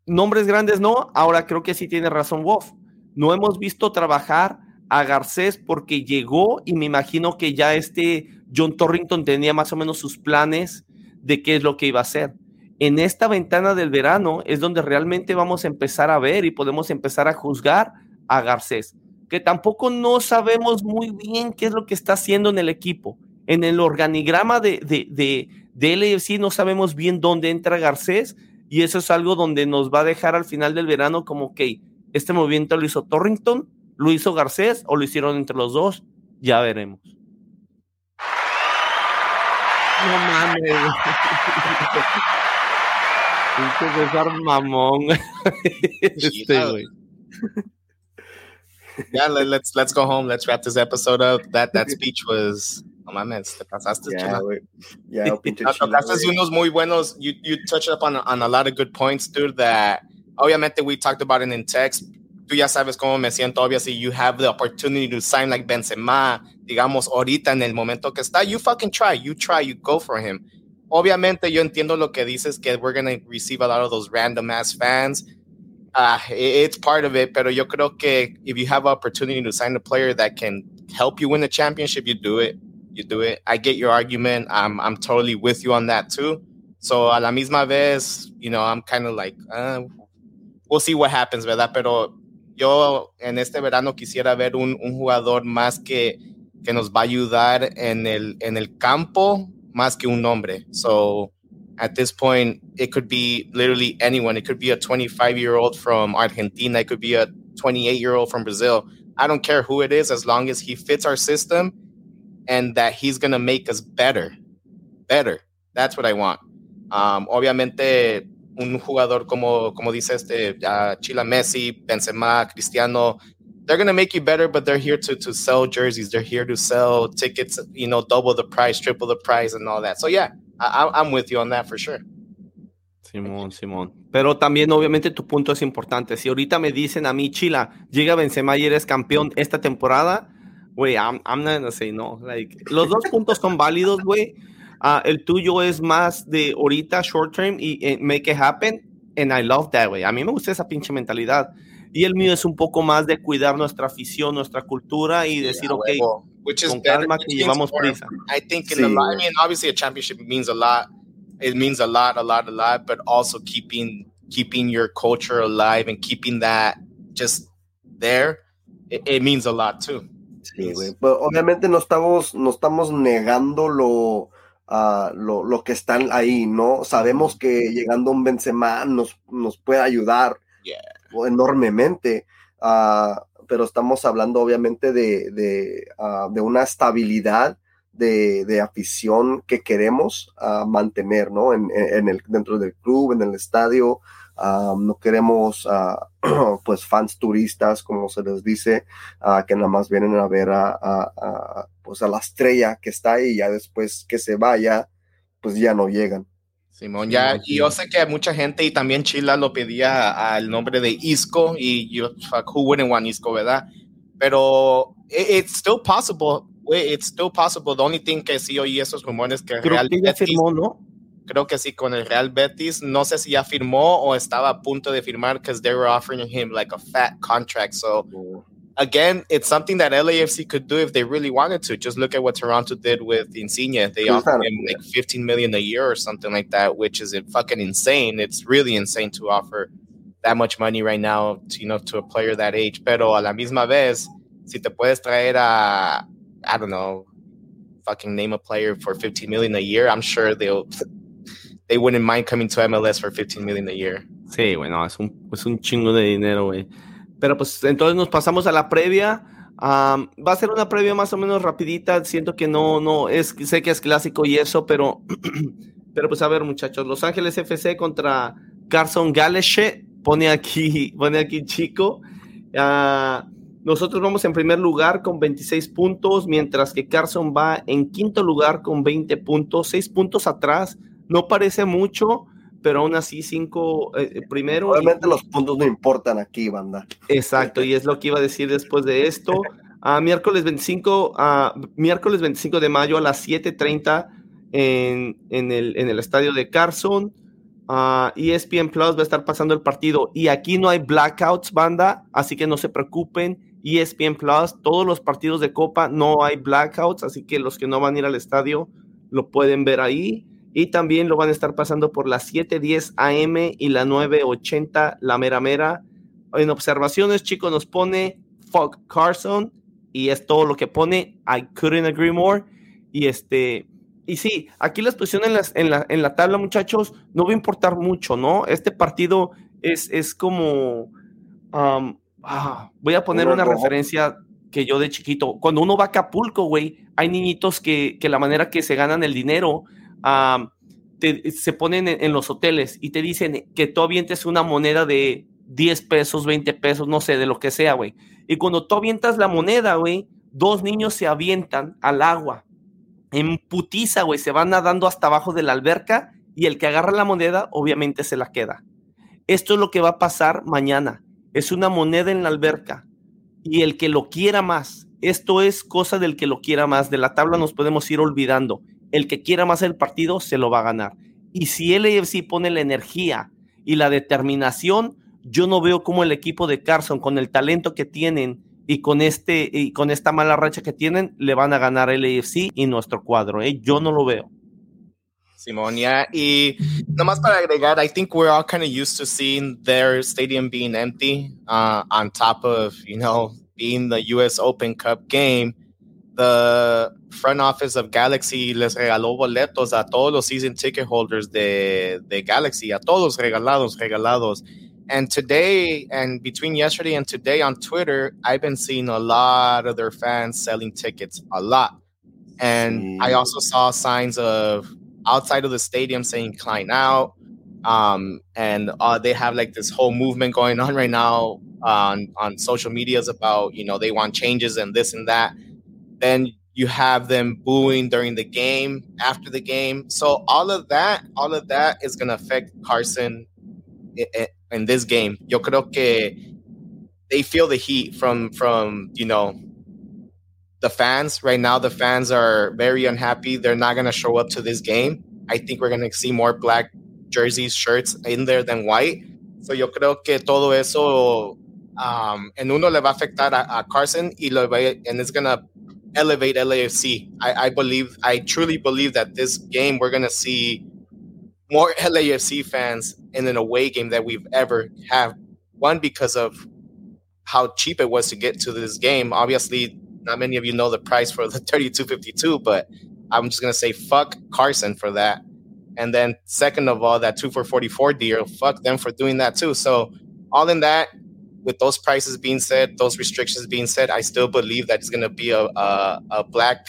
nombres grandes no. Ahora creo que sí tiene razón Wolf. No hemos visto trabajar a Garcés porque llegó y me imagino que ya este John Torrington tenía más o menos sus planes de qué es lo que iba a hacer. En esta ventana del verano es donde realmente vamos a empezar a ver y podemos empezar a juzgar a Garcés, que tampoco no sabemos muy bien qué es lo que está haciendo en el equipo. En el organigrama de, de, de, de LFC no sabemos bien dónde entra Garcés y eso es algo donde nos va a dejar al final del verano como que este movimiento lo hizo Torrington, lo hizo Garcés o lo hicieron entre los dos, ya veremos. No mames. Pinche mamón. este, yeah, let's let's go home. Let's wrap this episode up. That that <laughs> speech was oh my man, te pasaste, yeah, yeah, <laughs> tocaste unos muy buenos. You you touched up on on a lot of good points, dude. That obviamente we talked about it in text. Tú ya sabes cómo me siento. Obviously, you have the opportunity to sign like Benzema, digamos, ahorita en el momento que está. You fucking try. You try. You go for him. Obviamente, yo entiendo lo que dices, que we're going to receive a lot of those random ass fans. Uh, it's part of it, pero yo creo que if you have opportunity to sign a player that can help you win the championship, you do it. You do it. I get your argument. I'm, I'm totally with you on that too. So a la misma vez, you know, I'm kind of like, uh, we'll see what happens, ¿verdad? Pero yo en este verano quisiera ver un, un, jugador más que, que nos va a ayudar en el, en el campo más que un nombre. So at this point, it could be literally anyone. It could be a 25 year old from Argentina. It could be a 28 year old from Brazil. I don't care who it is as long as he fits our system and that he's going to make us better. Better. That's what I want. Um, obviamente, un jugador como, como dice este uh, Chila Messi, Benzema, Cristiano, they're to make you better, but they're here to, to sell jerseys. They're here to sell tickets, you know, double the price, triple the price, and all that. So, yeah, I, I'm with you on that for sure. Simón, Simón. Pero también, obviamente, tu punto es importante. Si ahorita me dicen a mí, Chila, llega Benzema y eres campeón esta temporada, güey, I'm, I'm, not gonna say no. Like, los dos puntos son válidos, güey. Uh, el tuyo es más de ahorita, short term, y, y make it happen. And I love that, güey. A mí me gusta esa pinche mentalidad. Y el mío es un poco más de cuidar nuestra afición, nuestra cultura y decir, yeah, ok, well, which is con calma que llevamos prisa. I think in sí. the, I mean, obviously a championship means a lot. It means a lot, a lot, a lot, but also keeping keeping your culture alive and keeping that just there, it, it means a lot too. Sí, güey. Pues, obviamente no estamos, no estamos negando lo, uh, lo, lo, que están ahí, ¿no? Sabemos que llegando un Benzema nos, nos puede ayudar yeah. Enormemente, uh, pero estamos hablando obviamente de, de, de una estabilidad de, afición que queremos mantener, ¿no? En, el, dentro del club, en el estadio, Uh, no queremos uh, <clears throat> pues fans turistas, como se les dice, que nada más vienen a ver a, pues a la estrella que está ahí y ya después que se vaya, pues ya no llegan. Simón, ya, y yo sé que mucha gente y también Chila lo pedía al nombre de Isco y yo, fuck, who wouldn't want Isco, ¿verdad? Pero it, it's still possible, it's still possible. The only thing que sí oí esos rumores que Creo realmente que ya firmó, ¿no? creo que sí con el Real Betis. No sé si ya firmó o estaba a punto de firmar because they were offering him like a fat contract. So again, it's something that LAFC could do if they really wanted to. Just look at what Toronto did with Insigne. They offered him like 15 million a year or something like that, which is fucking insane. It's really insane to offer that much money right now to, you know, to a player that age. Pero a la misma vez, si te puedes traer a, I don't know, fucking name a player for 15 million a year, I'm sure they'll they wouldn't mind coming to MLS for 15 million a year. Sí, bueno, es un, es un chingo de dinero, güey. Pero pues entonces nos pasamos a la previa. Um, va a ser una previa más o menos rapidita. Siento que no, no, es, sé que es clásico y eso, pero, <clears throat> pero pues a ver, muchachos. Los Ángeles FC contra Carson Galeshe. Pone aquí, <laughs> pone aquí chico. Uh, nosotros vamos en primer lugar con 26 puntos, mientras que Carson va en quinto lugar con 20 puntos, 6 puntos atrás no parece mucho, pero aún así cinco eh, primero. Obviamente los puntos no importan aquí, banda. Exacto, y es lo que iba a decir después de esto. A <laughs> miércoles 25, a miércoles 25 de mayo a las 7:30 en, en, el, en el estadio de Carson. Uh, ESPN Plus va a estar pasando el partido y aquí no hay blackouts, banda, así que no se preocupen. ESPN Plus, todos los partidos de Copa no hay blackouts, así que los que no van a ir al estadio lo pueden ver ahí y también lo van a estar pasando por las 7:10 AM y la 9:80 la mera mera. En observaciones, chicos, nos pone Fuck Carson y es todo lo que pone. I couldn't agree more. Y este, y sí, aquí las posiciones en, la, en la tabla, muchachos, no va a importar mucho, ¿no? Este partido es, es como. Um, ah, voy a poner una referencia que yo de chiquito. Cuando uno va a Acapulco, güey, hay niñitos que, que la manera que se ganan el dinero se ponen en, los hoteles y te dicen que tú avientes una moneda de 10 pesos, 20 pesos, no sé, de lo que sea, güey. Y cuando tú avientas la moneda, güey, dos niños se avientan al agua. En putiza, güey, se van nadando hasta abajo de la alberca y el que agarra la moneda, obviamente se la queda. Esto es lo que va a pasar mañana. Es una moneda en la alberca y el que lo quiera más. Esto es cosa del que lo quiera más. De la tabla nos podemos ir olvidando el que quiera más el partido se lo va a ganar. Y si el AFC pone la energía y la determinación, yo no veo cómo el equipo de Carson, con el talento que tienen y con, este, y con esta mala racha que tienen, le van a ganar el AFC y nuestro cuadro. ¿eh? Yo no lo veo. Simón, yeah. Y nomás para agregar, I think we're all kind of used to seeing their stadium being empty uh, on top of, you know, being the US Open Cup game. The front office of Galaxy les regaló boletos a todos los season ticket holders de, de Galaxy, a todos regalados, regalados. And today, and between yesterday and today on Twitter, I've been seeing a lot of their fans selling tickets, a lot. And mm. I also saw signs of outside of the stadium saying "Klein out," um, and uh, they have like this whole movement going on right now on on social medias about you know they want changes and this and that. Then you have them booing during the game, after the game. So all of that, all of that is going to affect Carson in this game. Yo creo que they feel the heat from from you know the fans right now. The fans are very unhappy. They're not going to show up to this game. I think we're going to see more black jerseys, shirts in there than white. So yo creo que todo eso um, en uno le va a afectar a, a Carson y lo va, and it's going to elevate LAFC. I, I believe, I truly believe that this game we're going to see more <laughs> LAFC fans in an away game that we've ever have. One because of how cheap it was to get to this game. Obviously, not many of you know the price for the <laughs> 3252, but I'm just gonna say fuck Carson for that. And then second of all, that two for 44 deal, fuck them for doing that too. So all in that, with those prices being said, those restrictions being said, I still believe that it's gonna be a, a, a black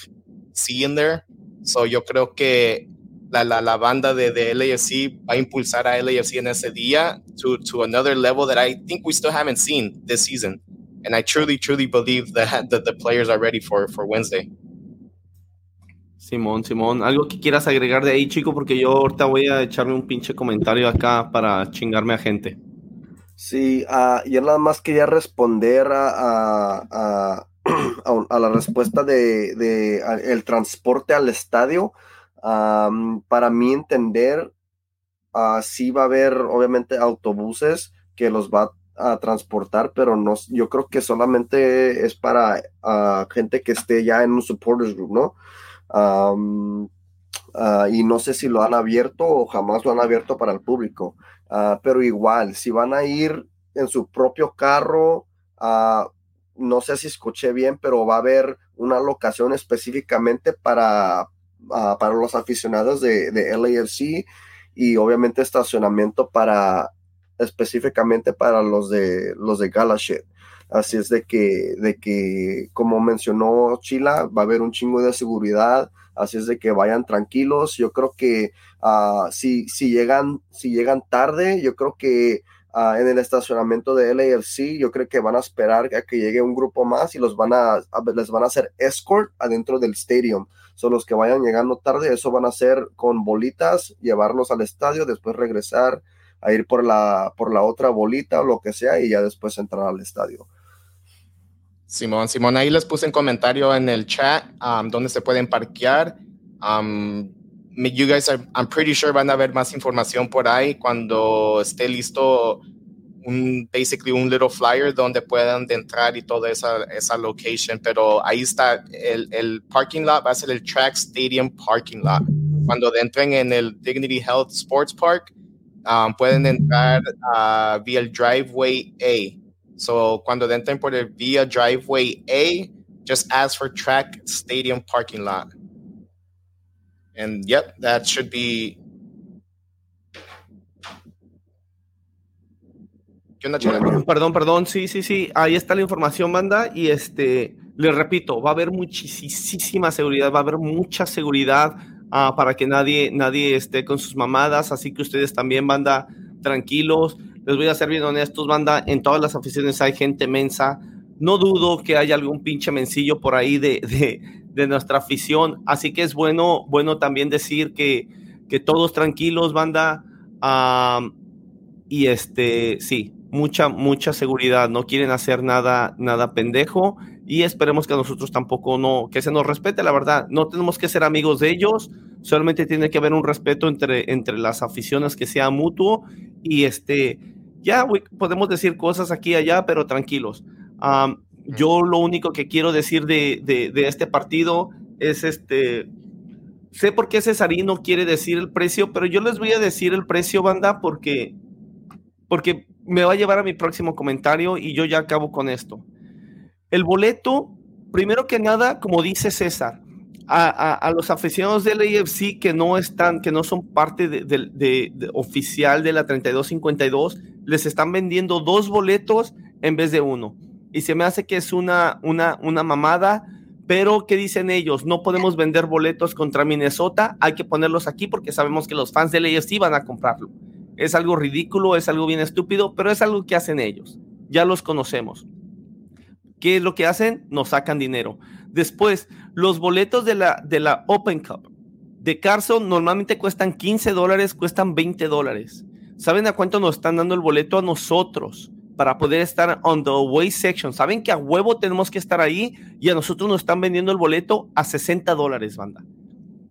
sea in there. So yo creo que la, la, la banda de, de LAFC va a impulsar a LAFC en ese día to, to another level that I think we still haven't seen this season. And I truly, truly believe that, <laughs> that the players are ready for, for Wednesday. Simón, Simón, algo que quieras agregar de ahí, chico, porque yo ahorita voy a echarme un pinche comentario acá para chingarme a gente. Sí, uh, yo nada más quería responder a, a, a, <clears throat> la respuesta de, de el transporte al estadio para mí entender, uh, sí va a haber obviamente autobuses que los va a transportar, pero no, yo creo que solamente es para gente que esté ya en un supporters group, ¿no? y no sé si lo han abierto o jamás lo han abierto para el público, pero igual, si van a ir en su propio carro, no sé si escuché bien, pero va a haber una locación específicamente para, para los aficionados de, de, LAFC y obviamente estacionamiento para específicamente para los de los de. Así es de que, de que, como mencionó Chila, va a haber un chingo de seguridad. Así es de que vayan tranquilos. Yo creo que uh, si, si, llegan, si llegan tarde, yo creo que uh, en el estacionamiento de LAFC, yo creo que van a esperar a que llegue un grupo más y los van a, les van a hacer escort adentro del stadium son los que vayan llegando tarde, eso van a hacer con bolitas, llevarlos al estadio, después regresar a ir por la, por la otra bolita o lo que sea y ya después entrar al estadio. Simón, Simón, ahí les puse un comentario en el chat um, donde se pueden parquear. Um, you guys are, I'm pretty sure van a ver más información por ahí cuando esté listo un basically un little flyer donde puedan entrar y toda esa, esa location, pero ahí está el, el parking lot, va a ser el Track Stadium Parking Lot. Cuando entren en el Dignity Health Sports Park, um, pueden entrar uh, vía el driveway A. So cuando entren por el vía driveway A, just ask for Track Stadium Parking Lot. And yep, that should be Perdón, perdón, sí, sí, sí, ahí está la información, banda, y este, les repito, va a haber muchísima seguridad, va a haber mucha seguridad ah, para que nadie, nadie esté con sus mamadas, así que ustedes también, banda, tranquilos, les voy a ser bien honestos, banda, en todas las aficiones hay gente mensa, no dudo que haya algún pinche mencillo por ahí de, de, de nuestra afición, así que es bueno, bueno también decir que, que todos tranquilos, banda, ah, y este, sí, mucha, mucha seguridad, no quieren hacer nada, nada pendejo. Y esperemos que a nosotros tampoco no, que se nos respete, la verdad, no tenemos que ser amigos de ellos, solamente tiene que haber un respeto entre, entre las aficiones que sea mutuo. Y este, ya podemos decir cosas aquí y allá, pero tranquilos. yo lo único que quiero decir de, este partido es este, sé por qué Cesarino quiere decir el precio, pero yo les voy a decir el precio, banda, porque, porque me va a llevar a mi próximo comentario y yo ya acabo con esto. El boleto, primero que nada, como dice César, a, los aficionados del AFC que no están, que no son parte de, oficial de la 3252, les están vendiendo dos boletos en vez de uno. Y se me hace que es una, una, una mamada, pero ¿qué dicen ellos? No podemos vender boletos contra Minnesota, hay que ponerlos aquí porque sabemos que los fans de AFC van a comprarlo. Es algo ridículo, es algo bien estúpido, pero es algo que hacen ellos. Ya los conocemos. ¿Qué es lo que hacen? Nos sacan dinero. Después, los boletos de la, de la Open Cup de Carson normalmente cuestan 15 dólares, cuestan 20 dólares. ¿Saben a cuánto nos están dando el boleto a nosotros para poder estar on the away section? ¿Saben que a huevo tenemos que estar ahí y a nosotros nos están vendiendo el boleto a 60 dólares, banda?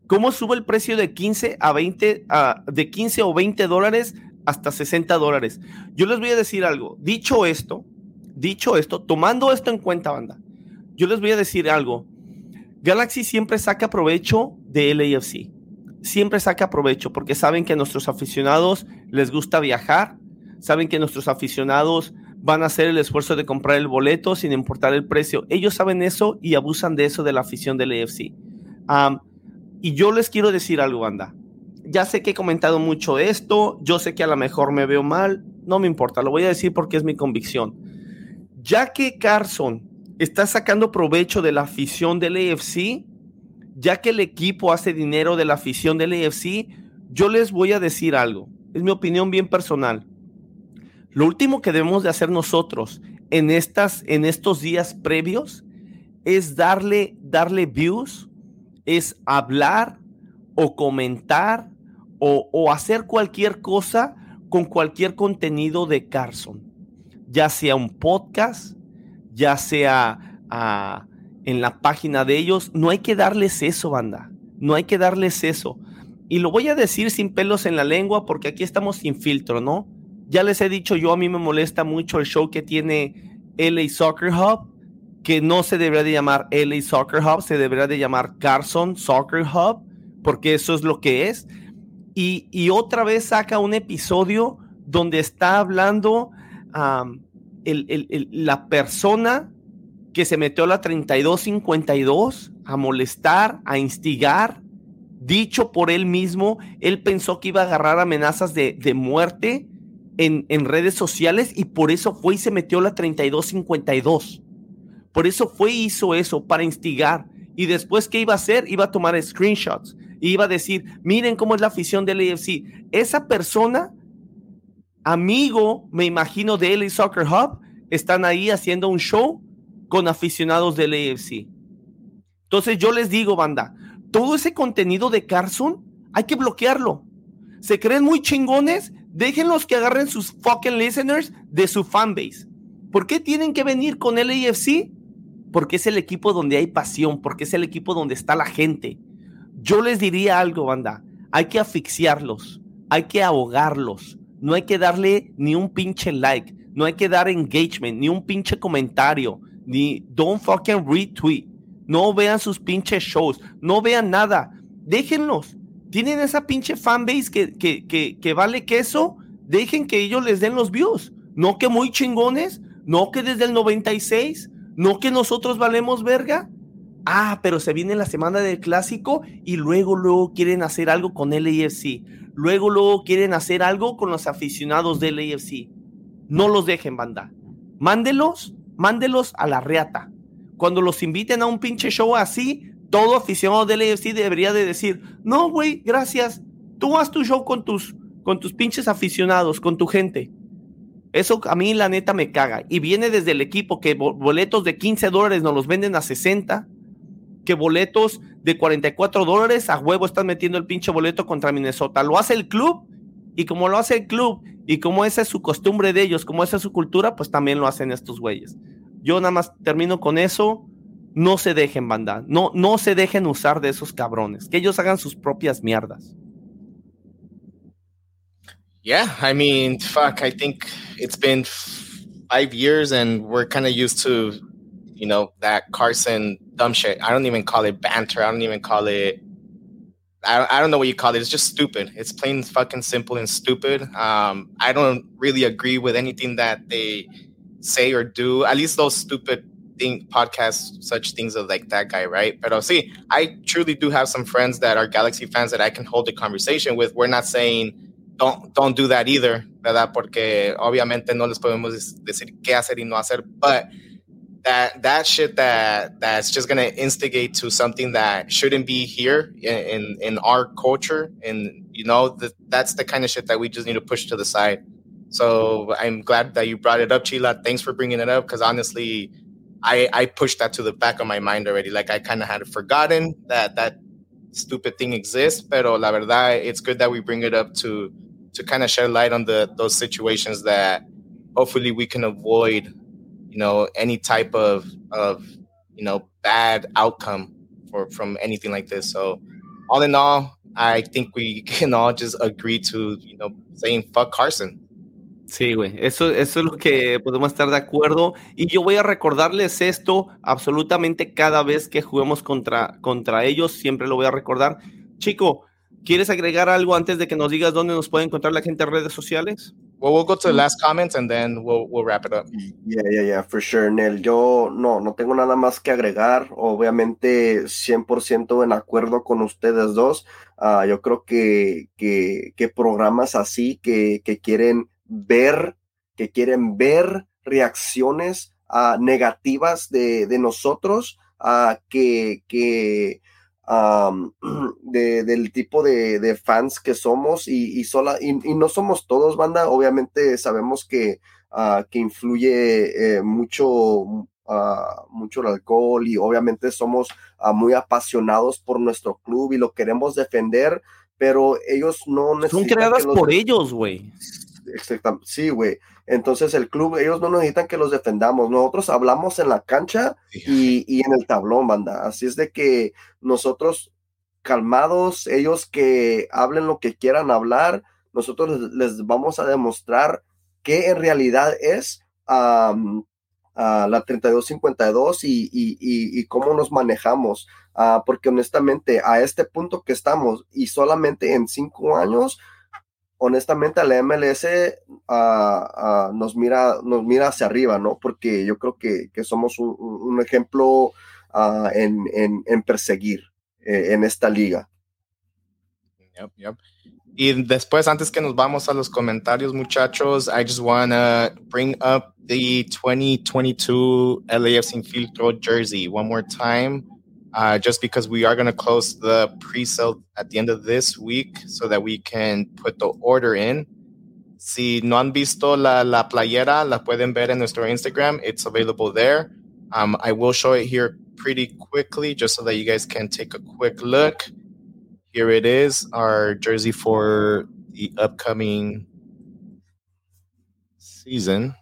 ¿Cómo sube el precio de 15 a 20, de 15 o 20 dólares hasta 60 dólares? Yo les voy a decir algo. Dicho esto, dicho esto, tomando esto en cuenta, banda, yo les voy a decir algo. Galaxy siempre saca provecho de LAFC. Siempre saca provecho porque saben que a nuestros aficionados les gusta viajar, saben que nuestros aficionados van a hacer el esfuerzo de comprar el boleto sin importar el precio. Ellos saben eso y abusan de eso de la afición del AFC. y yo les quiero decir algo, banda. Ya sé que he comentado mucho esto, yo sé que a lo mejor me veo mal, no me importa, lo voy a decir porque es mi convicción. Ya que Carson está sacando provecho de la afición del AFC, ya que el equipo hace dinero de la afición del AFC, yo les voy a decir algo. Es mi opinión bien personal. Lo último que debemos de hacer nosotros en, estas, en estos días previos es darle, darle views, es hablar o comentar o, o hacer cualquier cosa con cualquier contenido de Carson, ya sea un podcast, ya sea ah, en la página de ellos. No hay que darles eso, banda. No hay que darles eso. Y lo voy a decir sin pelos en la lengua porque aquí estamos sin filtro, ¿no? Ya les he dicho yo, a mí me molesta mucho el show que tiene LA Soccer Hub, que no se debería de llamar LA Soccer Hub, se debería de llamar Carson Soccer Hub, porque eso es lo que es. Y, otra vez saca un episodio donde está hablando la persona que se metió a la 3252 a molestar, a instigar, dicho por él mismo, él pensó que iba a agarrar amenazas de, muerte en, en, redes sociales y por eso fue y se metió a la 3252. Por eso fue y hizo eso, para instigar. Y después, ¿qué iba a hacer? Iba a tomar screenshots. Y iba a decir, miren cómo es la afición del AFC. Esa persona amigo, me imagino, de LA Soccer Hub, están ahí haciendo un show con aficionados del AFC. Entonces yo les digo, banda, todo ese contenido de Carson hay que bloquearlo. Se creen muy chingones, déjenlos que agarren sus fucking listeners de su fanbase. ¿Por qué tienen que venir con el AFC? Porque es el equipo donde hay pasión, porque es el equipo donde está la gente. Yo les diría algo, banda, hay que asfixiarlos, hay que ahogarlos, no hay que darle ni un pinche like, no hay que dar engagement, ni un pinche comentario, ni don't fucking retweet. No vean sus pinches shows, no vean nada. Déjenlos. Tienen esa pinche fanbase que, que, que, que vale queso. Dejen que ellos les den los views. No que muy chingones, no que desde el 96, no que nosotros valemos verga. Ah, pero se viene la semana del clásico y luego, luego quieren hacer algo con el AFC luego, luego quieren hacer algo con los aficionados del AFC. No los dejen, banda. Mándelos, mándelos a la reata. Cuando los inviten a un pinche show así, todo aficionado del AFC debería de decir, no, güey, gracias. Tú haz tu show con tus, con tus pinches aficionados, con tu gente. Eso a mí la neta me caga. Y viene desde el equipo que boletos de 15 dólares nos los venden a 60 que boletos de 44 dólares a huevo están metiendo el pinche boleto contra Minnesota. Lo hace el club y como lo hace el club y como esa es su costumbre de ellos, como esa es su cultura, pues también lo hacen estos güeyes. Yo nada más termino con eso. No se dejen, banda. No, no se dejen usar de esos cabrones. Que ellos hagan sus propias mierdas. Yeah, I mean, fuck, I think it's been five years and we're kind of used to you know, that Carson dumb shit. I don't even call it banter. I don't even call it. I, I don't know what you call it. It's just stupid. It's plain fucking simple and stupid. Um, I don't really agree with anything that they say or do. At least those stupid thing podcasts, such things of like that guy, right? But I'll see. I truly do have some friends that are Galaxy fans that I can hold a conversation with. We're not saying don't, don't do that either, ¿verdad? Porque obviamente no les podemos decir qué hacer y no hacer, but that that shit that that's just gonna instigate to something that shouldn't be here in in, in our culture, and you know that that's the kind of shit that we just need to push to the side. So I'm glad that you brought it up, Chila. Thanks for bringing it up because honestly, I I pushed that to the back of my mind already. Like I kind of had forgotten that that stupid thing exists, pero la verdad, it's good that we bring it up to to kind of shed light on the those situations that hopefully we can avoid, you know, any type of of you know bad outcome for from anything like this. So all in all, I think we <laughs> can all just agree to you know saying fuck Carson. Sí, güey, eso, eso es lo que podemos estar de acuerdo. Y yo voy a recordarles esto absolutamente cada vez que juguemos contra, contra ellos, siempre lo voy a recordar. Chico, ¿quieres agregar algo antes de que nos digas dónde nos puede encontrar la gente en redes sociales? Well, we'll go to the last comments and then we'll, we'll wrap it up. Yeah, yeah, yeah, for sure, Nel. Yo no, no tengo nada más que agregar. Obviamente, 100% en acuerdo con ustedes dos. Uh, yo creo que, que, que programas así que, que quieren ver, que quieren ver reacciones uh, negativas de, de nosotros, uh, que, que um, <clears throat> de, del tipo de, de, fans que somos y, y, sola, y, y, no somos todos, banda. Obviamente sabemos que, uh, que influye eh, mucho, mucho el alcohol y obviamente somos muy apasionados por nuestro club y lo queremos defender, pero ellos no necesitan. Son creadas por ellos, güey exactamente, sí, güey. Entonces el club, ellos no necesitan que los defendamos. Nosotros hablamos en la cancha y, y, en el tablón, banda. Así es de que nosotros calmados, ellos que hablen lo que quieran hablar, nosotros les, vamos a demostrar qué en realidad es um, uh, la 3252 y, y, y, cómo nos manejamos. Uh, porque honestamente, a este punto que estamos y solamente en cinco años, honestamente la MLS nos, mira, nos mira hacia arriba, ¿no? Porque yo creo que, somos un, ejemplo uh, en, en, en, perseguir eh, en esta liga. Yep, yep. Y después, antes que nos vamos a los comentarios, muchachos, I just want to bring up the 2022 LAFC Infiltro jersey one more time. Uh, just because we are going to close the pre-sale at the end of this week so that we can put the order in. Si no han visto la, la playera, la pueden ver en nuestro Instagram. It's available there. Um, I will show it here pretty quickly just so that you guys can take a quick look. Here it is, our jersey for the upcoming season.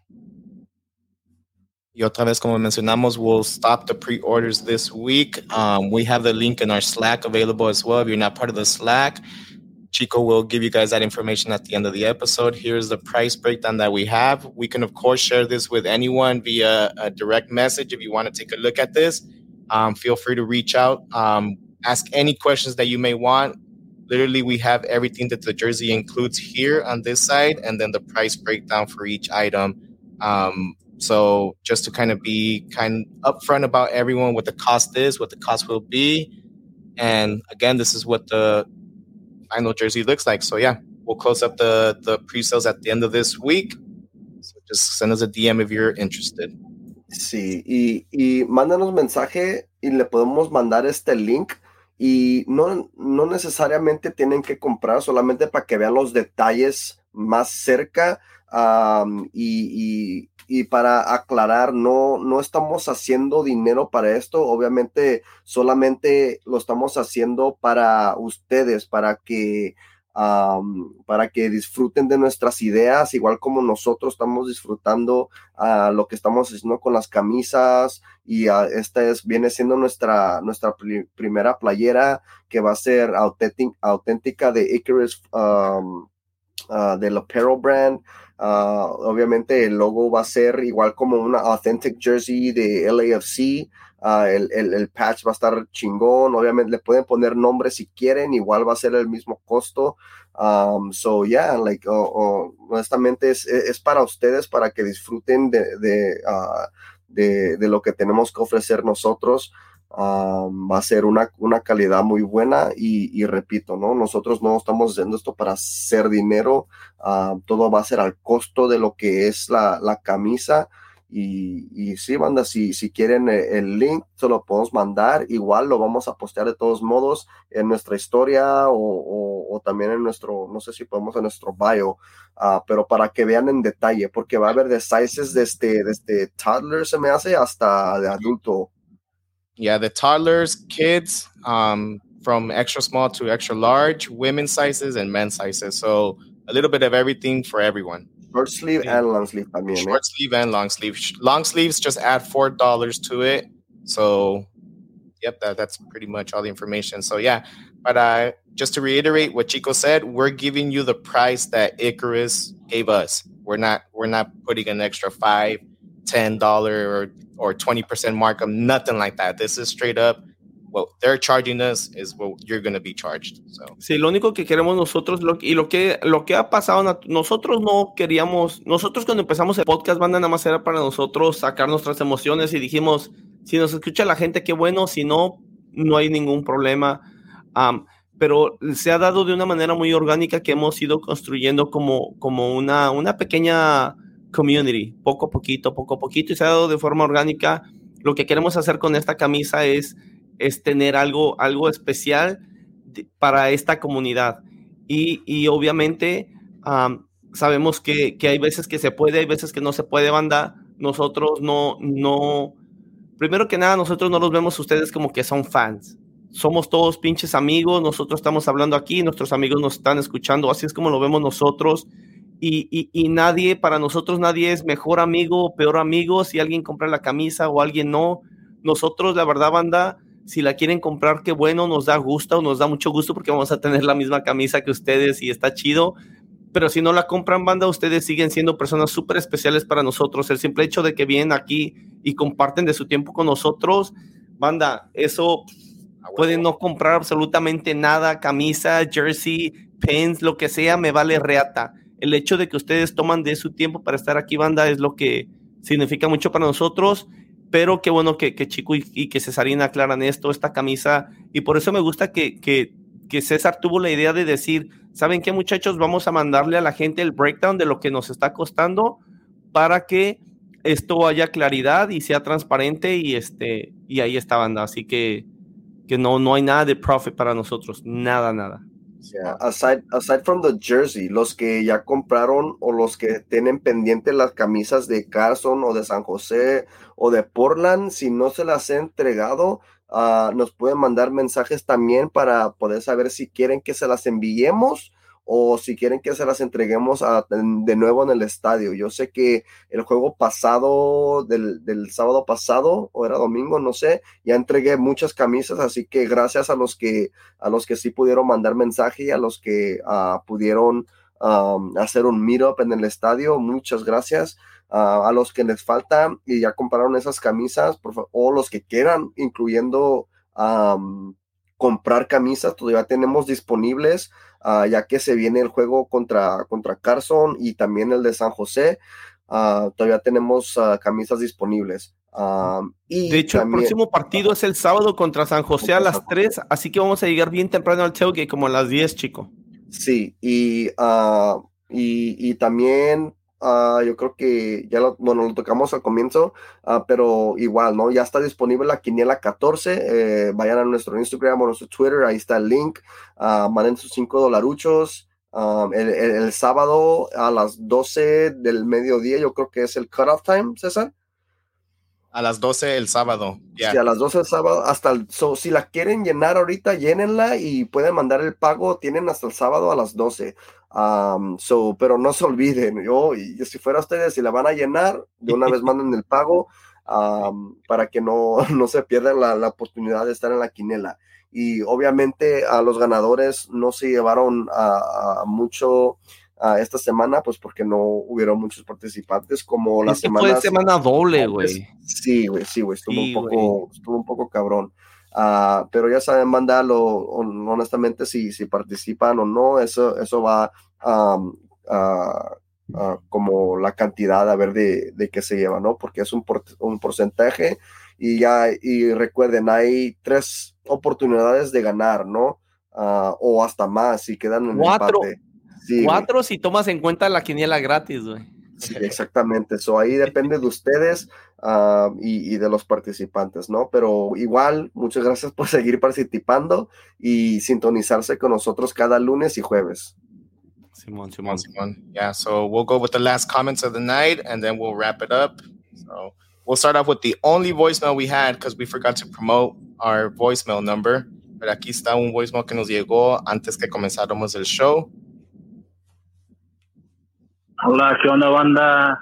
Y otra vez, como mencionamos, we'll stop the pre-orders this week. Um, we have the link in our Slack available as well. If you're not part of the Slack, Chico will give you guys that information at the end of the episode. Here's the price breakdown that we have. We can, of course, share this with anyone via a direct message. If you want to take a look at this, um, feel free to reach out. Um, ask any questions that you may want. Literally, we have everything that the jersey includes here on this side, and then the price breakdown for each item. Um, so just to kind of be kind of upfront about everyone what the cost is, what the cost will be, and again, this is what the final jersey looks like. So yeah, we'll close up the the pre-sales at the end of this week. So just send us a DM if you're interested. Sí, y, y mándanos mensaje y le podemos mandar este link y no, no necesariamente tienen que comprar solamente para que vean los detalles más cerca um, y, y, y para aclarar, no, no estamos haciendo dinero para esto, obviamente solamente lo estamos haciendo para ustedes, para que, para que disfruten de nuestras ideas, igual como nosotros estamos disfrutando uh, lo que estamos haciendo con las camisas y uh, esta es, viene siendo nuestra, nuestra primera playera que va a ser auténtica de Icarus um, uh, del Apparel Brand. Uh, obviamente el logo va a ser igual como una authentic jersey de LAFC. Uh, el, el, el, patch va a estar chingón. Obviamente le pueden poner nombre si quieren, igual va a ser el mismo costo. Um, so yeah, like, oh, honestamente es, es, para ustedes, para que disfruten de, de, uh, de, de, lo que tenemos que ofrecer nosotros. Va a ser una, una calidad muy buena y, repito, ¿no? Nosotros no estamos haciendo esto para hacer dinero, todo va a ser al costo de lo que es la, la camisa y, sí, banda, si, si quieren eh, el link, se lo podemos mandar. Igual lo vamos a postear de todos modos en nuestra historia o, también en nuestro, no sé si podemos en nuestro bio, uh, pero para que vean en detalle, porque va a haber de sizes desde, desde toddler, se me hace, hasta de adulto. Yeah, the toddlers, kids, um, from extra small to extra large, women's sizes and men's sizes. So a little bit of everything for everyone. Short sleeve yeah. and long sleeve también. Short eh? sleeve and long sleeve. Long sleeves just add four dollars to it. So, yep, that, that's pretty much all the information. So yeah, but uh, just to reiterate what Chico said, we're giving you the price that Icarus gave us. We're not we're not putting an extra five, ten dollar or or twenty percent markup. Nothing like that. This is straight up what they're charging us is what you're going to be charged. So. Sí, lo único que queremos nosotros lo, y lo que lo que ha pasado nosotros no queríamos, nosotros cuando empezamos el podcast banda nada más era para nosotros sacar nuestras emociones y dijimos, si nos escucha la gente qué bueno, si no no hay ningún problema. Um, pero se ha dado de una manera muy orgánica que hemos ido construyendo como como una una pequeña community, poco a poquito, poco a poquito y se ha dado de forma orgánica. Lo que queremos hacer con esta camisa es es tener algo, algo especial para esta comunidad. Y, y obviamente sabemos que, que, hay veces que se puede, hay veces que no se puede, banda. Nosotros no, no, primero que nada, nosotros no los vemos ustedes como que son fans. Somos todos pinches amigos, nosotros estamos hablando aquí, nuestros amigos nos están escuchando, así es como lo vemos nosotros. Y, y, y, nadie, para nosotros nadie es mejor amigo o peor amigo si alguien compra la camisa o alguien no. Nosotros, la verdad, banda, si la quieren comprar, qué bueno, nos da gusto, nos da mucho gusto porque vamos a tener la misma camisa que ustedes y está chido. Pero si no la compran, banda, ustedes siguen siendo personas súper especiales para nosotros. El simple hecho de que vienen aquí y comparten de su tiempo con nosotros, banda, eso pueden no comprar absolutamente nada, camisa, jersey, pens, lo que sea, me vale reata. El hecho de que ustedes toman de su tiempo para estar aquí, banda, es lo que significa mucho para nosotros pero qué bueno que, que Chico y, que Cesarina aclaran esto, esta camisa, y por eso me gusta que, que, que, César tuvo la idea de decir, ¿saben qué muchachos? Vamos a mandarle a la gente el breakdown de lo que nos está costando para que esto haya claridad y sea transparente y, este, y ahí está banda, así que, que no, no hay nada de profit para nosotros, nada, nada. Yeah, aside, aside from the jersey, los que ya compraron o los que tienen pendiente las camisas de Carson o de San José o de Portland, si no se las he entregado, uh, nos pueden mandar mensajes también para poder saber si quieren que se las enviemos o si quieren que se las entreguemos de nuevo en el estadio. Yo sé que el juego pasado, del, del, sábado pasado, o era domingo, no sé, ya entregué muchas camisas, así que gracias a los que, a los que sí pudieron mandar mensaje y a los que uh, pudieron hacer un meetup en el estadio, muchas gracias. Uh, a los que les falta y ya compraron esas camisas, por favor, o los que quieran, incluyendo comprar camisas, todavía tenemos disponibles. Ah, ya que se viene el juego contra, contra Carson y también el de San José. Ah, todavía tenemos ah, camisas disponibles. y de hecho, el próximo partido es el sábado contra San José a las 3, así que vamos a llegar bien temprano al tailgate, como a las 10, chico. Sí, y, y, y también Ah, yo creo que ya lo, bueno, lo tocamos al comienzo, uh, pero igual, ¿no? Ya está disponible la quiniela 14. Eh, vayan a nuestro Instagram o nuestro Twitter, ahí está el link. Uh, manden sus 5 dolaruchos. El, el, el, sábado a las 12 del mediodía, yo creo que es el cutoff time, César. A las 12 el sábado. Sí, a las 12 el sábado. Hasta el, si la quieren llenar ahorita, llénenla y pueden mandar el pago. Tienen hasta el sábado a las 12. So, pero no se olviden. Yo, y, si fuera ustedes, si la van a llenar, de una vez <laughs> manden el pago para que no, <laughs> no se pierdan la, la, oportunidad de estar en la quinela. Y obviamente a los ganadores no se llevaron a mucho esta semana, pues porque no hubieron muchos participantes como la semana. Fue semana doble, güey. Sí, güey, sí, güey, estuvo, un poco, estuvo un poco cabrón. Uh, pero ya saben, mandalo, honestamente, si, si participan o no, eso, eso va um, como la cantidad a ver de, de qué se lleva, ¿no? Porque es un, por, un porcentaje Y ya, y recuerden, hay tres oportunidades de ganar, ¿no? Ah, o hasta más si quedan en cuatro, empate. cuatro si tomas en cuenta la quiniela gratis, güey. Sí, exactamente. Eso ahí depende de ustedes ah, y, de los participantes, ¿no? Pero igual, muchas gracias por <laughs> seguir participando y sintonizarse con nosotros cada lunes y jueves. Simón, Simón, Simón. Yeah, so we'll go with the last comments of the night and then we'll wrap it up. So we'll start off with the only voicemail we had because we forgot to promote our voicemail number. Pero aquí está un voicemail que nos llegó antes que comenzáramos el show. Hola, ¿qué onda, banda?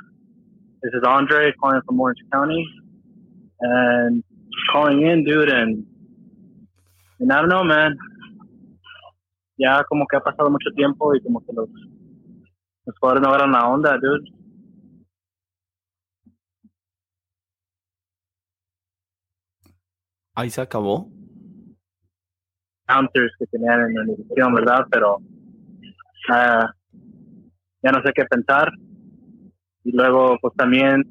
This is Andre calling from Orange County. And calling in, dude, and, and I don't know, man. Ya como que ha pasado mucho tiempo y como que los, los jugadores no agarran la onda, dude. Ahí se acabó. Counters que tenían en la división, ¿verdad? Pero uh, ya no sé qué pensar. Y luego, pues también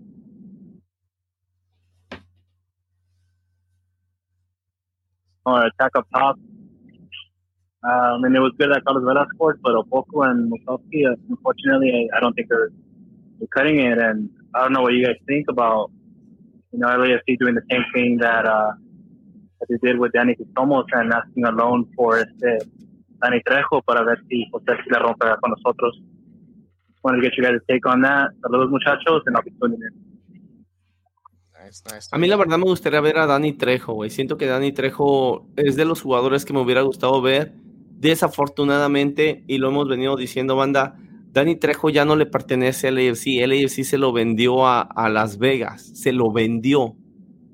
or attack up top. Um, and it was good that Carlos Vela scored, but Opoku and Musovski, uh, unfortunately, I, I, don't think they're, they're cutting it. And I don't know what you guys think about, you know, LAFC doing the same thing that, uh, that they did with Danny Cristomos and asking a loan for este Danny Trejo para ver si José si la rompe con nosotros. Want to get you guys' take on that. Saludos, muchachos, and I'll be tuning in. Nice, nice. A mí la verdad me gustaría ver a Dani Trejo, güey. Siento que Dani Trejo es de los jugadores que me hubiera gustado ver. Desafortunadamente, y lo hemos venido diciendo, banda, Dani Trejo ya no le pertenece al AFC. El AFC se lo vendió a, a, Las Vegas, se lo vendió.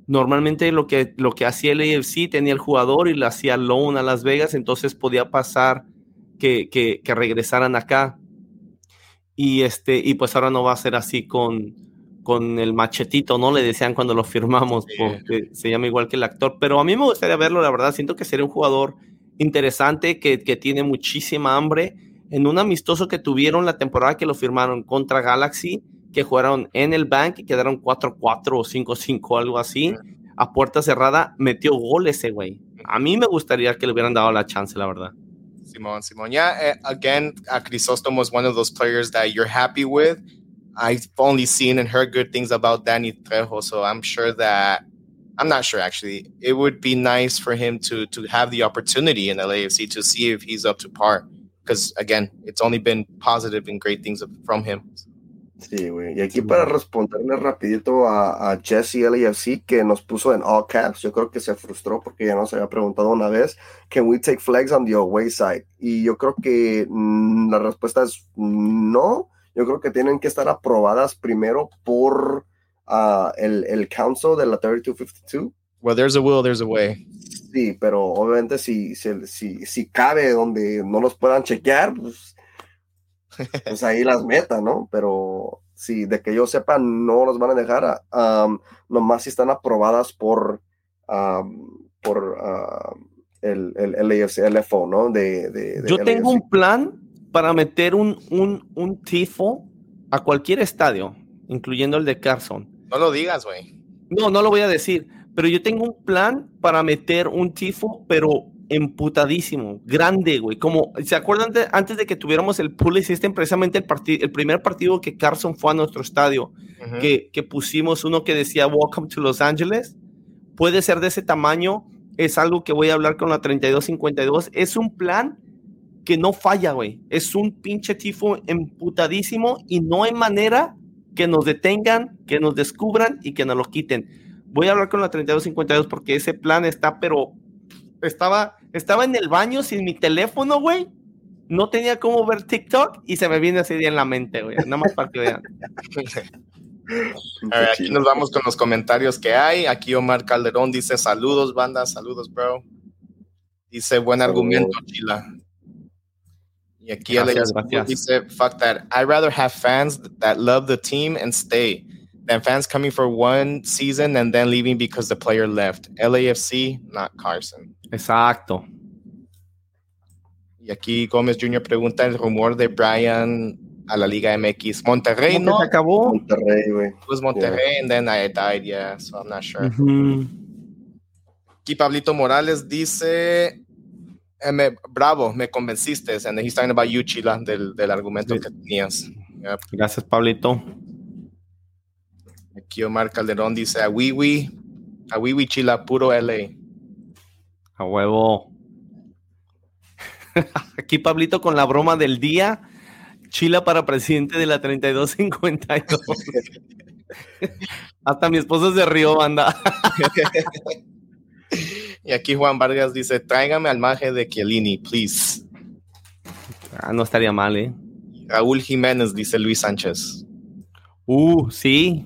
Normalmente lo que, lo que hacía el AFC tenía el jugador y le hacía loan a Las Vegas, entonces podía pasar que, que, que regresaran acá y, este, y pues ahora no va a ser así con, con el machetito, ¿no? Le decían cuando lo firmamos, porque se llama igual que el actor. Pero a mí me gustaría verlo, la verdad. Siento que sería un jugador interesante, que, que tiene muchísima hambre. En un amistoso que tuvieron la temporada que lo firmaron contra Galaxy, que jugaron en el bank y quedaron 4-4 o 5-5, algo así, a puerta cerrada, metió gol ese güey. A mí me gustaría que le hubieran dado la chance, la verdad. Simon, Simon. Yeah, again, uh, Chrysostom was one of those players that you're happy with. I've only seen and heard good things about Danny Trejo, so I'm sure that I'm not sure actually. It would be nice for him to to have the opportunity in LAFC to see if he's up to par. Because again, it's only been positive and great things from him. Sí, güey. Y aquí para responderle rapidito a, a Jesse LAFC que nos puso en all caps, yo creo que se frustró porque ya nos había preguntado una vez, can we take flags on the away side? Y yo creo que mm, la respuesta es no. Yo creo que tienen que estar aprobadas primero por uh, el, el council de la 3252. Well, there's a will, there's a way. Sí, pero obviamente si, si, si, si cabe donde no los puedan chequear, pues pues ahí las metas, ¿no? Pero si de que yo sepa, no los van a dejar, nomás si están aprobadas por, por el, el, LFO, ¿no? De, yo tengo un plan para meter un, un, un tifo a cualquier estadio, incluyendo el de Carson. No lo digas, güey. No, no lo voy a decir, pero yo tengo un plan para meter un tifo, pero emputadísimo, grande, güey. Como, ¿se acuerdan antes de que tuviéramos el pool system? Precisamente el, el primer partido que Carson fue a nuestro estadio, que, que pusimos uno que decía Welcome to Los Angeles. Puede ser de ese tamaño, es algo que voy a hablar con la 3252. Es un plan que no falla, güey. Es un pinche tifo emputadísimo y no hay manera que nos detengan, que nos descubran y que nos lo quiten. Voy a hablar con la 3252 porque ese plan está, pero estaba, estaba en el baño sin mi teléfono, güey. No tenía cómo ver TikTok y se me viene ese día en la mente, güey. Nada más para que vean. A ver, aquí nos vamos con los comentarios que hay. Aquí Omar Calderón dice saludos, banda, saludos, bro. Dice buen argumento, Chila. Y aquí gracias, gracias. dice, fuck that. I'd rather have fans that love the team and stay than fans coming for one season and then leaving because the player left. LAFC, not Carson. Exacto. Y aquí Gómez Jr. pregunta el rumor de Brian a la Liga MX. Monterrey, ¿Cómo que ¿no? se acabó? Monterrey, güey. It was Monterrey, and then I died, yeah, so I'm not sure. Ujú. Aquí Pablito Morales dice, eh, me- bravo, me convenciste, and he's talking about you, Chila, del, del argumento Sí. que tenías. Yep. Gracias, Pablito. Aquí Omar Calderón dice, a Wiwi, a Wiwi Chila, puro LA. A huevo. <laughs> Aquí Pablito con la broma del día. Chila para presidente de la 3252. <laughs> Hasta mi esposo se rió, banda. <laughs> Y aquí Juan Vargas dice, tráigame al maje de Chiellini, please. Ah, no estaría mal, ¿eh? Raúl Jiménez, dice Luis Sánchez. Uh, sí.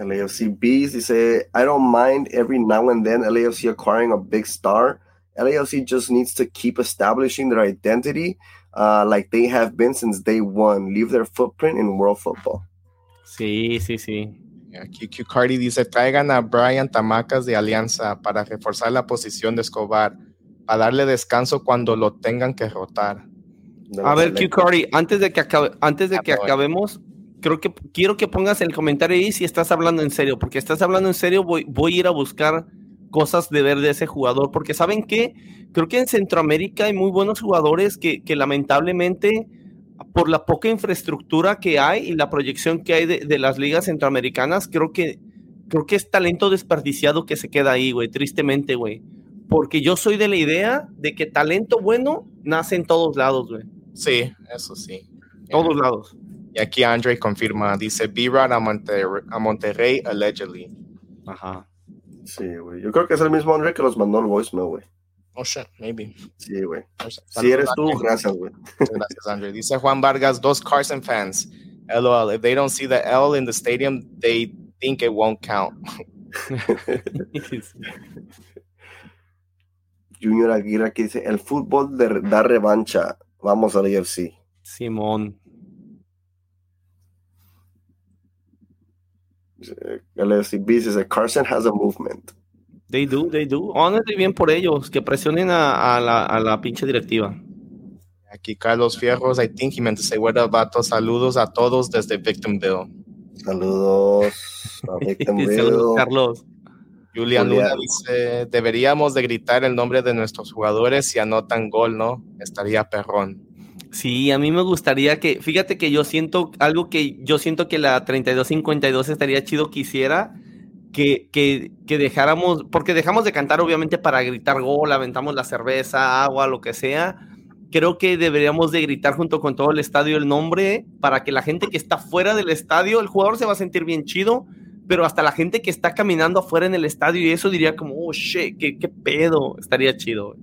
LAFC Bees dice, I don't mind every now and then LAFC acquiring a big star. LAFC just needs to keep establishing their identity uh, like they have been since day one. Leave their footprint in world football. Sí, sí, sí. Y Aquí Q Cardi dice, traigan a Brian Tamacas de Alianza para reforzar la posición de Escobar, para darle descanso cuando lo tengan que rotar. A ver, Q. Cardi, antes de que acabe, antes de que acabemos, creo que quiero que pongas el comentario ahí si estás hablando en serio, porque estás hablando en serio, voy, voy a ir a buscar cosas de ver de ese jugador, porque ¿saben qué? Creo que en Centroamérica hay muy buenos jugadores que, que lamentablemente por la poca infraestructura que hay y la proyección que hay de, de las ligas centroamericanas, creo que, creo que es talento desperdiciado que se queda ahí, güey, tristemente, güey. Porque yo soy de la idea de que talento bueno nace en todos lados, güey. Sí, eso sí. Todos lados. Y aquí Andre confirma, dice, B-Rod a, Monterrey, a Monterrey allegedly. Ajá. Sí, güey. Yo creo que es el mismo Andre que los mandó el voicemail, güey. Oh, shit, maybe. Sí, güey. Saludos, Si eres tú, Andre. gracias, güey. Gracias, Andre. Dice Juan Vargas, dos Carson fans. LOL, if they don't see the L in the stadium, they think it won't count. <laughs> Junior Aguirre aquí dice, el fútbol de- da revancha. Vamos al AFC. Simón. El AFC Bees dice, Carson has a movement. They do, they do. Honestly, bien por ellos, que presionen a, a la, a la pinche directiva. Aquí Carlos Fierros, I think he meant to say, what up, vatos? Saludos a todos desde Victimville. Saludos a <laughs> Saludos, Victimville. Carlos. Julian Julián. Luna dice, deberíamos de gritar el nombre de nuestros jugadores si anotan gol, ¿no? Estaría perrón. Sí, a mí me gustaría que, fíjate que yo siento algo que yo siento que la 3252 estaría chido que, que, que dejáramos, porque dejamos de cantar obviamente para gritar gol, aventamos la cerveza, agua, lo que sea. Creo que deberíamos de gritar junto con todo el estadio el nombre para que la gente que está fuera del estadio, el jugador se va a sentir bien chido, pero hasta la gente que está caminando afuera en el estadio y eso diría como, oh shit, qué, qué pedo, estaría chido.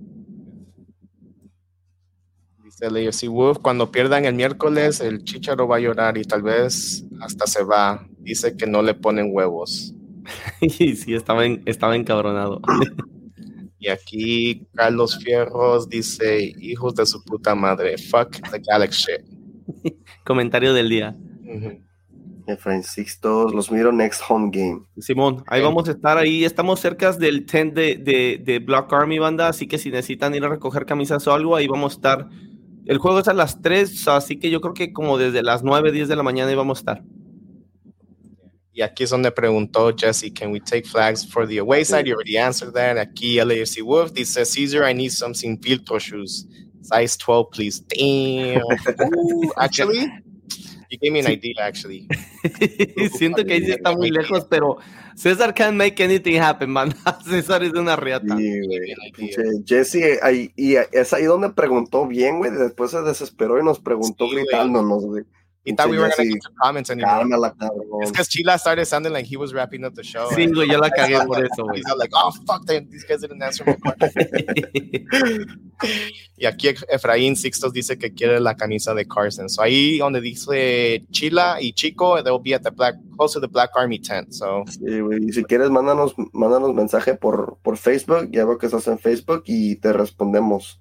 Dice el AFC Wolf, cuando pierdan el miércoles, el Chicharo va a llorar y tal vez hasta se va. Dice que no le ponen huevos. <laughs> Y sí, estaba, en- estaba encabronado. Y aquí Carlos Fierros dice, hijos de su puta madre, fuck the Galaxy. <laughs> Comentario del día. Efraín Sixtos, los miro next home game. Simón, ahí vamos a estar ahí. Estamos cerca del tent de, de, de Black Army Banda, así que si necesitan ir a recoger camisas o algo, ahí vamos a estar. El juego es a las 3, así que yo creo que como desde las 9, 10 de la mañana ahí vamos a estar. Y aquí es donde preguntó Jesse, can we take flags for the away side? You already answered that. Aquí LAFC Wolf dice, Caesar, I need some sin filtro shoes. Size 12, please. Damn. <laughs> Ooh, actually, you gave me an idea, actually. <laughs> Siento que ahí sí está muy lejos, pero César can't make anything happen, man. <laughs> César es una riata. Sí, Jesse, ahí, y es ahí donde preguntó bien, güey. Después se desesperó y nos preguntó Sí, gritándonos, güey. He thought we were going to Jesse, get to comments anymore. It's because Chila started sounding like he was wrapping up the show. Sí, güey, yo la cagué por eso, güey. He's like, oh, fuck, they, these guys didn't answer my question. <laughs> Y aquí Efraín Sixtos dice que quiere la camisa de Carson. So ahí donde dice Chila y Chico, they'll be at the black, close to the Black Army tent. So Sí, güey. Y si quieres, mándanos, mándanos mensaje por, por Facebook. Ya veo que estás en Facebook y te respondemos.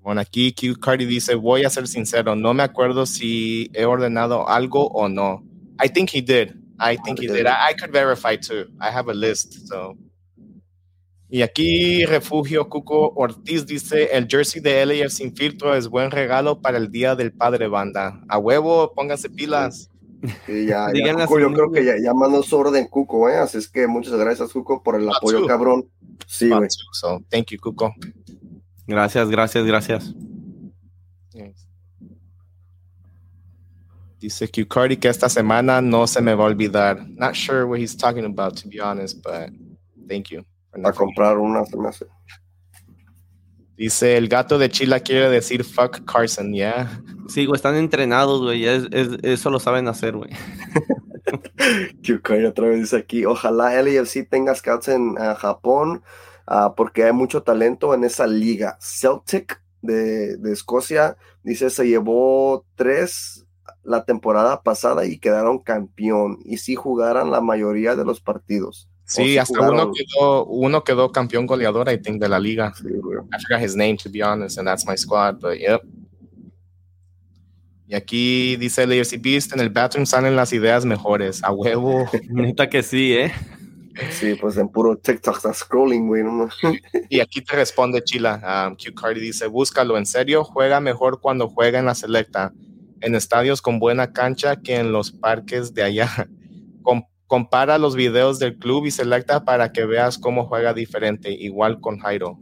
Simón, aquí Q Cardi dice, voy a ser sincero, no me acuerdo si he ordenado algo o no. I think he did. I think he did. I, I could verify too. I have a list. So Y aquí Refugio Cuco Ortiz dice, el jersey de LAF sin filtro es buen regalo para el Día del Padre Banda. A huevo, pónganse pilas. Sí, ya, ya, Cuco, yo creo que ya, ya mandó su orden Cuco, ¿eh? Así es que muchas gracias, Cuco, por el apoyo, cabrón. Sí, güey. So, thank you, Cuco. Gracias, gracias, gracias. Dice Q-Cardi que esta semana no se me va a olvidar. Not sure what he's talking about, to be honest, but thank you. A comprar una, se me hace. Dice, el gato de Chila quiere decir fuck Carson, yeah. Sí, güey, están entrenados, güey. es- es- eso lo saben hacer, güey. <laughs> Kyukari otra vez dice aquí, ojalá LAFC tenga scouts en ah, Japón, ah, porque hay mucho talento en esa liga. Celtic de, de Escocia, dice, se llevó tres la temporada pasada y quedaron campeón. Y si jugaran la mayoría de los partidos. Sí, sí hasta jugaron. uno quedó, uno quedó campeón goleador, I think, de la liga. Sí. I forgot his name, to be honest, and that's my squad, but yep. Y aquí dice AFC Beast, en el bathroom salen las ideas mejores. A huevo. <laughs> Neta que sí, ¿eh? Sí, pues en puro TikTok está scrolling, güey. no más. Y aquí te responde Chila. Um, Q Cardi dice: Búscalo, en serio, juega mejor cuando juega en la selecta, en estadios con buena cancha que en los parques de allá. <laughs> Com- compara los videos del club y selecta para que veas cómo juega diferente, igual con Jairo.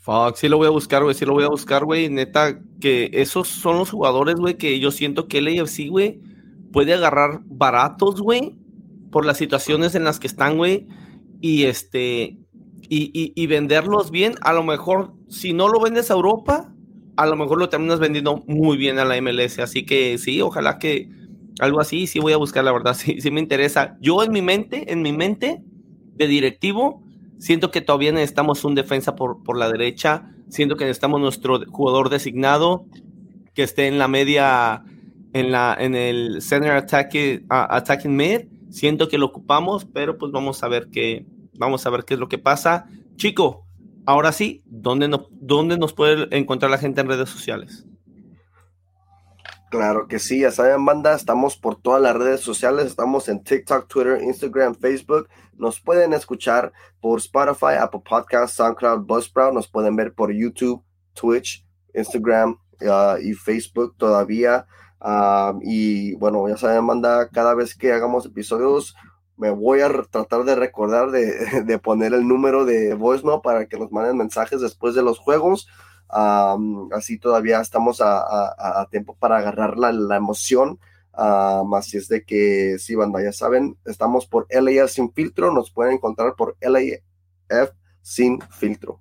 Fuck, sí lo voy a buscar, güey, sí lo voy a buscar, güey. Neta, que esos son los jugadores, güey, que yo siento que el AFC, güey, puede agarrar baratos, güey, por las situaciones en las que están, güey, y este, y, y- venderlos bien. A lo mejor, si no lo vendes a Europa, a lo mejor lo terminas vendiendo muy bien a la MLS. Así que sí, ojalá que algo así, sí voy a buscar, la verdad, <laughs> sí, sí me interesa. Yo en mi mente, en mi mente de directivo, Siento que todavía necesitamos un defensa por, por la derecha. Siento que necesitamos nuestro jugador designado que esté en la media, en, la, en el center ataque, a- attacking mid. Siento que lo ocupamos, pero pues vamos a ver qué, vamos a ver qué es lo que pasa. Chico, ahora sí, ¿dónde, no, ¿dónde nos puede encontrar la gente en redes sociales? Claro que sí, ya saben, banda, estamos por todas las redes sociales, estamos en TikTok, Twitter, Instagram, Facebook. Nos pueden escuchar por Spotify, Apple Podcasts, SoundCloud, Buzzsprout. Nos pueden ver por YouTube, Twitch, Instagram ah, y Facebook todavía. Ah, y bueno, ya saben, banda, cada vez que hagamos episodios, me voy a tratar de recordar de, <laughs> de poner el número de voicemail para que nos manden mensajes después de los juegos. Am, así todavía estamos a, a- a tiempo para agarrar la, la emoción. Am, así es de que, sí, banda, ya saben, estamos por LAF Sin Filtro. Nos pueden encontrar por LAF Sin Filtro.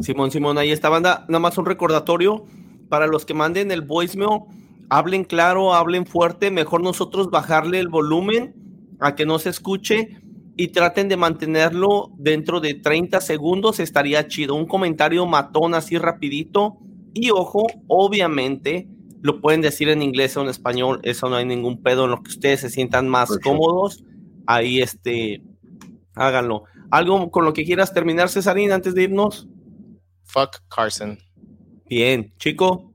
Simón, Simón, ahí está banda. Nada más un recordatorio para los que manden el voicemail. Hablen claro, hablen fuerte. Mejor nosotros bajarle el volumen a que no se escuche y traten de mantenerlo dentro de 30 segundos. Estaría chido. Un comentario matón así rapidito. Y ojo, obviamente lo pueden decir en inglés o en español. Eso no hay ningún pedo en lo que ustedes se sientan más Perfecto. cómodos. Ahí este, háganlo. ¿Algo con lo que quieras terminar, Cesarín, antes de irnos? Fuck Carson. Bien, chico,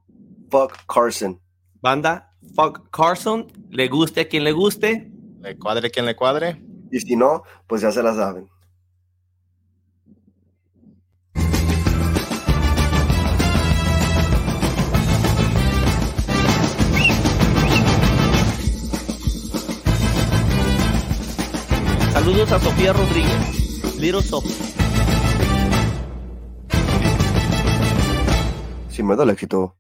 Fuck Carson. banda, fuck Carson, le guste a quien le guste. Le cuadre quien le cuadre. Y si no, pues ya se la saben. Saludos a Sofía Rodríguez, Little Sophie. Sin miedo al éxito.